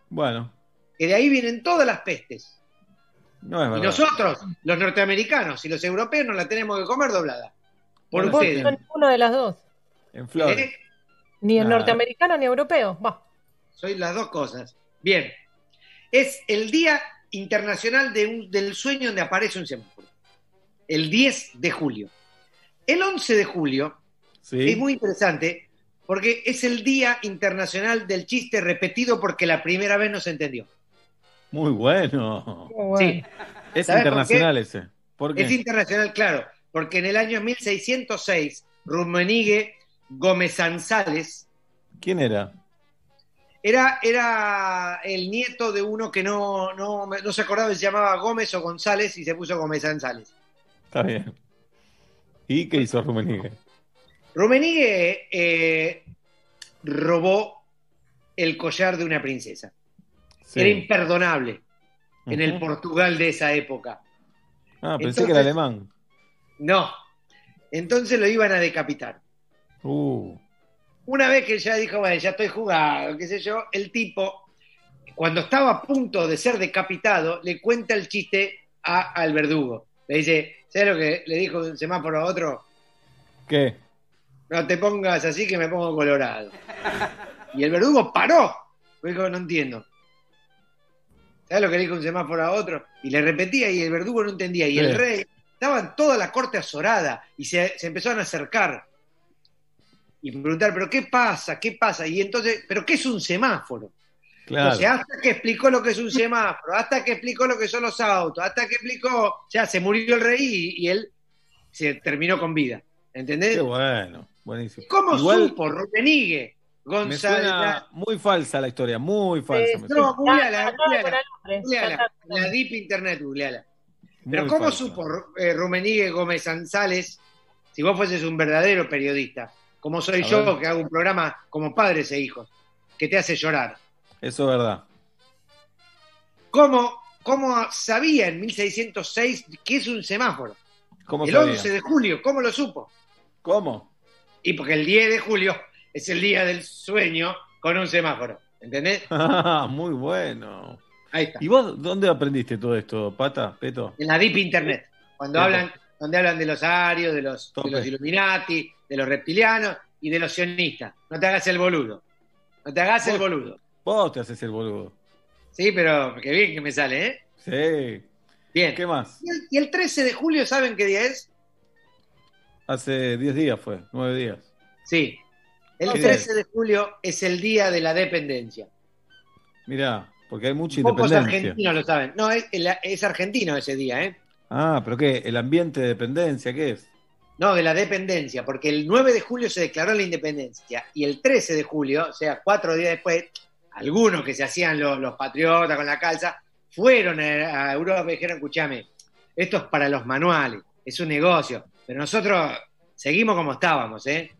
Bueno, Que de ahí vienen todas las pestes. no es Y nosotros, los norteamericanos y los europeos, nos la tenemos que comer doblada. Por Bueno, ustedes. No ninguna de las dos. En Flores. ¿Eh? Ni el Nada. norteamericano ni europeo. Va. Soy las dos cosas. Bien. Es el Día Internacional de un- del Sueño donde aparece un semáforo. El 10 de julio. El 11 de julio Sí. es muy interesante porque es el Día Internacional del Chiste repetido porque la primera vez no se entendió. Muy bueno. Sí. Es ¿Sabes por internacional qué? ese. ¿Por qué? Es internacional, claro, porque en el año 1606, Rumenigue Gómez González ¿Quién era? era, era el nieto de uno que no, no, no se acordaba si se llamaba Gómez o González y se puso Gómez González. Está bien. ¿Y qué hizo Rumenigue? Rumenigue eh, robó el collar de una princesa. Sí. Era imperdonable en el. Portugal de esa época. Ah, pensé Entonces- que era alemán. No. Entonces lo iban a decapitar. Uh, Una vez que ya dijo, bueno, ya estoy jugado, qué sé yo, el tipo, cuando estaba a punto de ser decapitado, le cuenta el chiste a- al verdugo. Le dice, ¿sabes lo que le dijo un semáforo a otro? ¿Qué? No te pongas así que me pongo colorado. Y el verdugo paró. Dijo, no entiendo. ¿Sabes lo que le dijo un semáforo a otro? Y le repetía y el verdugo no entendía. Y Sí. el rey, estaban toda la corte azorada y se, se empezaron a acercar y preguntar, ¿pero qué pasa? ¿Qué pasa? Y entonces, ¿pero qué es un semáforo? Claro. Entonces, hasta que explicó lo que es un semáforo, hasta que explicó lo que son los autos, hasta que explicó, ya se murió el rey y, y él se terminó con vida. ¿Entendés? Qué bueno. Buenísimo. ¿Cómo Igual supo Rumenigue me González? suena muy falsa la historia, muy falsa. me No, googleala, googleala. La deep internet, googleala. Pero Muy ¿cómo falsa. supo eh, Rumenigue Gómez González, si vos fueses un verdadero periodista, como soy A yo, ver. que hago un programa como padres e hijos, que te hace llorar? Eso es verdad. ¿Cómo, cómo sabía en 1606 que es un semáforo? ¿Cómo el sabía? 11 de julio, ¿cómo lo supo? ¿Cómo? Y porque el 10 de julio es el día del sueño con un semáforo. ¿Entendés? Ah, muy bueno. Ahí está. ¿Y vos dónde aprendiste todo esto, Pata, Peto? En la Deep Internet. Cuando hablan, donde hablan de los arios, de los, de Tope. los Illuminati, de los reptilianos y de los sionistas. No te hagas el boludo. No te hagas el boludo. Vos te haces el boludo. Sí, pero qué bien que me sale, ¿eh? Sí. Bien. ¿Qué más? Y el, y el 13 de julio, ¿saben qué día es? Hace 10 días fue, 9 días. Sí. El ¿Qué 13 de julio es el día de la dependencia. Mirá, porque hay mucha Pocos independencia. argentinos lo saben. No, es, es argentino ese día, ¿eh? Ah, pero ¿qué? ¿El ambiente de dependencia qué es? No, de la dependencia, porque el 9 de julio se declaró la independencia y el 13 de julio, o sea, cuatro días después, algunos que se hacían los, los patriotas con la calza, fueron a, Europa y dijeron, escúchame, esto es para los manuales, es un negocio, pero nosotros seguimos como estábamos, ¿eh?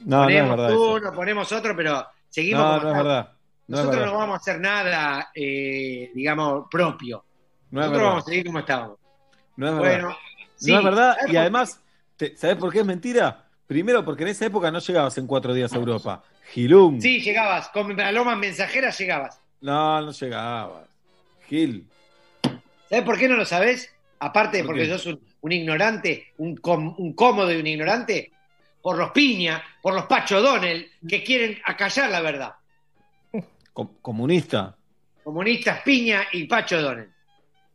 No, no es ponemos verdad. eso. uno, ponemos otro, pero seguimos No, como no es estamos. verdad. No es nosotros verdad. no vamos a hacer nada, eh, digamos, propio. No es nosotros verdad. vamos a seguir como estábamos. No es verdad. Bueno, sí, no es verdad. ¿sabes Y además, te- ¿sabés por qué es mentira? Primero, porque en esa época no llegabas en cuatro días a Europa. Gilum. Sí, llegabas, con palomas mensajeras llegabas. No, no llegabas. Gil. ¿Sabes por qué no lo sabes? Aparte de ¿Por porque qué? sos un, un ignorante, un, com- un cómodo y un ignorante, por los Piña, por los Pacho Donel, que quieren acallar la verdad. Com- comunista. Comunistas Piña y Pacho Donel.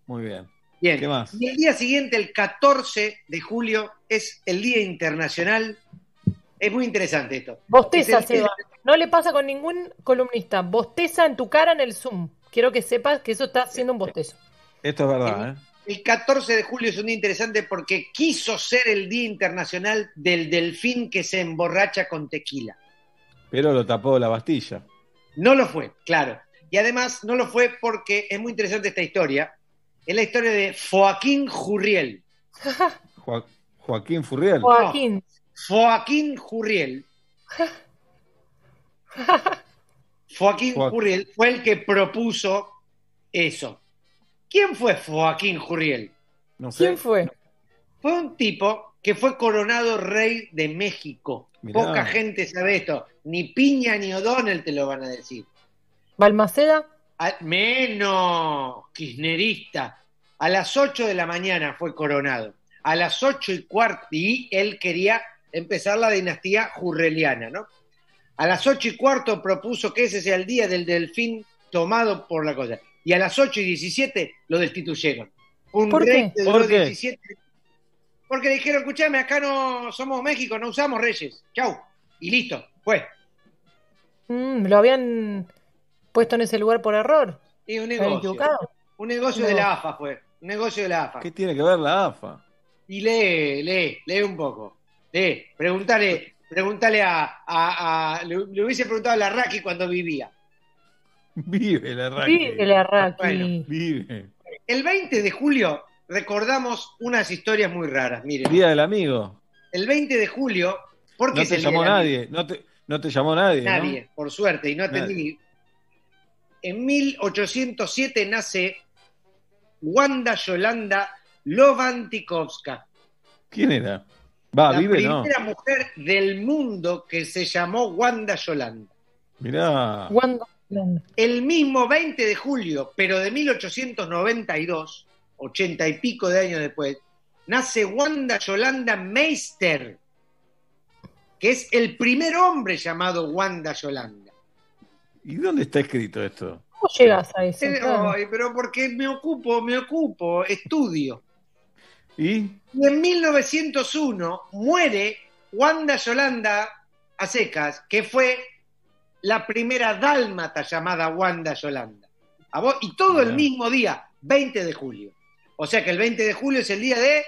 Muy bien. Bien. ¿Qué más? Y el día siguiente, el 14 de julio, es el Día Internacional. Es muy interesante esto. Bosteza, Es el- Seba. No le pasa con ningún columnista. Bosteza en tu cara en el Zoom. Quiero que sepas que eso está haciendo un bostezo. Esto es verdad, ¿eh? El 14 de julio es un día interesante porque quiso ser el Día Internacional del Delfín que se emborracha con tequila. Pero lo tapó la Bastilla. No lo fue, claro. Y además no lo fue porque es muy interesante esta historia, Es la historia de Joaquín Jurriel. Jo- Joaquín Furriel. Joaquín. Joaquín Jurriel. Joaquín Joa- Jurriel fue el que propuso eso. ¿Quién fue Joaquín Jurriel? No sé. ¿Quién fue? Fue un tipo que fue coronado rey de México. Mirá. Poca gente sabe esto. Ni Piña ni O'Donnell te lo van a decir. ¿Balmaceda? A- menos kirchnerista. A las 8 de la mañana fue coronado. A las 8 y cuarto, y él quería empezar la dinastía jurreliana, ¿no? A las 8 y cuarto propuso que ese sea el día del delfín tomado por la cosa. Y a las 8 y 17 lo destituyeron. Un ¿Por rey qué? 17. Porque dijeron, escuchame, acá no somos México, no usamos reyes. Chau. Y listo, fue. Mm, lo habían puesto en ese lugar por error. Y un ¿Se habían negocio. equivocado? Un negocio No. de la AFA fue. Un negocio de la AFA. ¿Qué tiene que ver la AFA? Y lee, lee, lee un poco. Lee. Pregúntale, pregúntale a, a- a- le, le hubiese preguntado a la Raki cuando vivía. Vive la Raki. Vive la Raki. Bueno. Vive. El 20 de julio recordamos unas historias muy raras. Miren, Día del amigo. el 20 de julio, ¿por qué No te llamó nadie. No te, no te llamó nadie. ¿no? Nadie, por suerte, y no Nadie. atendí. En 1807 nace Wanda Yolanda Lovantikovska. ¿Quién era? Va, la vive, no. primera mujer del mundo que se llamó Wanda Yolanda. Mirá. Wanda- El mismo 20 de julio, pero de 1892, ochenta y pico de años después, nace Wanda Yolanda Meister, que es el primer hombre llamado Wanda Yolanda. ¿Y dónde está escrito esto? ¿Cómo llegas a eso? Eh, Claro. ay, pero porque me ocupo, me ocupo, estudio. ¿Y? Y en 1901 muere Wanda Yolanda a secas, que fue la primera dálmata llamada Wanda Yolanda. A vos- y todo el mismo día, 20 de julio. O sea que el 20 de julio es el día de...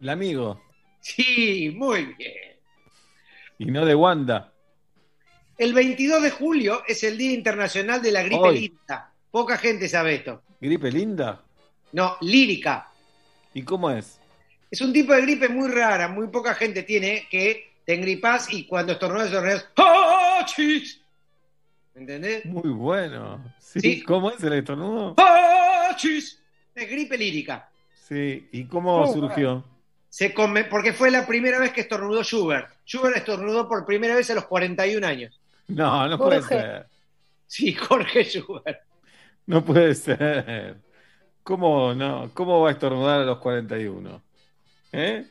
El amigo. Sí, muy bien. Y no de Wanda. El 22 de julio es el Día Internacional de la Gripe Hoy. Lírica. Poca gente sabe esto. ¿Gripe linda? No, lírica. ¿Y cómo es? Es un tipo de gripe muy rara, muy poca gente tiene que te engripas y cuando estornudas, estornudas. ¡Ah, chis! ¿Entendés? Muy bueno. ¿Sí? Sí. ¿Cómo es el estornudo? ¡Ah, chis! Es gripe lírica. Sí. ¿Y cómo Oh, surgió? Se come, porque fue la primera vez que estornudó Schubert. Schubert estornudó por primera vez a los 41 años. No, no puede ser. Sí, Jorge Schubert. No puede ser. ¿Cómo no? ¿Cómo va a estornudar a los 41? ¿Eh?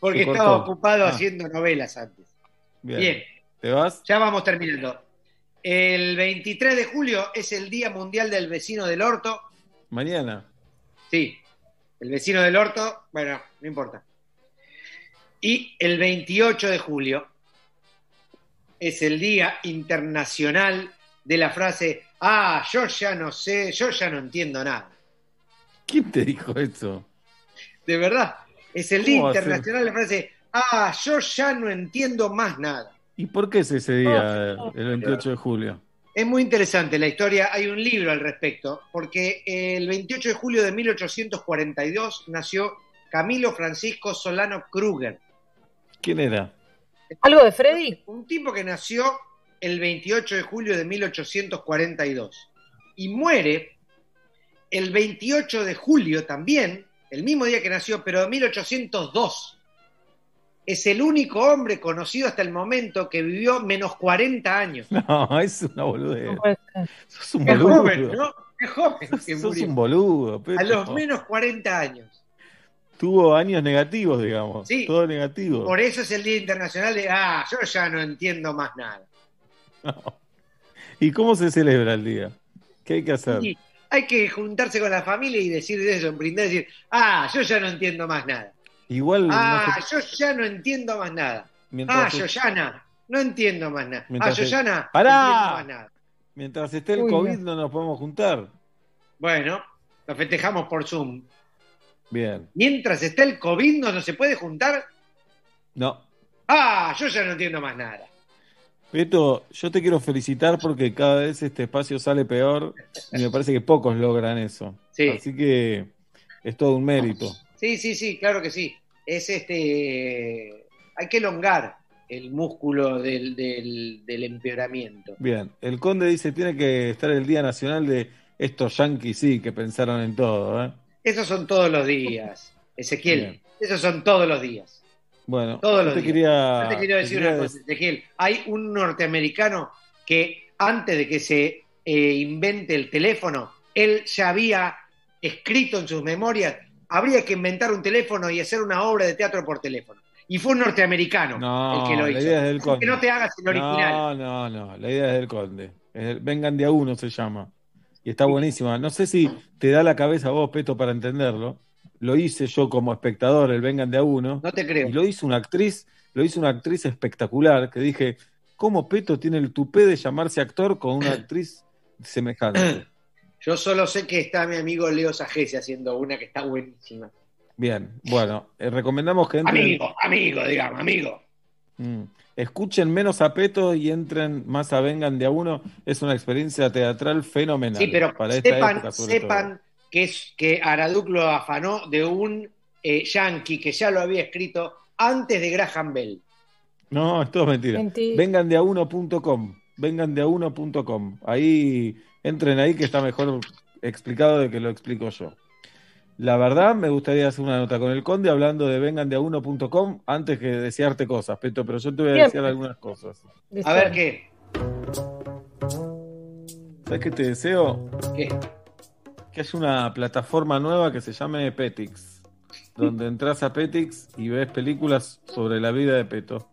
Porque estaba ocupado Ah. haciendo novelas antes. Bien. Bien. ¿Te vas? Ya vamos terminando. El 23 de julio es el Día Mundial del Vecino del Orto. Mañana. Sí, el vecino del orto, bueno, no importa. Y el 28 de julio es el Día Internacional de la frase, ah, yo ya no sé, yo ya no entiendo nada. ¿Quién te dijo eso? De verdad, es el Día. Internacional de la frase, ah, yo ya no entiendo más nada. ¿Y por qué es ese día, el 28 de julio? Es muy interesante la historia, hay un libro al respecto, porque el 28 de julio de 1842 nació Camilo Francisco Solano Kruger. ¿Quién era? ¿Algo de Freddy? Un tipo que nació el 28 de julio de 1842 y muere el 28 de julio también, el mismo día que nació, pero de 1802. Es el único hombre conocido hasta el momento que vivió menos 40 años. No, es una boludez. No. Sos un boludo. joven, ¿no? Qué joven que Sos murió. un boludo. A Peto. los menos 40 años. Tuvo años negativos, digamos. Sí. Todo negativo. Por eso es el Día Internacional de, ah, yo ya no entiendo más nada. ¿Y cómo se celebra el día? ¿Qué hay que hacer? Hay que juntarse con la familia y decir eso, brindar y decir, ah, yo ya no entiendo más nada. Igual no Ah, se- yo ya no entiendo más nada. Mientras Ah, Yoyana, no entiendo más nada. Ah, Mientras se- Yoyana, ¡Pará! no entiendo más nada. mientras esté el Uy, COVID no. no nos podemos juntar. Bueno, lo festejamos por Zoom. Bien. Mientras esté el COVID, ¿no, no se puede juntar? No. Ah, yo ya no entiendo más nada. Beto, yo te quiero felicitar porque cada vez este espacio sale peor y me parece que pocos logran eso. Sí. Así que es todo un mérito. Sí, sí, sí, claro que sí. Es este. Hay que elongar el músculo del, del, del empeoramiento. Bien, el conde dice tiene que estar el Día Nacional de estos yanquis, sí, que pensaron en todo. ¿eh? Esos son todos los días, Ezequiel. Bien. Esos son todos los días. Bueno, Todos yo los te quería, Yo te quiero te decir quería una cosa, Ezequiel. Hay un norteamericano que antes de que se eh, invente el teléfono, él ya había escrito en sus memorias, habría que inventar un teléfono y hacer una obra de teatro por teléfono. Y fue un norteamericano No, el que lo la hizo. idea es del conde. que no te hagas el original. No, no, no, la idea es del conde. Es el- Vengan de a uno se llama. Y está buenísima. No sé si te da la cabeza vos, Peto, para entenderlo. Lo hice yo como espectador, el Vengan de a uno. No te creo. Y lo hizo una actriz, lo hizo una actriz espectacular, que dije, ¿cómo Peto tiene el tupé de llamarse actor con una actriz semejante? Yo solo sé que está mi amigo Leo Sajese haciendo una que está buenísima. Bien, bueno, eh, recomendamos que entren. Amigo, amigo, digamos, amigo. Mm. Escuchen menos a Peto y entren más a Vengan de a uno. Es una experiencia teatral fenomenal. Sí, pero para esta sepan, época, sepan que, es, que Araduc lo afanó de un eh, yankee que ya lo había escrito antes de Graham Bell. No, es todo mentira. Mentira. Vengan de a uno.com. Vengan de a uno.com. Ahí, entren ahí que está mejor explicado de que lo explico yo. La verdad, me gustaría hacer una nota con el conde hablando de vengan de a uno.com antes que desearte cosas, Peto, pero yo te voy a desear algunas cosas. A ver qué. ¿Sabes qué te deseo? ¿Qué? Que haya una plataforma nueva que se llame Petix, donde entras a Petix y ves películas sobre la vida de Peto.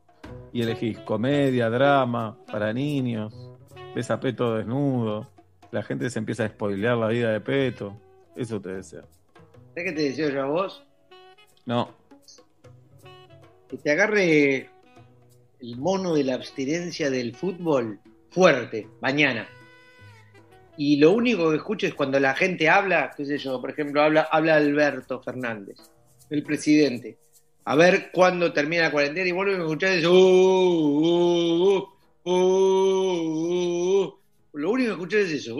Y elegís comedia, drama, para niños, ves a Peto desnudo, la gente se empieza a spoilear la vida de Peto. Eso te deseo. ¿Sabes qué te deseo yo a vos? No, Que te agarre el mono de la abstinencia del fútbol fuerte, mañana. Y lo único que escucho es cuando la gente habla, qué sé yo, por ejemplo, habla, habla Alberto Fernández, el presidente. A ver cuándo termina la cuarentena y vuelven a escuchar eso. "Uh, uh, uh, uh, uh". Lo único que escuchas es eso.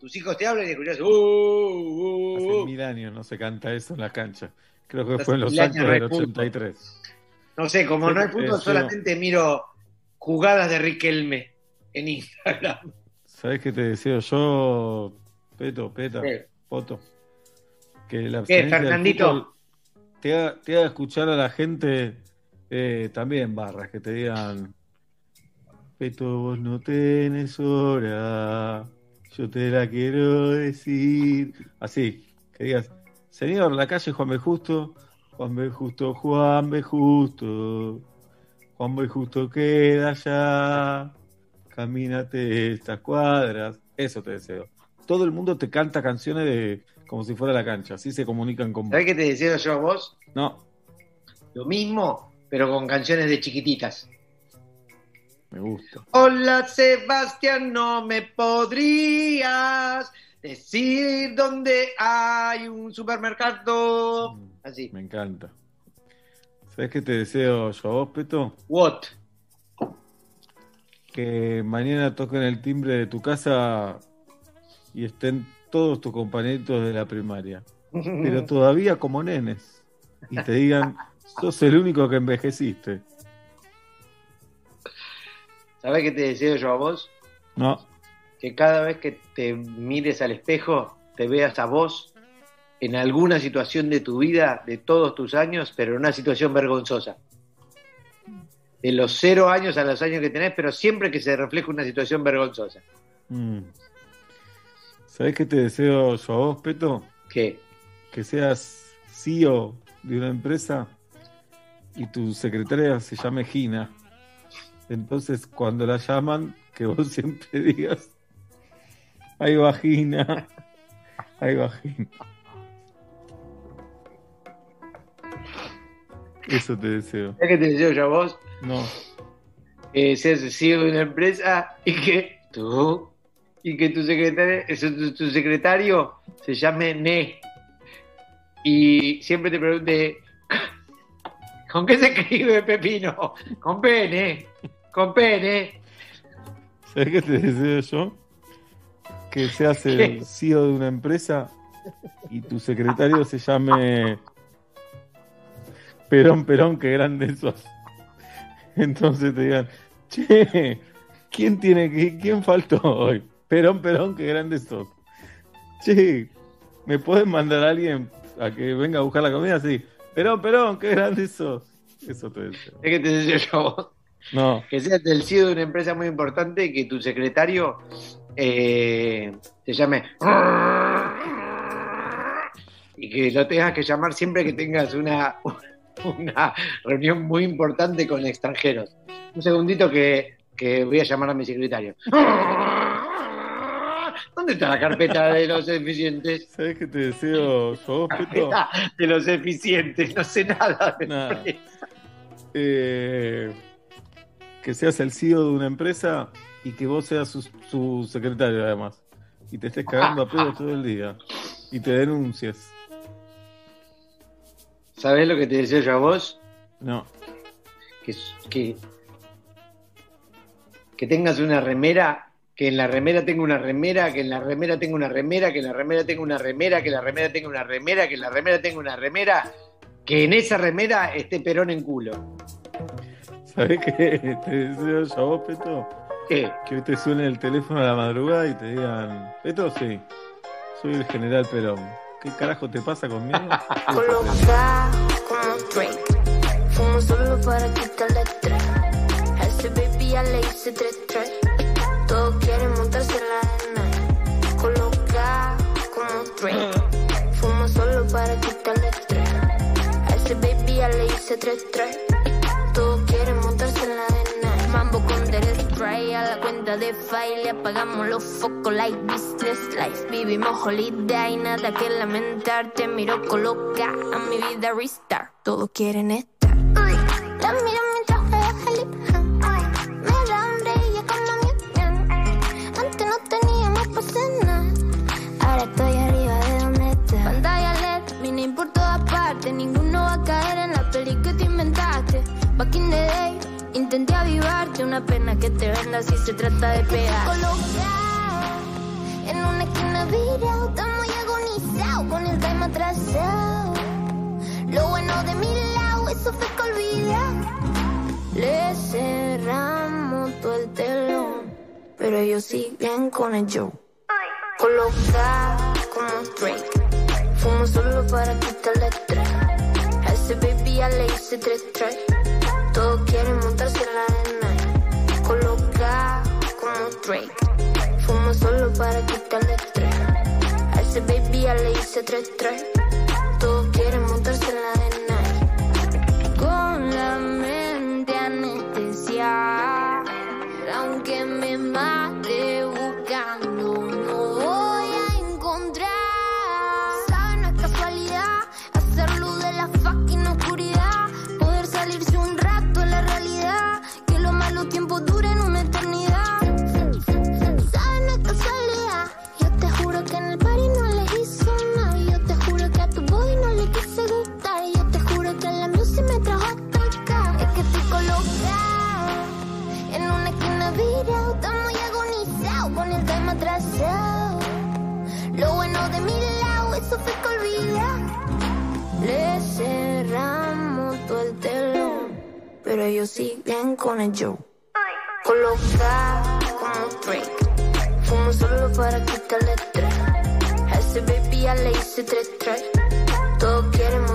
Tus hijos te hablan y escuchas. "Uh, uh, hace uh". mil años no se canta eso en la cancha. Creo que fue en los años del fútbol. 83. No sé, como no hay fútbol, solamente miro jugadas de Riquelme en Instagram. ¿Sabes qué te deseo yo, Peto, Peta, ¿Qué? Poto? Que la ¿Qué, Fernandito? fútbol te haga, te haga escuchar a la gente eh, también barras, que te digan, Peto, vos no tenés hora, yo te la quiero decir. Así, que digas, señor, la calle Juan B. Justo, Juan B. Justo, Juan B. Justo, Juan B. Justo queda allá, camínate estas cuadras. Eso te deseo. Todo el mundo te canta canciones de como si fuera la cancha, así se comunican con vos. ¿Sabés qué te deseo yo a vos? No, Lo mismo, pero con canciones de chiquititas. me gusta. Hola Sebastián, no me podrías decir dónde hay un supermercado. Así. Me encanta. ¿Sabes qué te deseo yo a vos, Peto? What? Que mañana toquen el timbre de tu casa y estén todos tus compañeritos de la primaria. Pero todavía como nenes. Y te digan, sos el único que envejeciste. ¿Sabés qué te deseo yo a vos? No, Que cada vez que te mires al espejo, te veas a vos en alguna situación de tu vida, de todos tus años, pero en una situación vergonzosa. De los cero años a los años que tenés, pero siempre que se refleje una situación vergonzosa. Mm. ¿Sabes qué te deseo yo a vos, Peto? ¿Qué? Que seas CEO de una empresa y tu secretaria se llame Gina. Entonces, cuando la llaman, que vos siempre digas, ahí va Gina, ahí va Gina. Eso te deseo. ¿Sabés qué te deseo yo a vos? No, seas CEO de una empresa y que tú y que tu secretario, tu, tu secretario se llame Ne. Y siempre te pregunte, ¿con qué se escribe Pepino? Con pene, con pene. ¿sabes qué te deseo yo? que seas el ¿Qué? CEO de una empresa y tu secretario se llame Perón, Perón, qué grande sos. Entonces te digan, che, ¿quién tiene que, quién faltó hoy? Perón, Perón, qué grande sos. Che, ¿me pueden mandar a alguien a que venga a buscar la comida? Sí. Perón, Perón, qué grande sos. Eso te. Es que te deseo yo. No, Que seas el CEO de una empresa muy importante y que tu secretario eh, se llame. Y que lo tengas que llamar siempre que tengas una, una reunión muy importante con extranjeros. Un segundito que, que voy a llamar a mi secretario. ¿Dónde está la carpeta de los eficientes? ¿sabes qué te deseo yo, Peto? De los eficientes, no sé nada de Nada. Eh, que seas el CEO de una empresa y que vos seas su, su secretario además. Y te estés cagando a pedo todo el día. Y te denuncies. ¿Sabés lo que te deseo yo a vos? No. que, que, que tengas una remera, que en la remera tenga una remera, que en la remera tenga una remera, que en la remera tenga una remera, que en la remera tenga una remera, que en la remera tenga una remera, que en esa remera esté Perón en culo. ¿Sabés qué te deseo yo a vos, Peto? ¿Qué? Que hoy te suene el teléfono a la madrugada y te digan, Peto, sí, soy el general Perón. ¿Qué carajo te pasa conmigo? Coloca como Drake. Fumo solo para quitarle estrés. A ese baby ya le hice tres tres. Todos quieren montarse en la arena. Coloca como Drake. Fumo solo para quitarle estrés. A ese baby ya le hice tres tres. La cuenta de file. Apagamos los focos like business life. Vivimos holiday, nada que lamentar. Te miro coloca a mi vida restart. Todos quieren estar. La miro mientras juega hop. Me da hambre y mi bien. Antes no teníamos para cenar. Ahora estoy arriba de donde estás. Pantalla LED, mini por todas partes. Ninguno va a caer en la peli que te inventaste. Back in the day, intenté avivarte. Una pena que te venda si se trata de pegar. En una esquina virado, estamos muy agonizados con el time atrasado. Lo bueno de mi lado, eso fue que olvidé. Le cerramos todo el telón, pero ellos siguen con el show. Coloca como Drake, fumo solo para quitarle estrés. A ese baby ya le hice tres tres. Quieren montarse en la arena. Coloca como Drake, fumo solo para quitarle estrés. A ese baby ya le hice tres tres. Los tiempos duren una eternidad. ¿Sabes? No es casualidad. Yo te juro que en el party no le hizo nada. Yo te juro que a tu boy no le quise gustar. Yo te juro que la music me trajo hasta acá. Es que estoy colocada en una esquina virado. Estamos muy agonizados con el tema atrasado. Lo bueno de mi lado, eso fue que olvidé. Le cerramos todo el telón, pero ellos siguen con el show. Coloca como Drake, fumo solo para quitarle estrés. A ese baby ya le hice tres tres. Todos quieren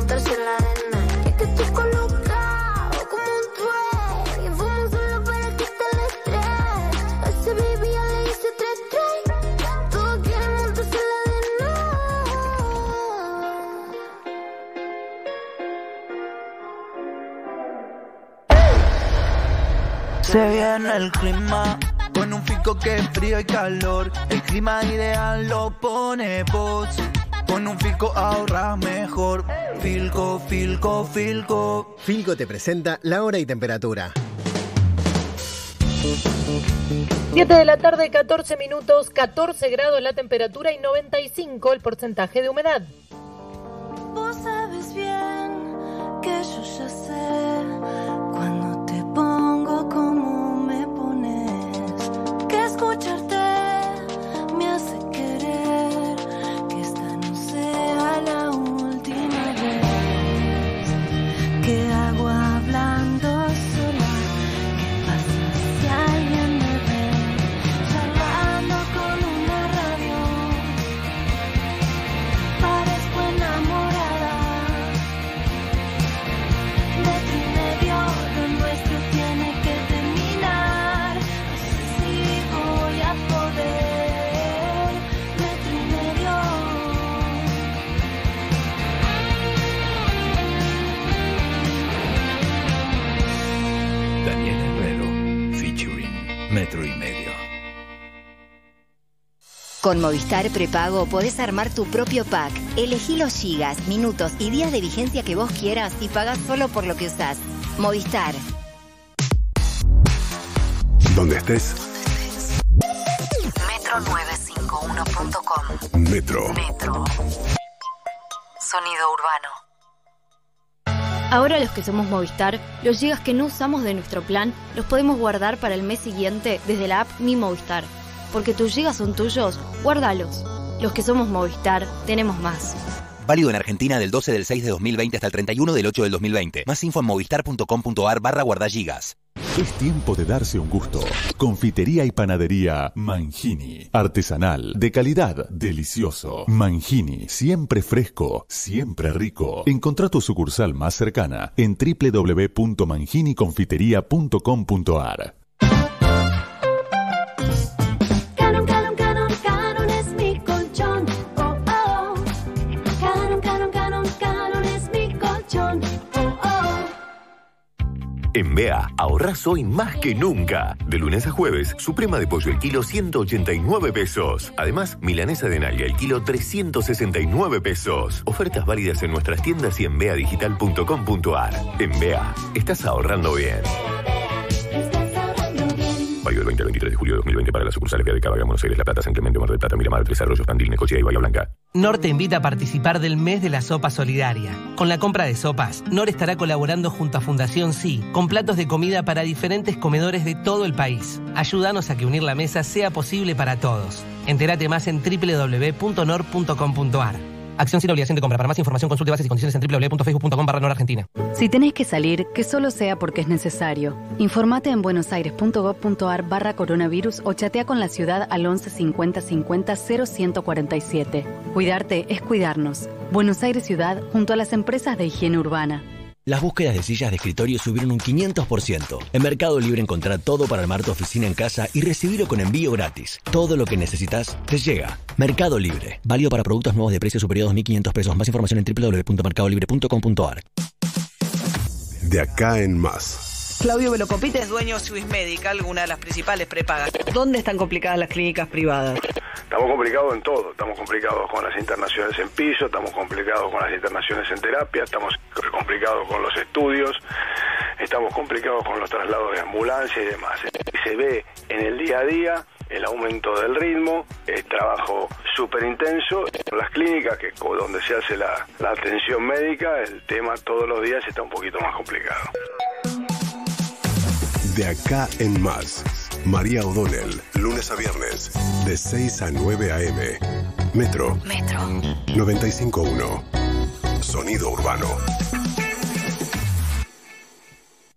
Se viene el clima con un fico que es frío y calor. El clima ideal lo pone vos. Con un filco ahorras mejor. Filco, filco, filco. Filco te presenta la hora y temperatura. 7 de la tarde, 14 minutos, 14 grados la temperatura y 95 el porcentaje de humedad. Vos sabes bien que yo ya sé pongo como me pones. Que escucharte me hace Con Movistar Prepago podés armar tu propio pack. Elegí los gigas, minutos y días de vigencia que vos quieras y pagás solo por lo que usás. Movistar. Donde estés, Metro951.com. Metro. Metro. Sonido urbano. Ahora los que somos Movistar, los gigas que no usamos de nuestro plan los podemos guardar para el mes siguiente desde la app Mi Movistar. Porque tus gigas son tuyos, guárdalos. Los que somos Movistar, tenemos más. Válido en Argentina del 12 del 6 de 2020 hasta el 31 del 8 del 2020. Más info en movistar.com.ar barra guardagigas. Es tiempo de darse un gusto. Confitería y panadería Mangini. Artesanal, de calidad, delicioso. Mangini, siempre fresco, siempre rico. Encontrá tu sucursal más cercana en www.manginiconfiteria.com.ar. En BEA, ahorrás hoy más que nunca. De lunes a jueves, suprema de pollo el kilo 189 pesos. Además, milanesa de nalga el kilo 369 pesos. Ofertas válidas en nuestras tiendas y en beadigital.com.ar. En BEA, estás ahorrando bien. Del 20 al 23 de julio de 2020 para las sucursales de Cava, Buenos Aires, La Plata, San Clemente, Mar del Plata, Miramar, Tres Arroyos, Tandil, Necochea y Bahía Blanca. NOR te invita a participar del mes de la sopa solidaria. Con la compra de sopas, NOR estará colaborando junto a Fundación Sí con platos de comida para diferentes comedores de todo el país. Ayúdanos a que unir la mesa sea posible para todos. Entérate más en www.nor.com.ar. Acción sin obligación de compra. Para más información consulte bases y condiciones en www.facebook.com barra Argentina. Si tenés que salir, que solo sea porque es necesario. Informate en buenosaires.gov.ar barra coronavirus o chatea con la ciudad al 11 50 50 0147. Cuidarte es cuidarnos. Buenos Aires Ciudad junto a las empresas de higiene urbana. Las búsquedas de sillas de escritorio subieron un 500%. En Mercado Libre encontrá todo para armar tu oficina en casa y recibirlo con envío gratis. Todo lo que necesitas te llega. Mercado Libre. Válido para productos nuevos de precio superior a 2.500 pesos. Más información en www.mercadolibre.com.ar. De acá en más. Claudio Velocopite es dueño de Swiss Medical, una de las principales prepagas. ¿Dónde están complicadas las clínicas privadas? Estamos complicados en todo, estamos complicados con las internaciones en piso, estamos complicados con las internaciones en terapia, estamos complicados con los estudios, estamos complicados con los traslados de ambulancia y demás. Y se ve en el día a día el aumento del ritmo, el trabajo súper intenso. En las clínicas, que donde se hace la, la atención médica, el tema todos los días está un poquito más complicado. De acá en más. María O'Donnell, lunes a viernes, de 6 a 9 a.m. Metro. Metro. 95.1. Sonido urbano.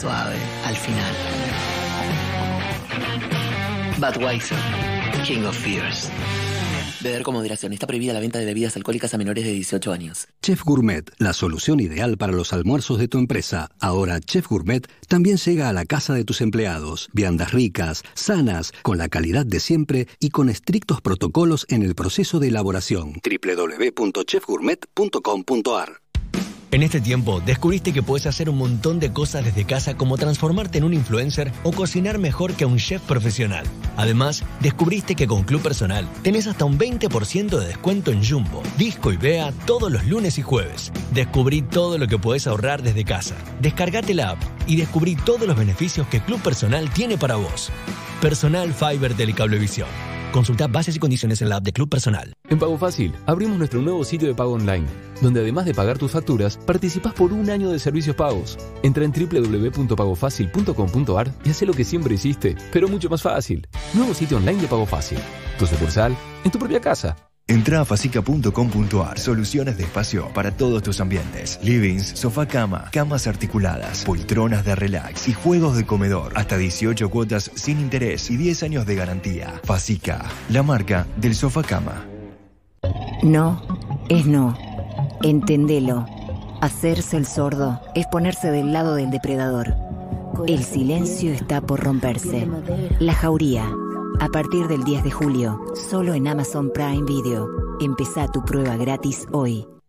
suave al final. Budweiser, King of Fears. Beber con moderación. Está prohibida la venta de bebidas alcohólicas a menores de 18 años. Chef Gourmet, la solución ideal para los almuerzos de tu empresa. Ahora Chef Gourmet también llega a la casa de tus empleados. Viandas ricas, sanas, con la calidad de siempre y con estrictos protocolos en el proceso de elaboración. www.chefgourmet.com.ar En este tiempo, descubriste que puedes hacer un montón de cosas desde casa como transformarte en un influencer o cocinar mejor que un chef profesional. Además, descubriste que con Club Personal tenés hasta un 20% de descuento en Jumbo, Disco y Bea todos los lunes y jueves. Descubrí todo lo que puedes ahorrar desde casa. Descargate la app y descubrí todos los beneficios que Club Personal tiene para vos. Personal Fiber Telecablevisión. Consulta bases y condiciones en la app de Club Personal. En Pago Fácil, abrimos nuestro nuevo sitio de pago online, donde además de pagar tus facturas, participás por un año de servicios pagos. Entra en www.pagofacil.com.ar y haz lo que siempre hiciste, pero mucho más fácil. Nuevo sitio online de Pago Fácil. Tu sucursal, en tu propia casa. Entra a facica.com.ar. Soluciones de espacio para todos tus ambientes. Livings, sofá cama, camas articuladas, poltronas de relax y juegos de comedor. Hasta 18 cuotas sin interés y 10 años de garantía. Facica, la marca del sofá cama. No es no. Entendelo. Hacerse el sordo es ponerse del lado del depredador. El silencio está por romperse. La jauría. A partir del 10 de julio, solo en Amazon Prime Video. Empezá tu prueba gratis hoy.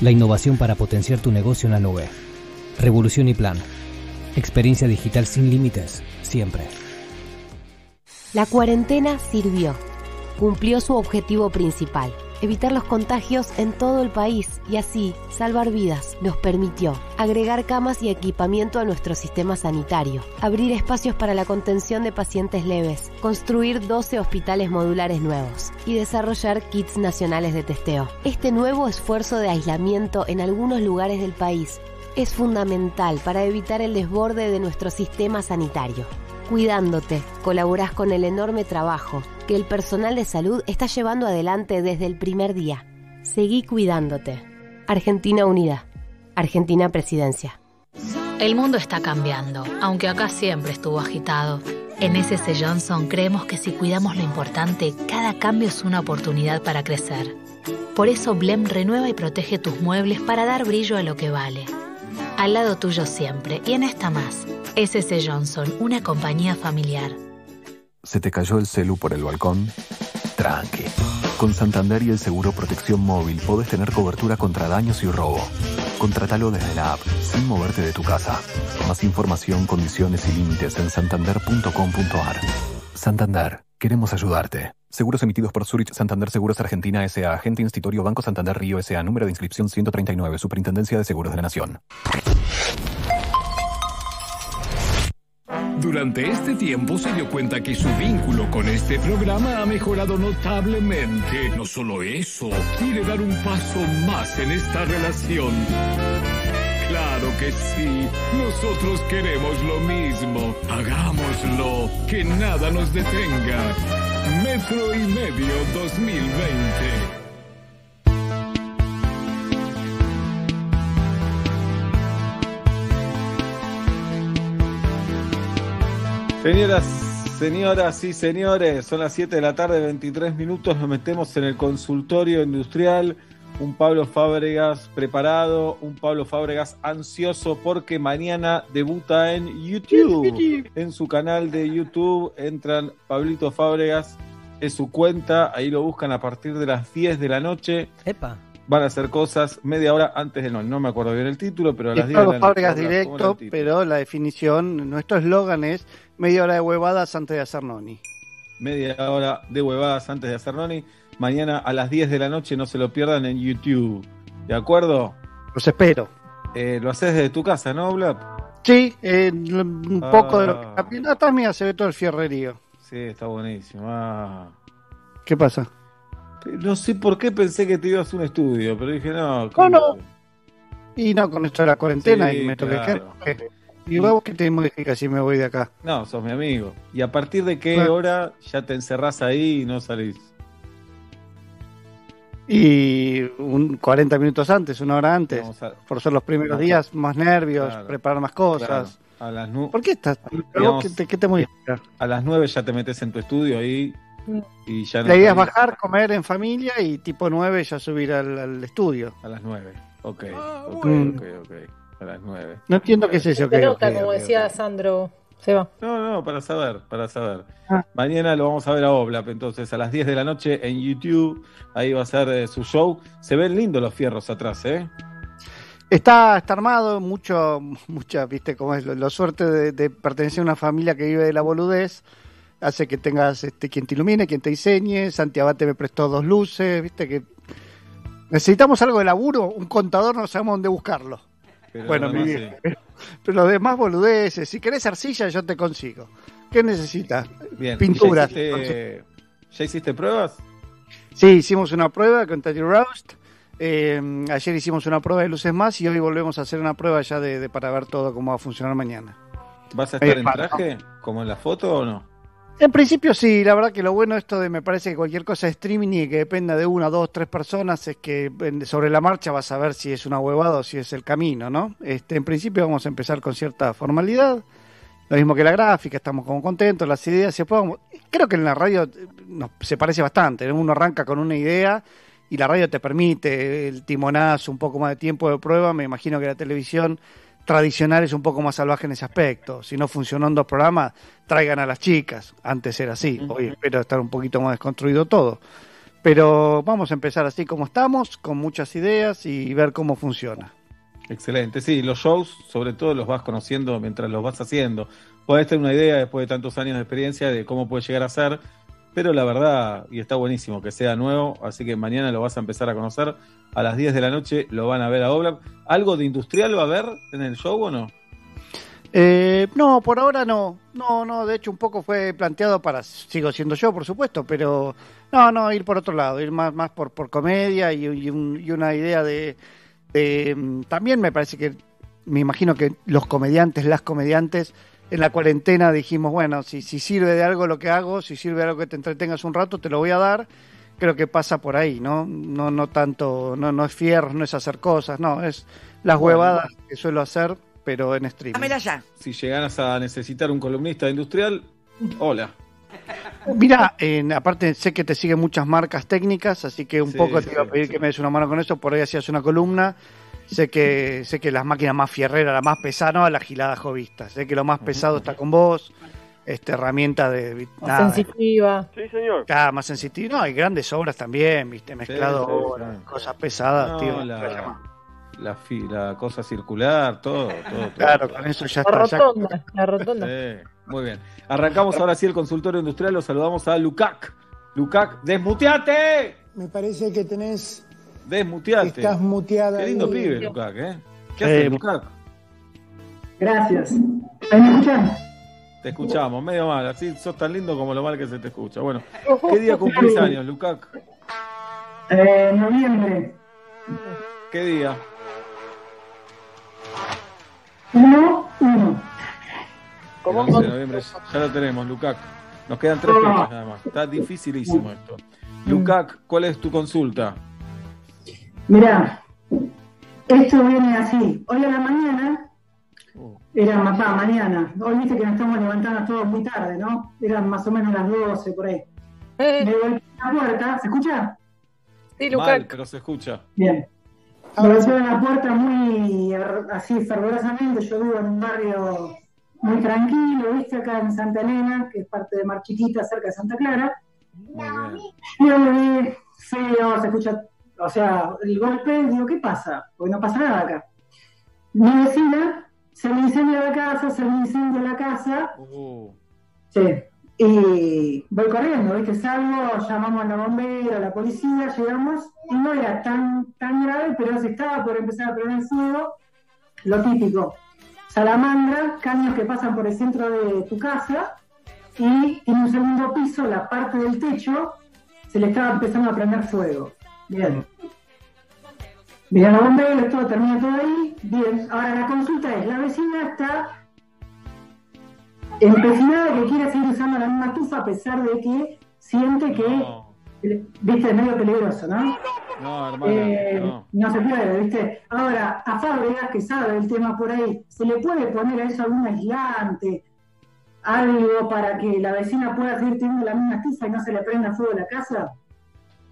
La innovación para potenciar tu negocio en la nube. Revolución y Plan. Experiencia digital sin límites, siempre. La cuarentena sirvió. Cumplió su objetivo principal, evitar los contagios en todo el país y así salvar vidas. Nos permitió agregar camas y equipamiento a nuestro sistema sanitario, abrir espacios para la contención de pacientes leves, construir 12 hospitales modulares nuevos y desarrollar kits nacionales de testeo. Este nuevo esfuerzo de aislamiento en algunos lugares del país es fundamental para evitar el desborde de nuestro sistema sanitario. Cuidándote, colaborás con el enorme trabajo que el personal de salud está llevando adelante desde el primer día. Seguí cuidándote. Argentina Unida. Argentina Presidencia. El mundo está cambiando, aunque acá siempre estuvo agitado. En SS Johnson creemos que si cuidamos lo importante, cada cambio es una oportunidad para crecer. Por eso Blem renueva y protege tus muebles para dar brillo a lo que vale. Al lado tuyo siempre, y en esta más. SS Johnson, una compañía familiar. ¿Se te cayó el celu por el balcón? Tranqui. Con Santander y el seguro Protección Móvil podés tener cobertura contra daños y robo. Contratalo desde la app, sin moverte de tu casa. Más información, condiciones y límites en santander.com.ar. Santander, queremos ayudarte. Seguros emitidos por Zurich Santander Seguros Argentina S.A. Agente Institutorio Banco Santander Río S.A. Número de inscripción 139. Superintendencia de Seguros de la Nación. Durante este tiempo se dio cuenta que su vínculo con este programa ha mejorado notablemente. No solo eso, quiere dar un paso más en esta relación. Claro que sí, nosotros queremos lo mismo. Hagámoslo, que nada nos detenga. Metro y medio 2020. Señoras, señoras y señores, son las 7 de la tarde, 23 minutos, nos metemos en el consultorio industrial. Un Pablo Fábregas preparado, un Pablo Fábregas ansioso porque mañana debuta en YouTube. En su canal de YouTube entran Pablito Fábregas, es su cuenta, ahí lo buscan a partir de las 10 de la noche. Epa. Van a hacer cosas media hora antes del no, no me acuerdo bien el título, pero a las 10 de la Pablo noche. Fábregas ¿Cómo era- cómo era el directo, pero la definición, nuestro eslogan es media hora de huevadas antes de hacer noni. media hora de huevadas antes de hacer Noni. Mañana a las 10 de la noche, no se lo pierdan en YouTube. ¿De acuerdo? Los espero. Eh, lo haces desde tu casa, ¿no, Blap? Sí, eh, un Ah. poco de lo que... No, atrás mía se ve todo el fierrerío. Sí, está buenísimo. Ah. ¿Qué pasa? No sé por qué pensé que te ibas a un estudio, pero dije, no. No, no. Y no, con esto de la cuarentena Sí, y me toqué claro. Y luego que te modifica si me voy de acá. No, sos mi amigo. ¿Y a partir de qué hora ya te encerrás ahí y no salís? Y un 40 minutos antes, una hora antes. A- Por ser los primeros días, más nervios, Claro. preparar más cosas. Claro, a las nu- ¿Por qué estás? Digamos- ¿Qué te, qué te modifica? A las 9 ya te metes en tu estudio ahí y ya no La idea es bajar, comer en familia y tipo 9 ya subir al, al estudio. A las 9. Ok, ok, bueno. ok, ok. A las 9. No entiendo qué es eso. Ok, ok, como ok, decía ok. Sandro. Se va. No, no, para saber, para saber. Ah. Mañana lo vamos a ver a Oblap, entonces a las 10 de la noche en YouTube. Ahí va a ser eh, su show. Se ven lindos los fierros atrás, ¿eh? Está, está armado, mucho, mucha, viste, cómo es, lo suerte de, de pertenecer a una familia que vive de la boludez, hace que tengas este, quien te ilumine, quien te diseñe, Santi Abate me prestó dos luces, viste que necesitamos algo de laburo, un contador no sabemos dónde buscarlo. Pero bueno, mi además, vieja, sí. pero, los demás boludeces, si querés arcilla yo te consigo. ¿Qué necesitas? Bien. Pinturas. ¿Ya hiciste, ya hiciste pruebas? Sí, hicimos una prueba con Teddy Roast. Eh, ayer hicimos una prueba de luces más y hoy volvemos a hacer una prueba ya de, de- para ver todo cómo va a funcionar mañana. ¿Vas a estar Eh, en para- traje, como en la foto o no? En principio sí, la verdad que lo bueno esto de me parece que cualquier cosa de streaming y que dependa de una, dos, tres personas es que sobre la marcha vas a ver si es una huevada o si es el camino, ¿no? Este, en principio vamos a empezar con cierta formalidad, lo mismo que la gráfica, estamos como contentos, las ideas, se pueden- creo que en la radio eh, nos, se parece bastante, ¿no? uno arranca con una idea y la radio te permite el timonazo, un poco más de tiempo de prueba, me imagino que la televisión tradicional es un poco más salvaje en ese aspecto. Si no funcionó en dos programas, traigan a las chicas. Antes era así. Hoy espero estar un poquito más desconstruido todo. Pero vamos a empezar así como estamos, con muchas ideas y ver cómo funciona. Excelente, sí, los shows sobre todo los vas conociendo mientras los vas haciendo. Podés tener una idea después de tantos años de experiencia de cómo puede llegar a ser, pero la verdad, y está buenísimo que sea nuevo, así que mañana lo vas a empezar a conocer. A las 10 de la noche lo van a ver a Oblak. ¿Algo de industrial va a haber en el show o no? Eh, no, por ahora no. No, no, de hecho un poco fue planteado para, sigo siendo yo, por supuesto, pero no, no, ir por otro lado, ir más, más por, por comedia y, y un- y una idea de, de, mm, También me parece que, me imagino que los comediantes, las comediantes, en la cuarentena dijimos, bueno, si, si sirve de algo lo que hago, si sirve de algo que te entretengas un rato, te lo voy a dar. Creo que pasa por ahí, ¿no? No, no tanto, no, no es fierro, no es hacer cosas, no, es las Bueno. huevadas que suelo hacer, pero en streaming. Dámela ya. Si llegaras a necesitar un columnista industrial, hola. Mira, en- aparte sé que te siguen muchas marcas técnicas, así que un Sí, poco te iba a pedir que me des una mano con eso, por ahí hacías una columna. Sé que sé que las máquinas más fierreras, la más pesada, no, la gilada jovista. Sé que lo más pesado está con vos, este herramienta de Más nada, sensitiva. Sí, señor. cada más sensitivo, no, hay grandes obras también, viste, mezclado sí, cosas pesadas, No, tío. la, la, fi- la cosa circular, todo, todo. todo. Claro, con eso ya La está. ya- rotonda, la rotonda. Sí, muy bien. Arrancamos ahora sí el consultorio industrial, lo saludamos a Lucac. Lucac, desmuteate. Me parece que tenés. Desmuteate. Estás muteada. Qué lindo ahí. pibe, Lucac, ¿eh? ¿Qué Eh, haces, Lucac? Gracias. ¿Ahí me escuchan? Te escuchamos, medio mal, así sos tan lindo como lo mal que se te escucha. Bueno, ¿qué día cumplís años, Lucac? Eh, noviembre. ¿Qué día? Uno, uno. El 11 de noviembre, ya lo tenemos, Lucac. Nos quedan tres fechas nada más. Está dificilísimo esto. Lucac, ¿cuál es tu consulta? Mirá, esto viene así. Hoy a la mañana, era papá, mañana. Hoy viste que nos estamos levantando todos muy tarde, ¿no? Eran más o menos las 12 por ahí. Me golpeé la puerta, ¿se escucha? Sí, Mal, pero se escucha. Bien. Me golpearon la puerta muy así fervorosamente. Yo vivo en un barrio muy tranquilo, ¿viste? Acá en Santa Elena, que es parte de Mar Chiquita, cerca de Santa Clara. Muy bien. Y yo vi feo, se escucha, o sea, el golpe, digo, ¿qué pasa? Porque no pasa nada acá. Mi vecina se le incendia la casa, se le incendia la casa, Uh, sí, y voy corriendo, ¿viste? Salgo, llamamos a la bombera, a la policía, llegamos, y no era tan, tan grave, pero se estaba por empezar a prender fuego, lo típico, salamandra, caños que pasan por el centro de tu casa, y en un segundo piso, la parte del techo, se le estaba empezando a prender fuego. Bien. Bien, la bombera, todo termina todo ahí. Bien, ahora la consulta es, la vecina está empecinada que quiere seguir usando la misma estufa a pesar de que siente que, viste, es medio peligroso, ¿no? no, hermano, Eh, no. no se puede, ¿viste? Ahora, a Fábregas, que sabe el tema por ahí, ¿se le puede poner a eso algún aislante? Algo para que la vecina pueda seguir teniendo la misma estufa y no se le prenda fuego a la casa?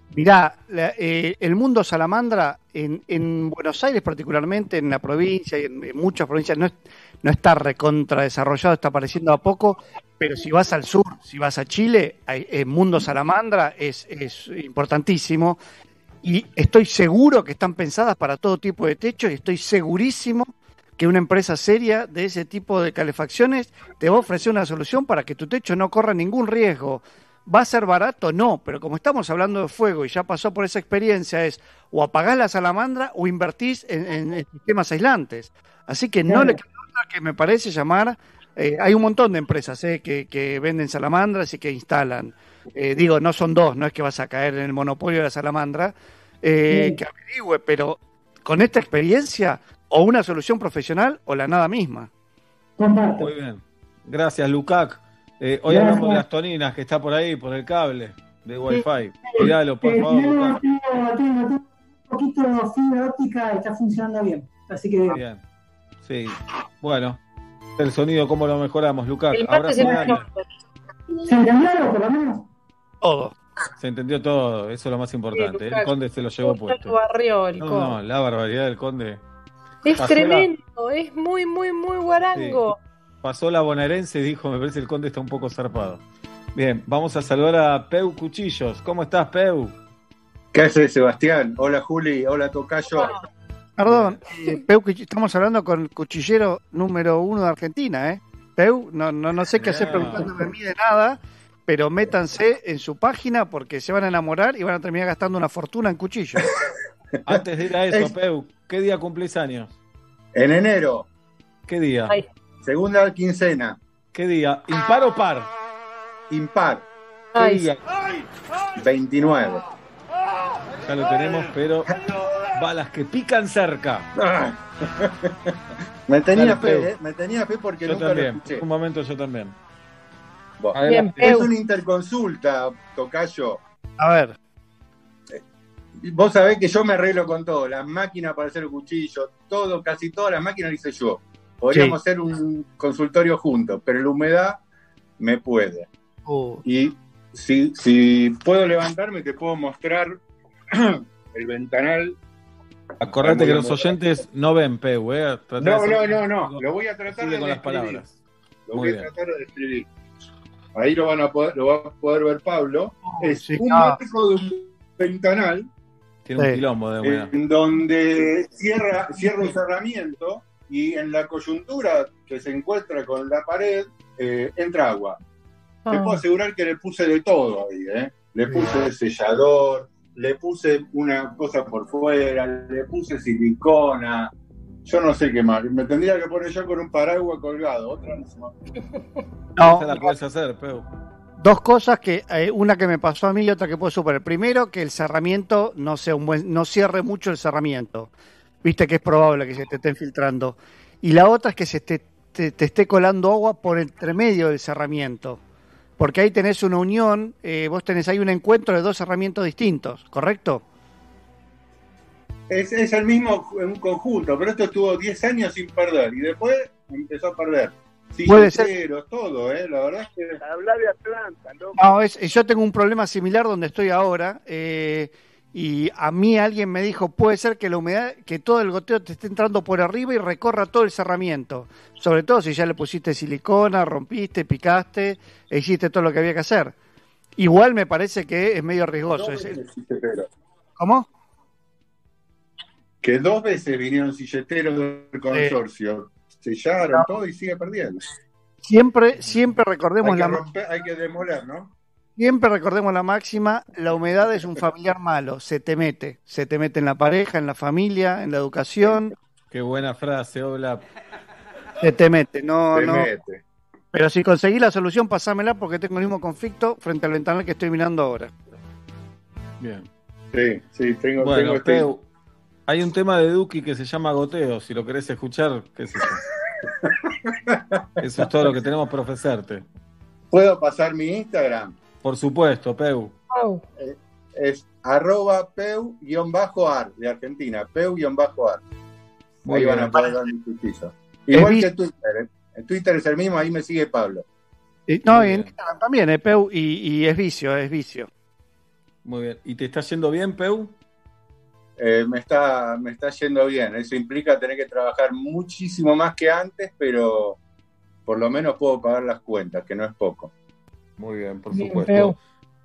Mirá, la- eh, el mundo salamandra en, en Buenos Aires particularmente, en la provincia y en, muchas provincias no, es- no está recontra desarrollado, está apareciendo a poco, pero si vas al sur, si vas a Chile, el mundo salamandra es, es importantísimo y estoy seguro que están pensadas para todo tipo de techo y estoy segurísimo que una empresa seria de ese tipo de calefacciones te va a ofrecer una solución para que tu techo no corra ningún riesgo. ¿Va a ser barato? No, pero como estamos hablando de fuego y ya pasó por esa experiencia, es o apagás la salamandra o invertís en, en- en sistemas aislantes. Así que no Claro. le queda otra que me parece llamar Eh, hay un montón de empresas eh, que, que venden salamandras y que instalan. Eh, digo, no son dos, no es que vas a caer en el monopolio de la salamandra, eh, Sí. que averigüe, pero con esta experiencia, o una solución profesional o la nada misma. Muy bien. Gracias, Lucac. Eh, hoy Gracias. hablamos de las toninas que está por ahí, por el cable de Wi-Fi. Cuidalo, por Eh, favor, tengo, tengo, un poquito de fibra óptica y está funcionando bien. Así que Bien. Sí. Bueno. El sonido, ¿cómo lo mejoramos, Abrazo martes grande. ¿Se entendió algo, por lo menos? Todo. Se entendió todo, eso es lo más importante. El conde se lo llevó puesto. barrió el No, no, la barbaridad del conde. Es Pasó la- tremendo, es muy, muy, muy guarango. Pasó la bonaerense y dijo, me parece el conde está un poco zarpado. Bien, vamos a saludar a Peu Cuchillos. ¿Cómo estás, Peu? ¿Qué haces, Sebastián? Hola, Juli. Hola, Tocayo. Perdón, eh, Peu, que estamos hablando con el cuchillero número uno de Argentina, ¿eh? Peu, no, no, no sé qué hacer Ah. preguntándome a mí de nada, pero métanse en su página porque se van a enamorar y van a terminar gastando una fortuna en cuchillos. Antes de ir a eso, Peu, ¿qué día cumplís años? En enero, ¿Qué día? Segunda quincena. ¿Qué día? ¿Impar o par? Impar. ¿Qué Ay. día? 29. Ya lo tenemos, pero balas que pican cerca. Me tenía Dale, fe, ¿eh? Me tenía fe porque Yo nunca también. lo escuché. Un momento yo también. Bueno, Adelante. es una interconsulta, Tocayo. A ver. Vos sabés que yo me arreglo con todo, las máquinas para hacer cuchillos, todo, casi todas las máquinas las hice yo. Podríamos hacer un consultorio juntos, pero la humedad me puede. Uh. Y si, si puedo levantarme, te puedo mostrar el ventanal. Acordate que los oyentes no ven, Peu, ¿eh? No, hacer- no, no, no, lo voy a tratar de con las describir. palabras. Lo Muy voy a tratar de describir. Ahí lo van a poder, lo va a poder ver Pablo. es sí, un ah. metro de un ventanal Tiene un quilombo de humedad. en donde cierra, cierra un cerramiento y en la coyuntura que se encuentra con la pared eh, entra agua. Te Ah. puedo asegurar que le puse de todo ahí, ¿eh? Le puse sellador, le puse una cosa por fuera, le puse silicona, yo no sé qué más. Me tendría que poner yo con un paraguas colgado, otra no se me- No, Esa la puedes hacer, Peu. Dos cosas que eh, una que me pasó a mí y otra que puedo superar. Primero, que el cerramiento no sea un buen, no cierre mucho el cerramiento. Viste que es probable que se te esté filtrando. Y la otra es que se te, te- te esté colando agua por entre medio del cerramiento. Porque ahí tenés una unión, eh, vos tenés ahí un encuentro de dos cerramientos distintos, ¿correcto? Es, es el mismo un conjunto, pero esto estuvo 10 años sin perder y después empezó a perder. Puede ser. Todo, ¿eh? La verdad es que. Habla de Atlanta, loco. No, es, yo tengo un problema similar donde estoy ahora. eh, y a mí alguien me dijo, puede ser que la humedad, que todo el goteo te esté entrando por arriba y recorra todo el cerramiento. Sobre todo si ya le pusiste silicona, rompiste, picaste, e hiciste todo lo que había que hacer. Igual me parece que es medio riesgoso. Dos es- veces silleteros. ¿Cómo? Que dos veces vinieron silleteros del consorcio. Sellaron todo y sigue perdiendo. Siempre, siempre recordemos Hay que, la, romper, hay que demoler, ¿no? Siempre recordemos la máxima, la humedad es un familiar malo, se te mete, se te mete en la pareja, en la familia, en la educación, Qué buena frase, Obla. se te mete, no, Se no. mete. Pero si conseguí la solución, pasámela porque tengo el mismo conflicto frente al ventanal que estoy mirando ahora. Bien. Sí, sí, tengo, Bueno, tengo este- hay un tema de Duki que se llama Goteo. Si lo querés escuchar, qué sé yo. Eso es todo lo que tenemos para ofrecerte. ¿Puedo pasar mi Instagram? Por supuesto, Peu. Eh, Es arroba peu-ar de Argentina, peu-ar. Muy Ahí van bien. a poder. He Igual que Twitter, ¿eh? En Twitter es el mismo, ahí me sigue Pablo. Y- no, Muy y en bien. Instagram también, eh, Peu, y, y es vicio, es vicio. Muy bien. ¿Y te está yendo bien, Peu? Eh, me, está, me está yendo bien. Eso implica tener que trabajar muchísimo más que antes, pero por lo menos puedo pagar las cuentas, que no es poco. Muy bien, por Bien, supuesto. Peu.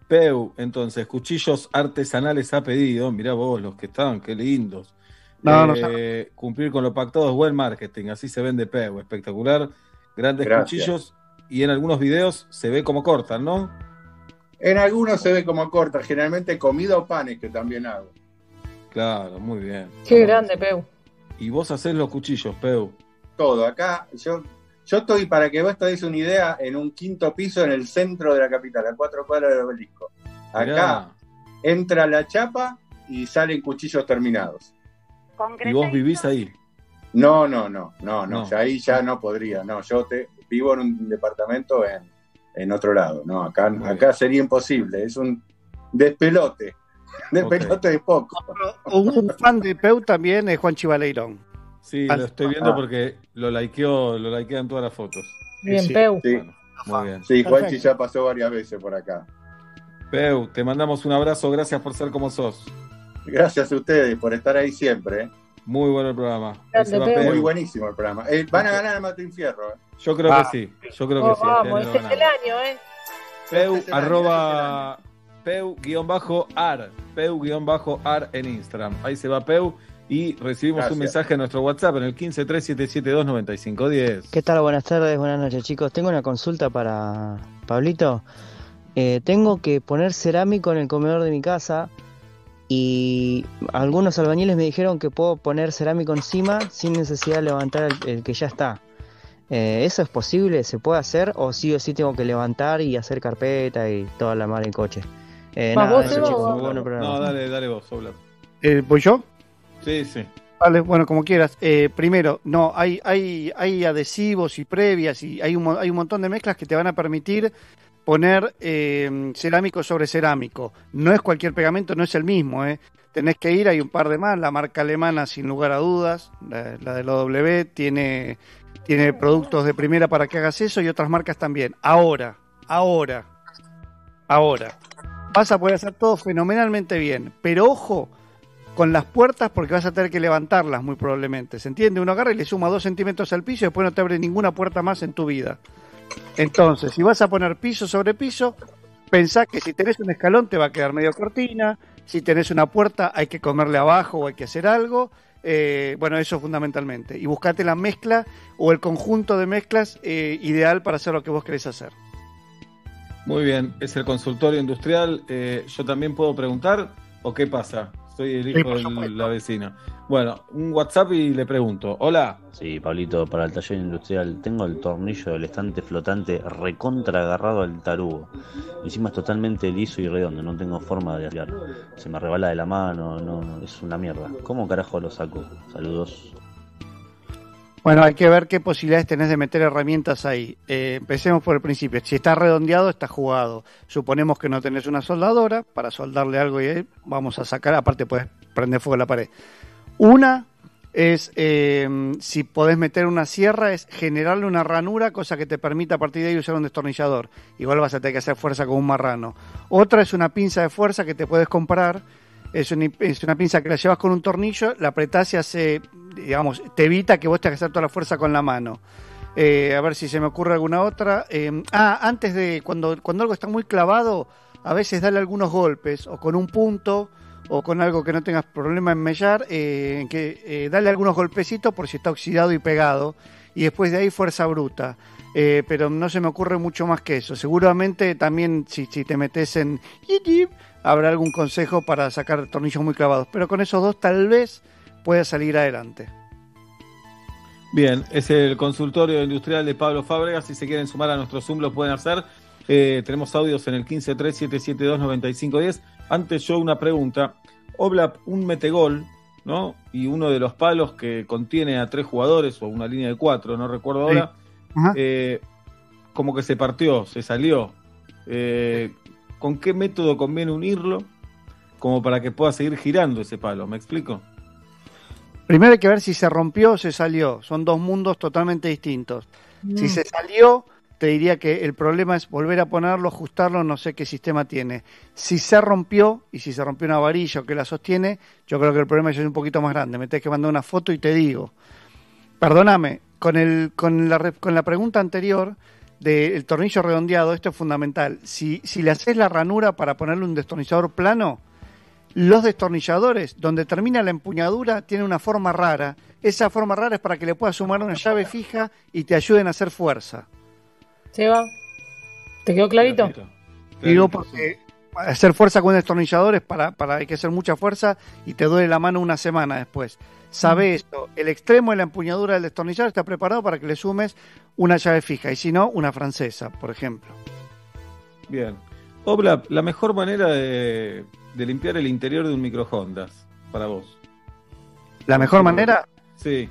Peu, entonces, cuchillos artesanales ha pedido. Mirá vos los que estaban, qué lindos. No, no Eh, cumplir con lo pactado es buen marketing, así se vende Peu. Espectacular, grandes Gracias. cuchillos y en algunos videos se ve como cortan, ¿no? En algunos se ve como corta, generalmente comida o panes que también hago. Claro, muy bien. Qué grande, Peu. Y vos hacés los cuchillos, Peu. Todo, acá yo yo estoy, para que vos te des una idea, en un quinto piso en el centro de la capital, a cuatro cuadras del obelisco. Acá Mirá. entra la chapa y salen cuchillos terminados. Y vos vivís ahí. No, no, no, no, no, No. ya ahí ya no podría. No, yo te, vivo en un departamento en, en otro lado. No, acá, acá sería imposible. Es un despelote. Despelote de poco. Un fan de Peu también es Juan Chivaleirón. Sí, Ah, lo estoy viendo ah. porque lo likeó, lo likean todas las fotos. Bien, Sí, Peu. Sí, Muy bien. sí Juanchi ya pasó varias veces por acá. Peu, te mandamos un abrazo, gracias por ser como sos. Gracias a ustedes por estar ahí siempre. ¿eh? Muy bueno el programa. Peu. Peu. Muy buenísimo el programa. Eh, van a ganar el Mato Infierno. ¿eh? Yo creo Ah. que sí, yo creo que Oh, sí. este vamos, año este es el año, ¿eh? Peu Este es el año, arroba Peu-ar, Peu-ar en Instagram. Ahí se va Peu y recibimos Gracias. un mensaje en nuestro WhatsApp en el 1537729510. ¿Qué tal? Buenas tardes, buenas noches chicos. Tengo una consulta para Pablito. Eh, tengo que poner cerámico en el comedor de mi casa y algunos albañiles me dijeron que puedo poner cerámico encima sin necesidad de levantar el, el que ya está. Eh, ¿Eso es posible? ¿Se puede hacer? ¿O sí o sí tengo que levantar y hacer carpeta y toda la mar en coche? Eh, ¿Vas nada, vos, eso, chicos, muy bueno programa. No, dale, dale vos, Obla. Eh, ¿Voy yo? Sí, sí. Vale, bueno, como quieras. Eh, primero, no, hay, hay, hay adhesivos y previas y hay un, hay un montón de mezclas que te van a permitir poner eh, cerámico sobre cerámico. No es cualquier pegamento, no es el mismo, ¿eh? Tenés que ir, hay un par de más, la marca alemana sin lugar a dudas, la, la de la W, tiene, tiene productos de primera para que hagas eso y otras marcas también. Ahora, ahora, ahora, vas a poder hacer todo fenomenalmente bien, pero ojo, con las puertas porque vas a tener que levantarlas muy probablemente. ¿Se entiende? Uno agarra y le suma dos centímetros al piso y después no te abre ninguna puerta más en tu vida. Entonces, si vas a poner piso sobre piso, pensá que si tenés un escalón te va a quedar medio cortina, si tenés una puerta hay que comerle abajo o hay que hacer algo. Eh, bueno, eso fundamentalmente. Y buscate la mezcla o el conjunto de mezclas eh, ideal para hacer lo que vos querés hacer. Muy bien, es el consultorio industrial. Eh, ¿Yo también puedo preguntar o qué pasa? Soy el hijo de la vecina. Bueno, un WhatsApp y le pregunto. Hola. Sí, Pablito, para el taller industrial tengo el tornillo del estante flotante recontra agarrado al tarugo. Encima es totalmente liso y redondo, no tengo forma de afiar. Se me rebala de la mano, no, no, es una mierda. ¿Cómo carajo lo saco? Saludos. Bueno, hay que ver qué posibilidades tenés de meter herramientas ahí. Eh, empecemos por el principio. Si está redondeado, está jugado. Suponemos que no tenés una soldadora para soldarle algo y ahí vamos a sacar. Aparte, puedes prender fuego a la pared. Una es, eh, si podés meter una sierra, es generarle una ranura, cosa que te permita a partir de ahí usar un destornillador. Igual vas a tener que hacer fuerza con un marrano. Otra es una pinza de fuerza que te puedes comprar. Es una, es una pinza que la llevas con un tornillo, la apretás y hace, digamos, te evita que vos tengas que hacer toda la fuerza con la mano. Eh, a ver si se me ocurre alguna otra. Eh, ah, antes de, cuando, cuando algo está muy clavado, a veces dale algunos golpes, o con un punto, o con algo que no tengas problema en mellar, eh, que eh, dale algunos golpecitos por si está oxidado y pegado, y después de ahí fuerza bruta. Eh, pero no se me ocurre mucho más que eso. Seguramente también si, te metes en habrá algún consejo para sacar tornillos muy clavados. Pero con esos dos tal vez pueda salir adelante. Bien, es el consultorio industrial de Pablo Fábregas. Si se quieren sumar a nuestro Zoom, lo pueden hacer. Eh, tenemos audios en el 1537729510. Antes yo una pregunta. Obla un metegol, ¿no? Y uno de los palos que contiene a tres jugadores o una línea de cuatro, no recuerdo Sí. ahora, eh, como que se partió, se salió. Eh, ¿Con qué método conviene unirlo como para que pueda seguir girando ese palo? ¿Me explico? Primero hay que ver si se rompió o se salió. Son dos mundos totalmente distintos. Si Mm. se salió, te diría que el problema es volver a ponerlo, ajustarlo, no sé qué sistema tiene. Si se rompió, y si se rompió una varilla o que la sostiene, yo creo que el problema es un poquito más grande. Me tenés que mandar una foto y te digo. Perdóname, con, el, con, la, con la pregunta anterior del tornillo redondeado, esto es fundamental. Si, si le haces la ranura para ponerle un destornillador plano, los destornilladores, donde termina la empuñadura, tienen una forma rara. Esa forma rara es para que le puedas sumar una llave fija y te ayuden a hacer fuerza. Seba, ¿te quedó clarito? Digo porque hacer fuerza con destornilladores para, para hay que hacer mucha fuerza y te duele la mano una semana después. Sabe esto, el extremo de la empuñadura del destornillador está preparado para que le sumes una llave fija y si no, una francesa, por ejemplo. Bien. Obla, la mejor manera de, de limpiar el interior de un microondas para vos. ¿La mejor manera? Sí.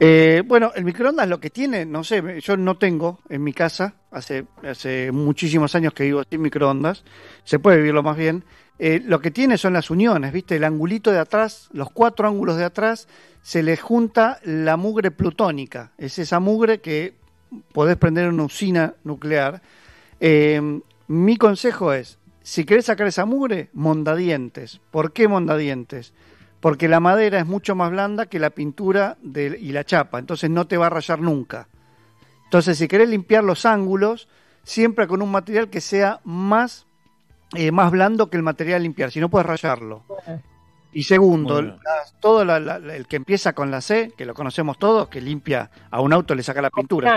Eh, bueno, el microondas lo que tiene, no sé, yo no tengo en mi casa, hace, hace muchísimos años que vivo sin microondas, se puede vivirlo más bien. Eh, lo que tiene son las uniones, ¿viste? El angulito de atrás, los cuatro ángulos de atrás, se le junta la mugre plutónica. Es esa mugre que podés prender en una usina nuclear. Eh, mi consejo es, si querés sacar esa mugre, mondadientes. ¿Por qué mondadientes? Porque la madera es mucho más blanda que la pintura de- y la chapa, entonces no te va a rayar nunca. Entonces, si querés limpiar los ángulos, siempre con un material que sea más, eh, más blando que el material a limpiar, si no puedes rayarlo. Y segundo, todo la- la- la- el que empieza con la C, que lo conocemos todos, que limpia a un auto, le saca la pintura.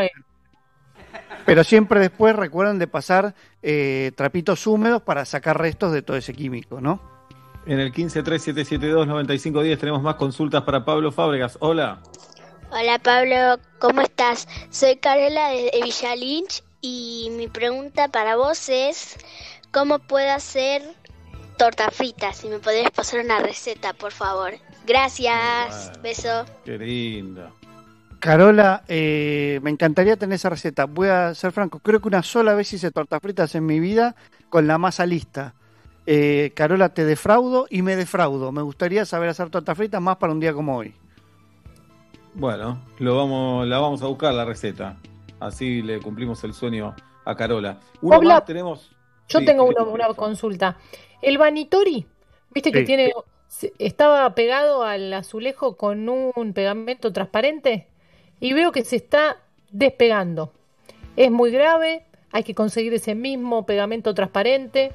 Pero siempre después recuerden de pasar eh, trapitos húmedos para sacar restos de todo ese químico, ¿no? En el 1537729510 tenemos más consultas para Pablo Fábregas. Hola. Hola Pablo, ¿cómo estás? Soy Carola de Villa Lynch y mi pregunta para vos es ¿cómo puedo hacer torta frita? Si me podés pasar una receta, por favor. Gracias, beso. Qué linda. Carola, eh, me encantaría tener esa receta. Voy a ser franco, creo que una sola vez hice tortas fritas en mi vida con la masa lista. Eh, Carola, te defraudo y me defraudo. Me gustaría saber hacer tortas fritas más para un día como hoy. Bueno, lo vamos, la vamos a buscar la receta. Así le cumplimos el sueño a Carola. Uno más tenemos. Yo Sí, tengo ¿qué una, una consulta. El Vanitori, viste que Sí. tiene, se- estaba pegado al azulejo con un pegamento transparente y veo que se está despegando. Es muy grave, hay que conseguir ese mismo pegamento transparente.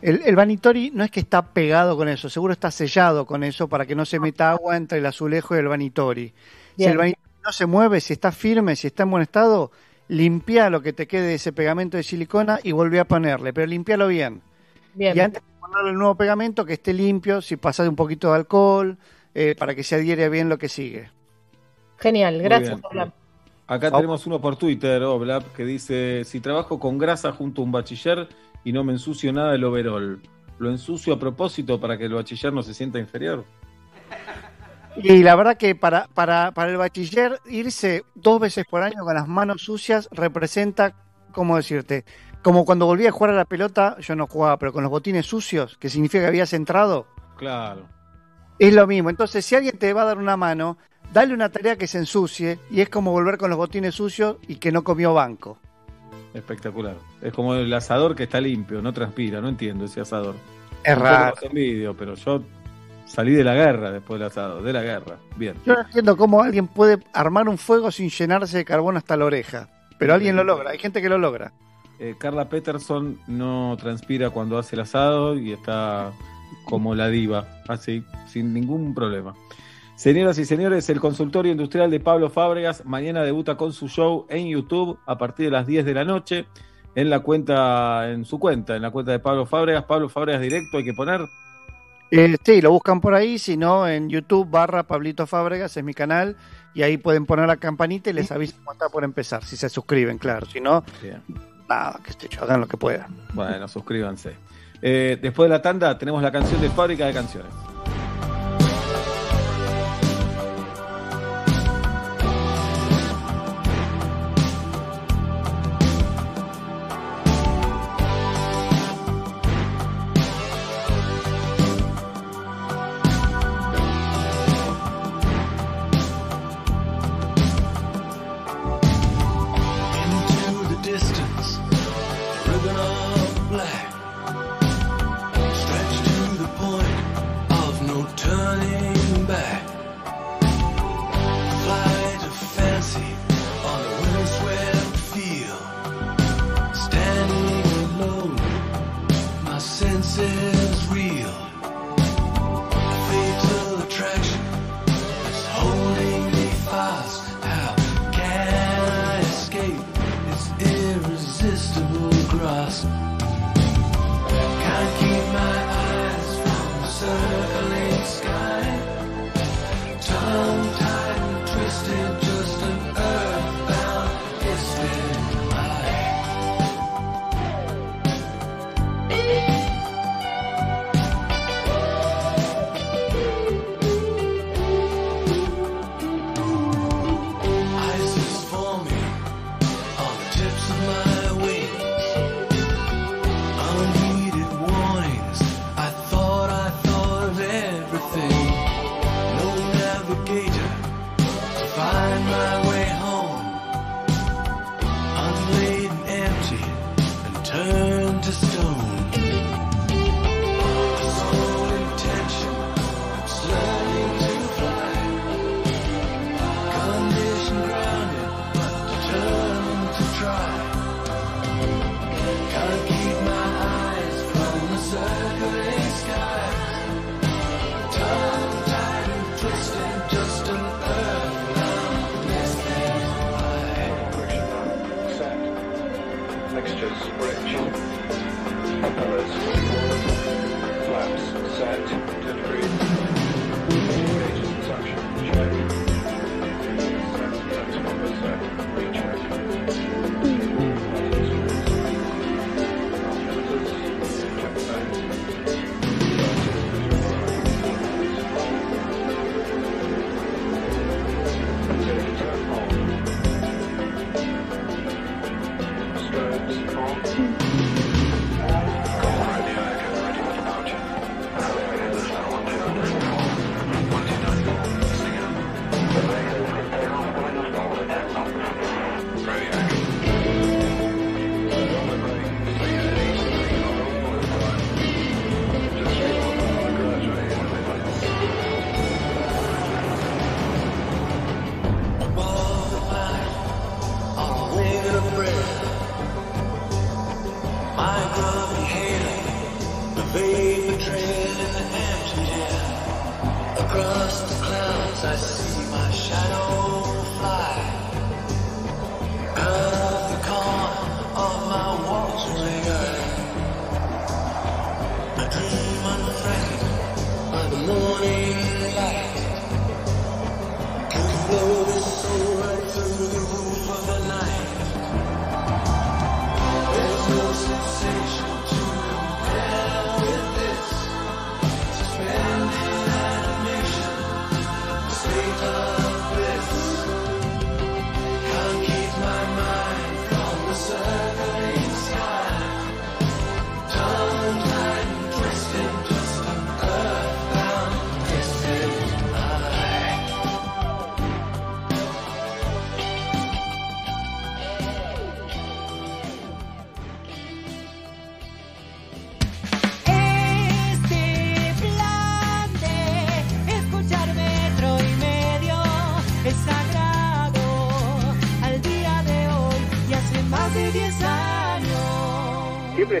El, el Vanitori no es que está pegado con eso, seguro está sellado con eso para que no se meta agua entre el azulejo y el Vanitori. Si el Vanitori no se mueve, si está firme, si está en buen estado, limpia lo que te quede de ese pegamento de silicona y volví a ponerle, pero limpialo bien. Bien. Y antes de ponerle el nuevo pegamento, que esté limpio, si pasa de un poquito de alcohol, eh, para que se adhiere bien lo que sigue. Genial, gracias. bien. Obla. Acá tenemos uno por Twitter, Oblap, que dice: Si trabajo con grasa junto a un bachiller y no me ensucio nada del overol, ¿lo ensucio a propósito para que el bachiller no se sienta inferior? Y la verdad que para, para, para el bachiller irse dos veces por año con las manos sucias representa, ¿cómo decirte? Como cuando volví a jugar a la pelota, yo no jugaba, pero con los botines sucios, que significa que habías entrado, Claro. es lo mismo. Entonces, si alguien te va a dar una mano, dale una tarea que se ensucie y es como volver con los botines sucios y que no comió banco. Espectacular. Es como el asador que está limpio, no transpira, no entiendo ese asador. Es poco raro. envidio, pero yo salí de la guerra después del asado, de la guerra. Bien. Yo no entiendo cómo alguien puede armar un fuego sin llenarse de carbón hasta la oreja, pero alguien lo logra, hay gente que lo logra. Eh, Carla Peterson no transpira cuando hace el asado y está como la diva, así, sin ningún problema. Señoras y señores, el consultorio industrial de Pablo Fábregas mañana debuta con su show en YouTube a partir de las 10 de la noche en la cuenta, en su cuenta, en la cuenta de Pablo Fábregas, Pablo Fábregas directo hay que poner. Eh, sí, lo buscan por ahí, si no, en YouTube barra Pablito Fábregas, es mi canal, y ahí pueden poner la campanita y les aviso cuando está por empezar, si se suscriben, claro, si no, Bien. nada, que esté hagan lo que puedan. Bueno, suscríbanse. Eh, después de la tanda tenemos la canción de Fábrica de Canciones.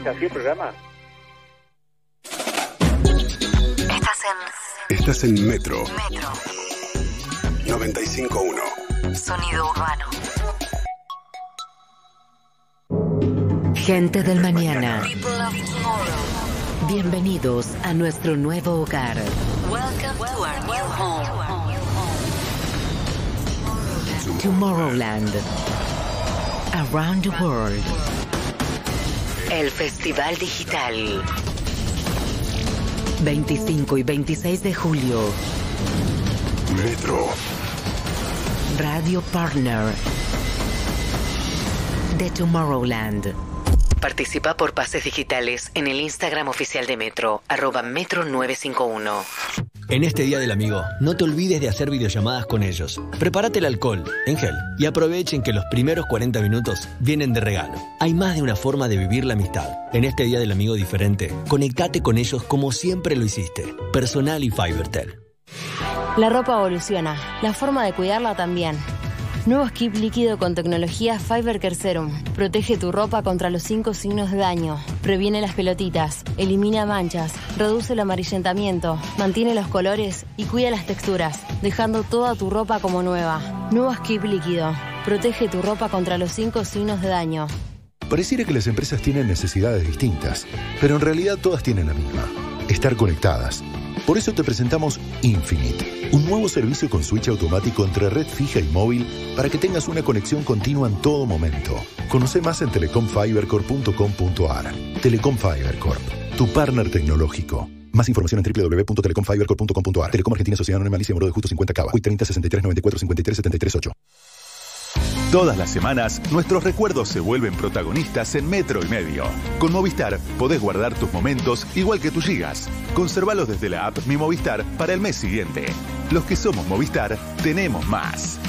Años. ¿Siempre está así el programa? Estás en Estás en Metro Metro. 95.1. Sonido urbano. Gente del mañana. Bienvenidos a nuestro nuevo hogar. Welcome to our new home. Tomorrowland. Around the World. El Festival Digital. 25 y 26 de julio. Metro. Radio Partner de Tomorrowland. Participa por pases digitales en el Instagram oficial de Metro, arroba Metro951. En este Día del Amigo, no te olvides de hacer videollamadas con ellos. Prepárate el alcohol, en gel, y aprovechen que los primeros 40 minutos vienen de regalo. Hay más de una forma de vivir la amistad. En este Día del Amigo diferente, conectate con ellos como siempre lo hiciste. Personal y Fibertel. La ropa evoluciona, la forma de cuidarla también. Nuevo skip líquido con tecnología Fiber Care Serum. Protege tu ropa contra los cinco signos de daño. Previene las pelotitas, elimina manchas, reduce el amarillentamiento, mantiene los colores y cuida las texturas, dejando toda tu ropa como nueva. Nuevo skip líquido. Protege tu ropa contra los cinco signos de daño. Pareciera que las empresas tienen necesidades distintas, pero en realidad todas tienen la misma, estar conectadas. Por eso te presentamos Infinite, un nuevo servicio con switch automático entre red fija y móvil para que tengas una conexión continua en todo momento. Conoce más en telecomfibercorp.com.ar. Telecom Fiber Corp, tu partner tecnológico. Más información en www.telecomfibercorp.com.ar. Telecom Argentina Sociedad Anónima Alicia Moro de Justo 50 Cava. Hoy 30 63 94 53 73 8. Todas las semanas, nuestros recuerdos se vuelven protagonistas en Metro y Medio. Con Movistar podés guardar tus momentos igual que tus gigas. Conservalos desde la app Mi Movistar para el mes siguiente. Los que somos Movistar, tenemos más.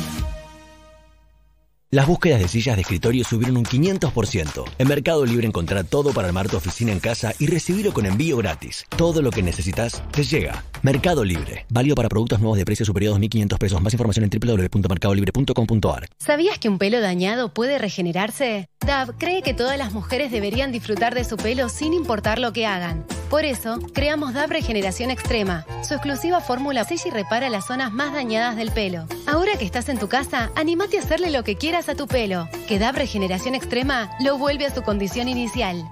Las búsquedas de sillas de escritorio subieron un 500%. En Mercado Libre encontrá todo para armar tu oficina en casa y recibirlo con envío gratis. Todo lo que necesitas te llega. Mercado Libre. Válido para productos nuevos de precio superior a 2.500 pesos. Más información en www.mercadolibre.com.ar. ¿Sabías que un pelo dañado puede regenerarse? DAV cree que todas las mujeres deberían disfrutar de su pelo sin importar lo que hagan. Por eso, creamos DAV Regeneración Extrema. Su exclusiva fórmula sella y repara las zonas más dañadas del pelo. Ahora que estás en tu casa, animate a hacerle lo que quieras a tu pelo. Que DAV Regeneración Extrema lo vuelve a su condición inicial.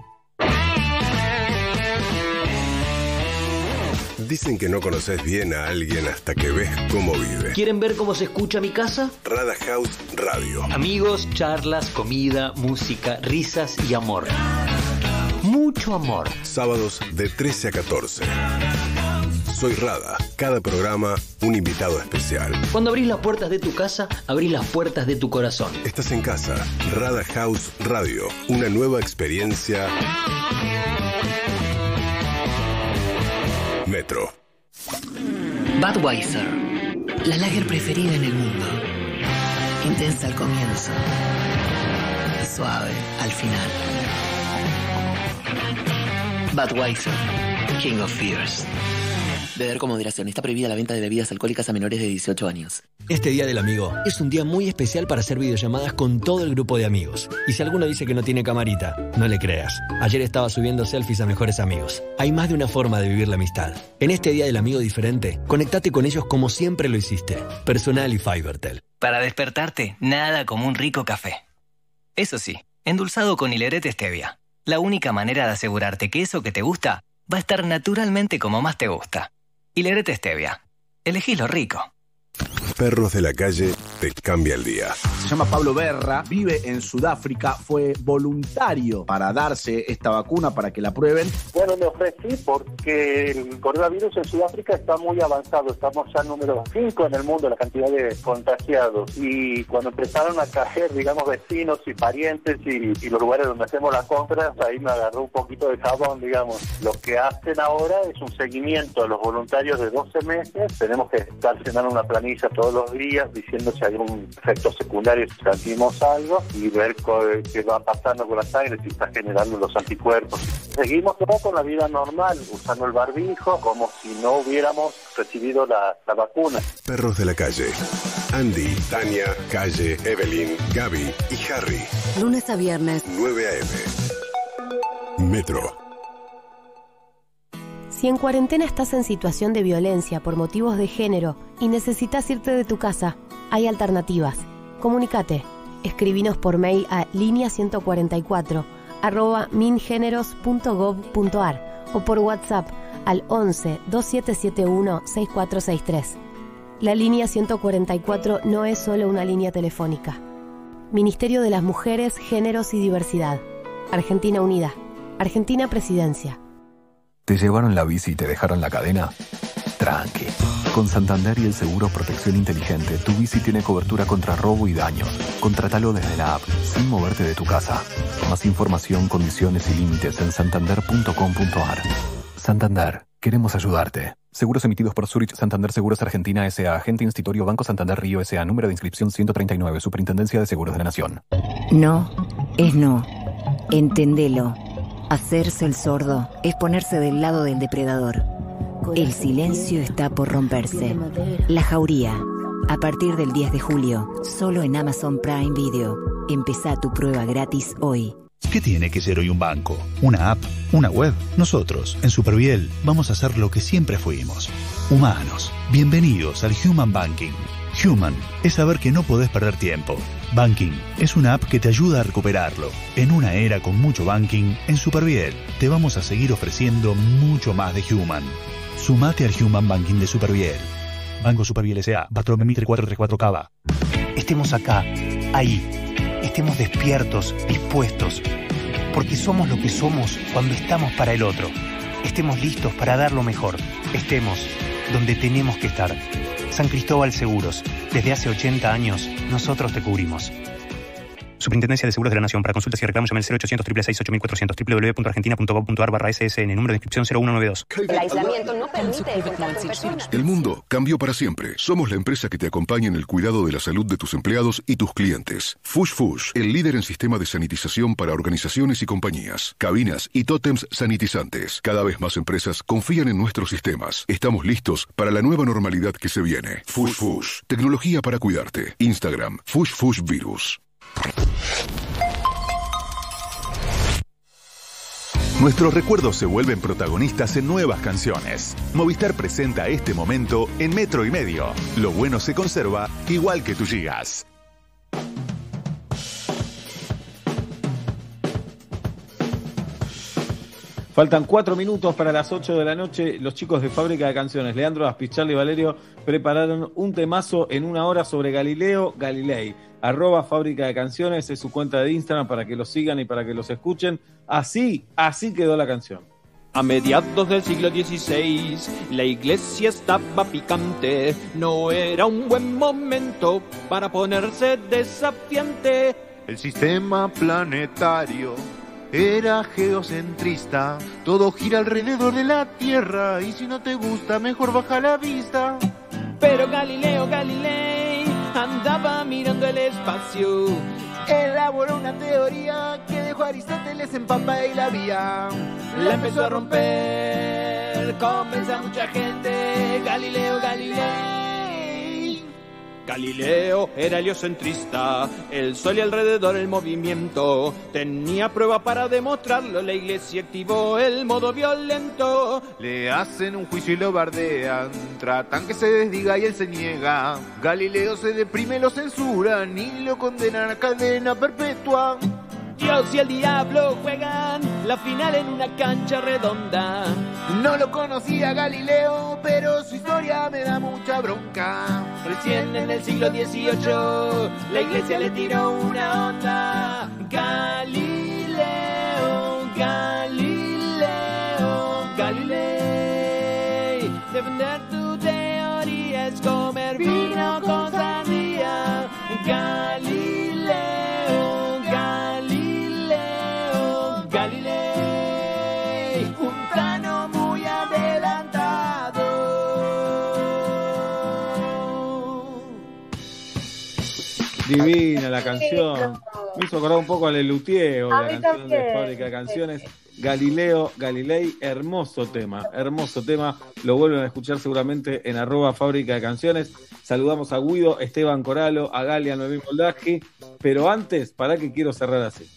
Dicen que no conoces bien a alguien hasta que ves cómo vive. ¿Quieren ver cómo se escucha mi casa? Rada House Radio. Amigos, charlas, comida, música, risas y amor. Mucho amor. Sábados de 13 a 14. Soy Rada. Cada programa, un invitado especial. Cuando abrís las puertas de tu casa, abrís las puertas de tu corazón. Estás en casa. Rada House Radio. Una nueva experiencia. Metro. Budweiser, la lager preferida en el mundo. Intensa al comienzo, suave al final. Budweiser, King of Fears. Beber con moderación. Está prohibida la venta de bebidas alcohólicas a menores de 18 años. Este Día del Amigo es un día muy especial para hacer videollamadas con todo el grupo de amigos. Y si alguno dice que no tiene camarita, no le creas. Ayer estaba subiendo selfies a mejores amigos. Hay más de una forma de vivir la amistad. En este Día del Amigo diferente, conectate con ellos como siempre lo hiciste. Personal y Fibertel. Para despertarte, nada como un rico café. Eso sí, endulzado con hilerete stevia. La única manera de asegurarte que eso que te gusta va a estar naturalmente como más te gusta. Hilerete Stevia. Elegí lo rico. Perros de la calle te cambia el día. Se llama Pablo Berra, vive en Sudáfrica, fue voluntario para darse esta vacuna para que la prueben. Bueno, me ofrecí porque el coronavirus en Sudáfrica está muy avanzado. Estamos ya número 5 en el mundo, la cantidad de contagiados. Y cuando empezaron a caer, digamos, vecinos y parientes y, y los lugares donde hacemos las compras, ahí me agarró un poquito de jabón, digamos. Lo que hacen ahora es un seguimiento a los voluntarios de 12 meses. Tenemos que estar llenando una planilla todos los días diciendo si hay algún efecto secundario, si sentimos algo y ver qué va pasando con la sangre, si está generando los anticuerpos. Seguimos todo con la vida normal, usando el barbijo como si no hubiéramos recibido la, la vacuna. Perros de la calle. Andy, Tania, Calle, Evelyn, Gaby y Harry. Lunes a viernes. 9 a.m. Metro. Si en cuarentena estás en situación de violencia por motivos de género y necesitas irte de tu casa, hay alternativas. Comunicate. Escribinos por mail a línea 144 arroba mingeneros.gov.ar o por WhatsApp al 11 2771 6463. La línea 144 no es solo una línea telefónica. Ministerio de las Mujeres, Géneros y Diversidad. Argentina Unida. Argentina Presidencia. ¿Te llevaron la bici y te dejaron la cadena? Tranqui. Con Santander y el seguro Protección Inteligente, tu bici tiene cobertura contra robo y daños. Contratalo desde la app, sin moverte de tu casa. Más información, condiciones y límites en santander.com.ar. Santander, queremos ayudarte. Seguros emitidos por Zurich Santander Seguros Argentina S.A. Agente Institutorio Banco Santander Río S.A. Número de inscripción 139. Superintendencia de Seguros de la Nación. No es no. Entendelo. Hacerse el sordo es ponerse del lado del depredador. El silencio está por romperse. La Jauría. A partir del 10 de julio, solo en Amazon Prime Video. Empezá tu prueba gratis hoy. ¿Qué tiene que ser hoy un banco? ¿Una app? ¿Una web? Nosotros, en Superviel, vamos a hacer lo que siempre fuimos. Humanos. Bienvenidos al Human Banking. Human es saber que no podés perder tiempo. Banking es una app que te ayuda a recuperarlo. En una era con mucho banking, en Superviel te vamos a seguir ofreciendo mucho más de Human. Sumate al Human Banking de Superviel. Banco Superviel S.A. Bartolomé Mitre 434 Cava. Estemos acá, ahí. Estemos despiertos, dispuestos. Porque somos lo que somos cuando estamos para el otro. Estemos listos para dar lo mejor. Estemos donde tenemos que estar. San Cristóbal Seguros. Desde hace 80 años, nosotros te cubrimos. Superintendencia de Seguros de la Nación. Para consultas y reclamos llame al 0800 666 8400 www.argentina.gov.ar barra SSN. Número de inscripción 0192. El aislamiento no permite contacto con personas. El mundo cambió para siempre. Somos la empresa que te acompaña en el cuidado de la salud de tus empleados y tus clientes. Fush Fush, el líder en sistema de sanitización para organizaciones y compañías, cabinas y tótems sanitizantes. Cada vez más empresas confían en nuestros sistemas. Estamos listos para la nueva normalidad que se viene. Fush Fush, tecnología para cuidarte. Instagram, Fush Fush Virus. Nuestros recuerdos se vuelven protagonistas en nuevas canciones. Movistar presenta este momento en metro y medio. Lo bueno se conserva igual que tus gigas. Faltan cuatro minutos para las 8 de la noche. Los chicos de Fábrica de Canciones, Leandro Aspichal y Valerio, prepararon un temazo en una hora sobre Galileo Galilei. Arroba Fábrica de Canciones es su cuenta de Instagram para que los sigan y para que los escuchen. Así, así quedó la canción. A mediados del siglo XVI, la iglesia estaba picante. No era un buen momento para ponerse desafiante. El sistema planetario era geocentrista. Todo gira alrededor de la Tierra. Y si no te gusta, mejor baja la vista. Pero Galileo Galilei andaba mirando el espacio. Elaboró una teoría que dejó a Aristóteles en pampa y la vía. La empezó a romper, convence a mucha gente. Galileo Galilei. Galileo era heliocentrista, el sol y alrededor el movimiento. Tenía prueba para demostrarlo, la iglesia activó el modo violento. Le hacen un juicio y lo bardean. Tratan que se desdiga y él se niega. Galileo se deprime, lo censuran y lo condenan a cadena perpetua. Dios y el diablo juegan la final en una cancha redonda. No lo conocía Galileo, pero su historia me da mucha bronca. Recién en el siglo XVIII la iglesia le tiró una onda. Galileo, Galileo, Galilei. Defender tu teoría es comer vino con sandía. Galileo, Divina la canción. Me hizo acordar un poco a Lelutier, A la canción de. Fábrica de Canciones. Galileo, Galilei, hermoso tema, hermoso tema. Lo vuelven a escuchar seguramente en arroba Fábrica de Canciones. Saludamos a Guido, Esteban Coralo, a Galia Noemí Moldaski. Pero antes, para que quiero cerrar así.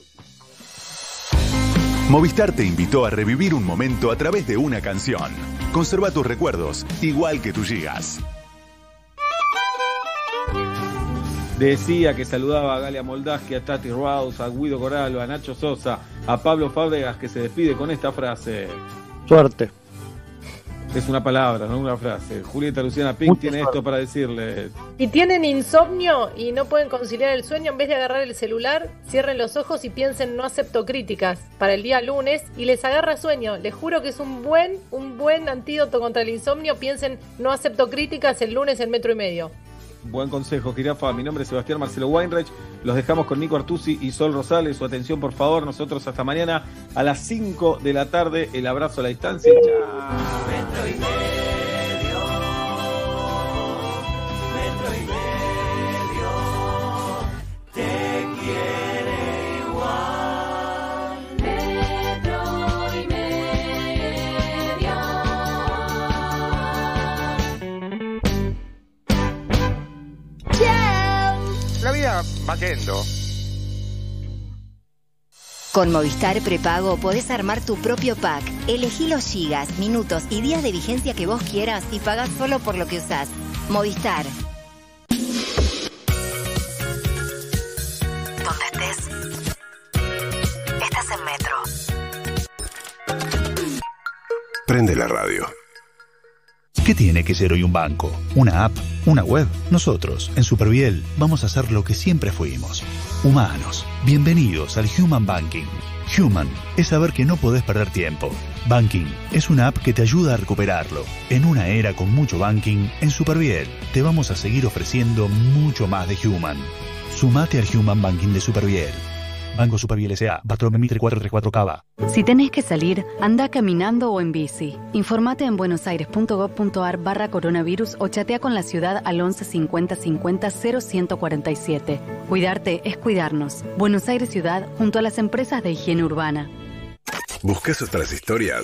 Movistar te invitó a revivir un momento a través de una canción. Conserva tus recuerdos, igual que tus gigas. Decía que saludaba a Galia Moldaski, a Tati Rouse, a Guido Coralo, a Nacho Sosa, a Pablo Fábregas, que se despide con esta frase. Suerte. Es una palabra, no una frase. Julieta Luciana Pink tiene esto para decirles. Si tienen insomnio y no pueden conciliar el sueño, en vez de agarrar el celular, cierren los ojos y piensen no acepto críticas para el día lunes y les agarra sueño. Les juro que es un buen, un buen antídoto contra el insomnio. Piensen no acepto críticas el lunes en metro y medio. Buen consejo, Jirafa. Mi nombre es Sebastián Marcelo Weinreich. Los dejamos con Nico Artusi y Sol Rosales. Su atención, por favor. Nosotros hasta mañana a las 5 de la tarde. El abrazo a la distancia. Chao. Va yendo. Con Movistar Prepago podés armar tu propio pack. Elegí los gigas, minutos y días de vigencia que vos quieras y pagás solo por lo que usás. Movistar. Donde estés. Estás en Metro. Prende la radio. ¿Qué tiene que ser hoy un banco? ¿Una app? ¿Una web? Nosotros, en Superviel, vamos a hacer lo que siempre fuimos. Humanos. Bienvenidos al Human Banking. Human es saber que no podés perder tiempo. Banking es una app que te ayuda a recuperarlo. En una era con mucho banking, en Superviel te vamos a seguir ofreciendo mucho más de Human. Sumate al Human Banking de Superviel. Banco Superviel S.A. Patrón Mitre 434 Cava. Si tenés que salir, anda caminando o en bici. Informate en buenosaires.gov.ar barra coronavirus o chatea con la ciudad al 11 50 50 0147. Cuidarte es cuidarnos. Buenos Aires Ciudad junto a las empresas de higiene urbana. ¿Buscas otras historias?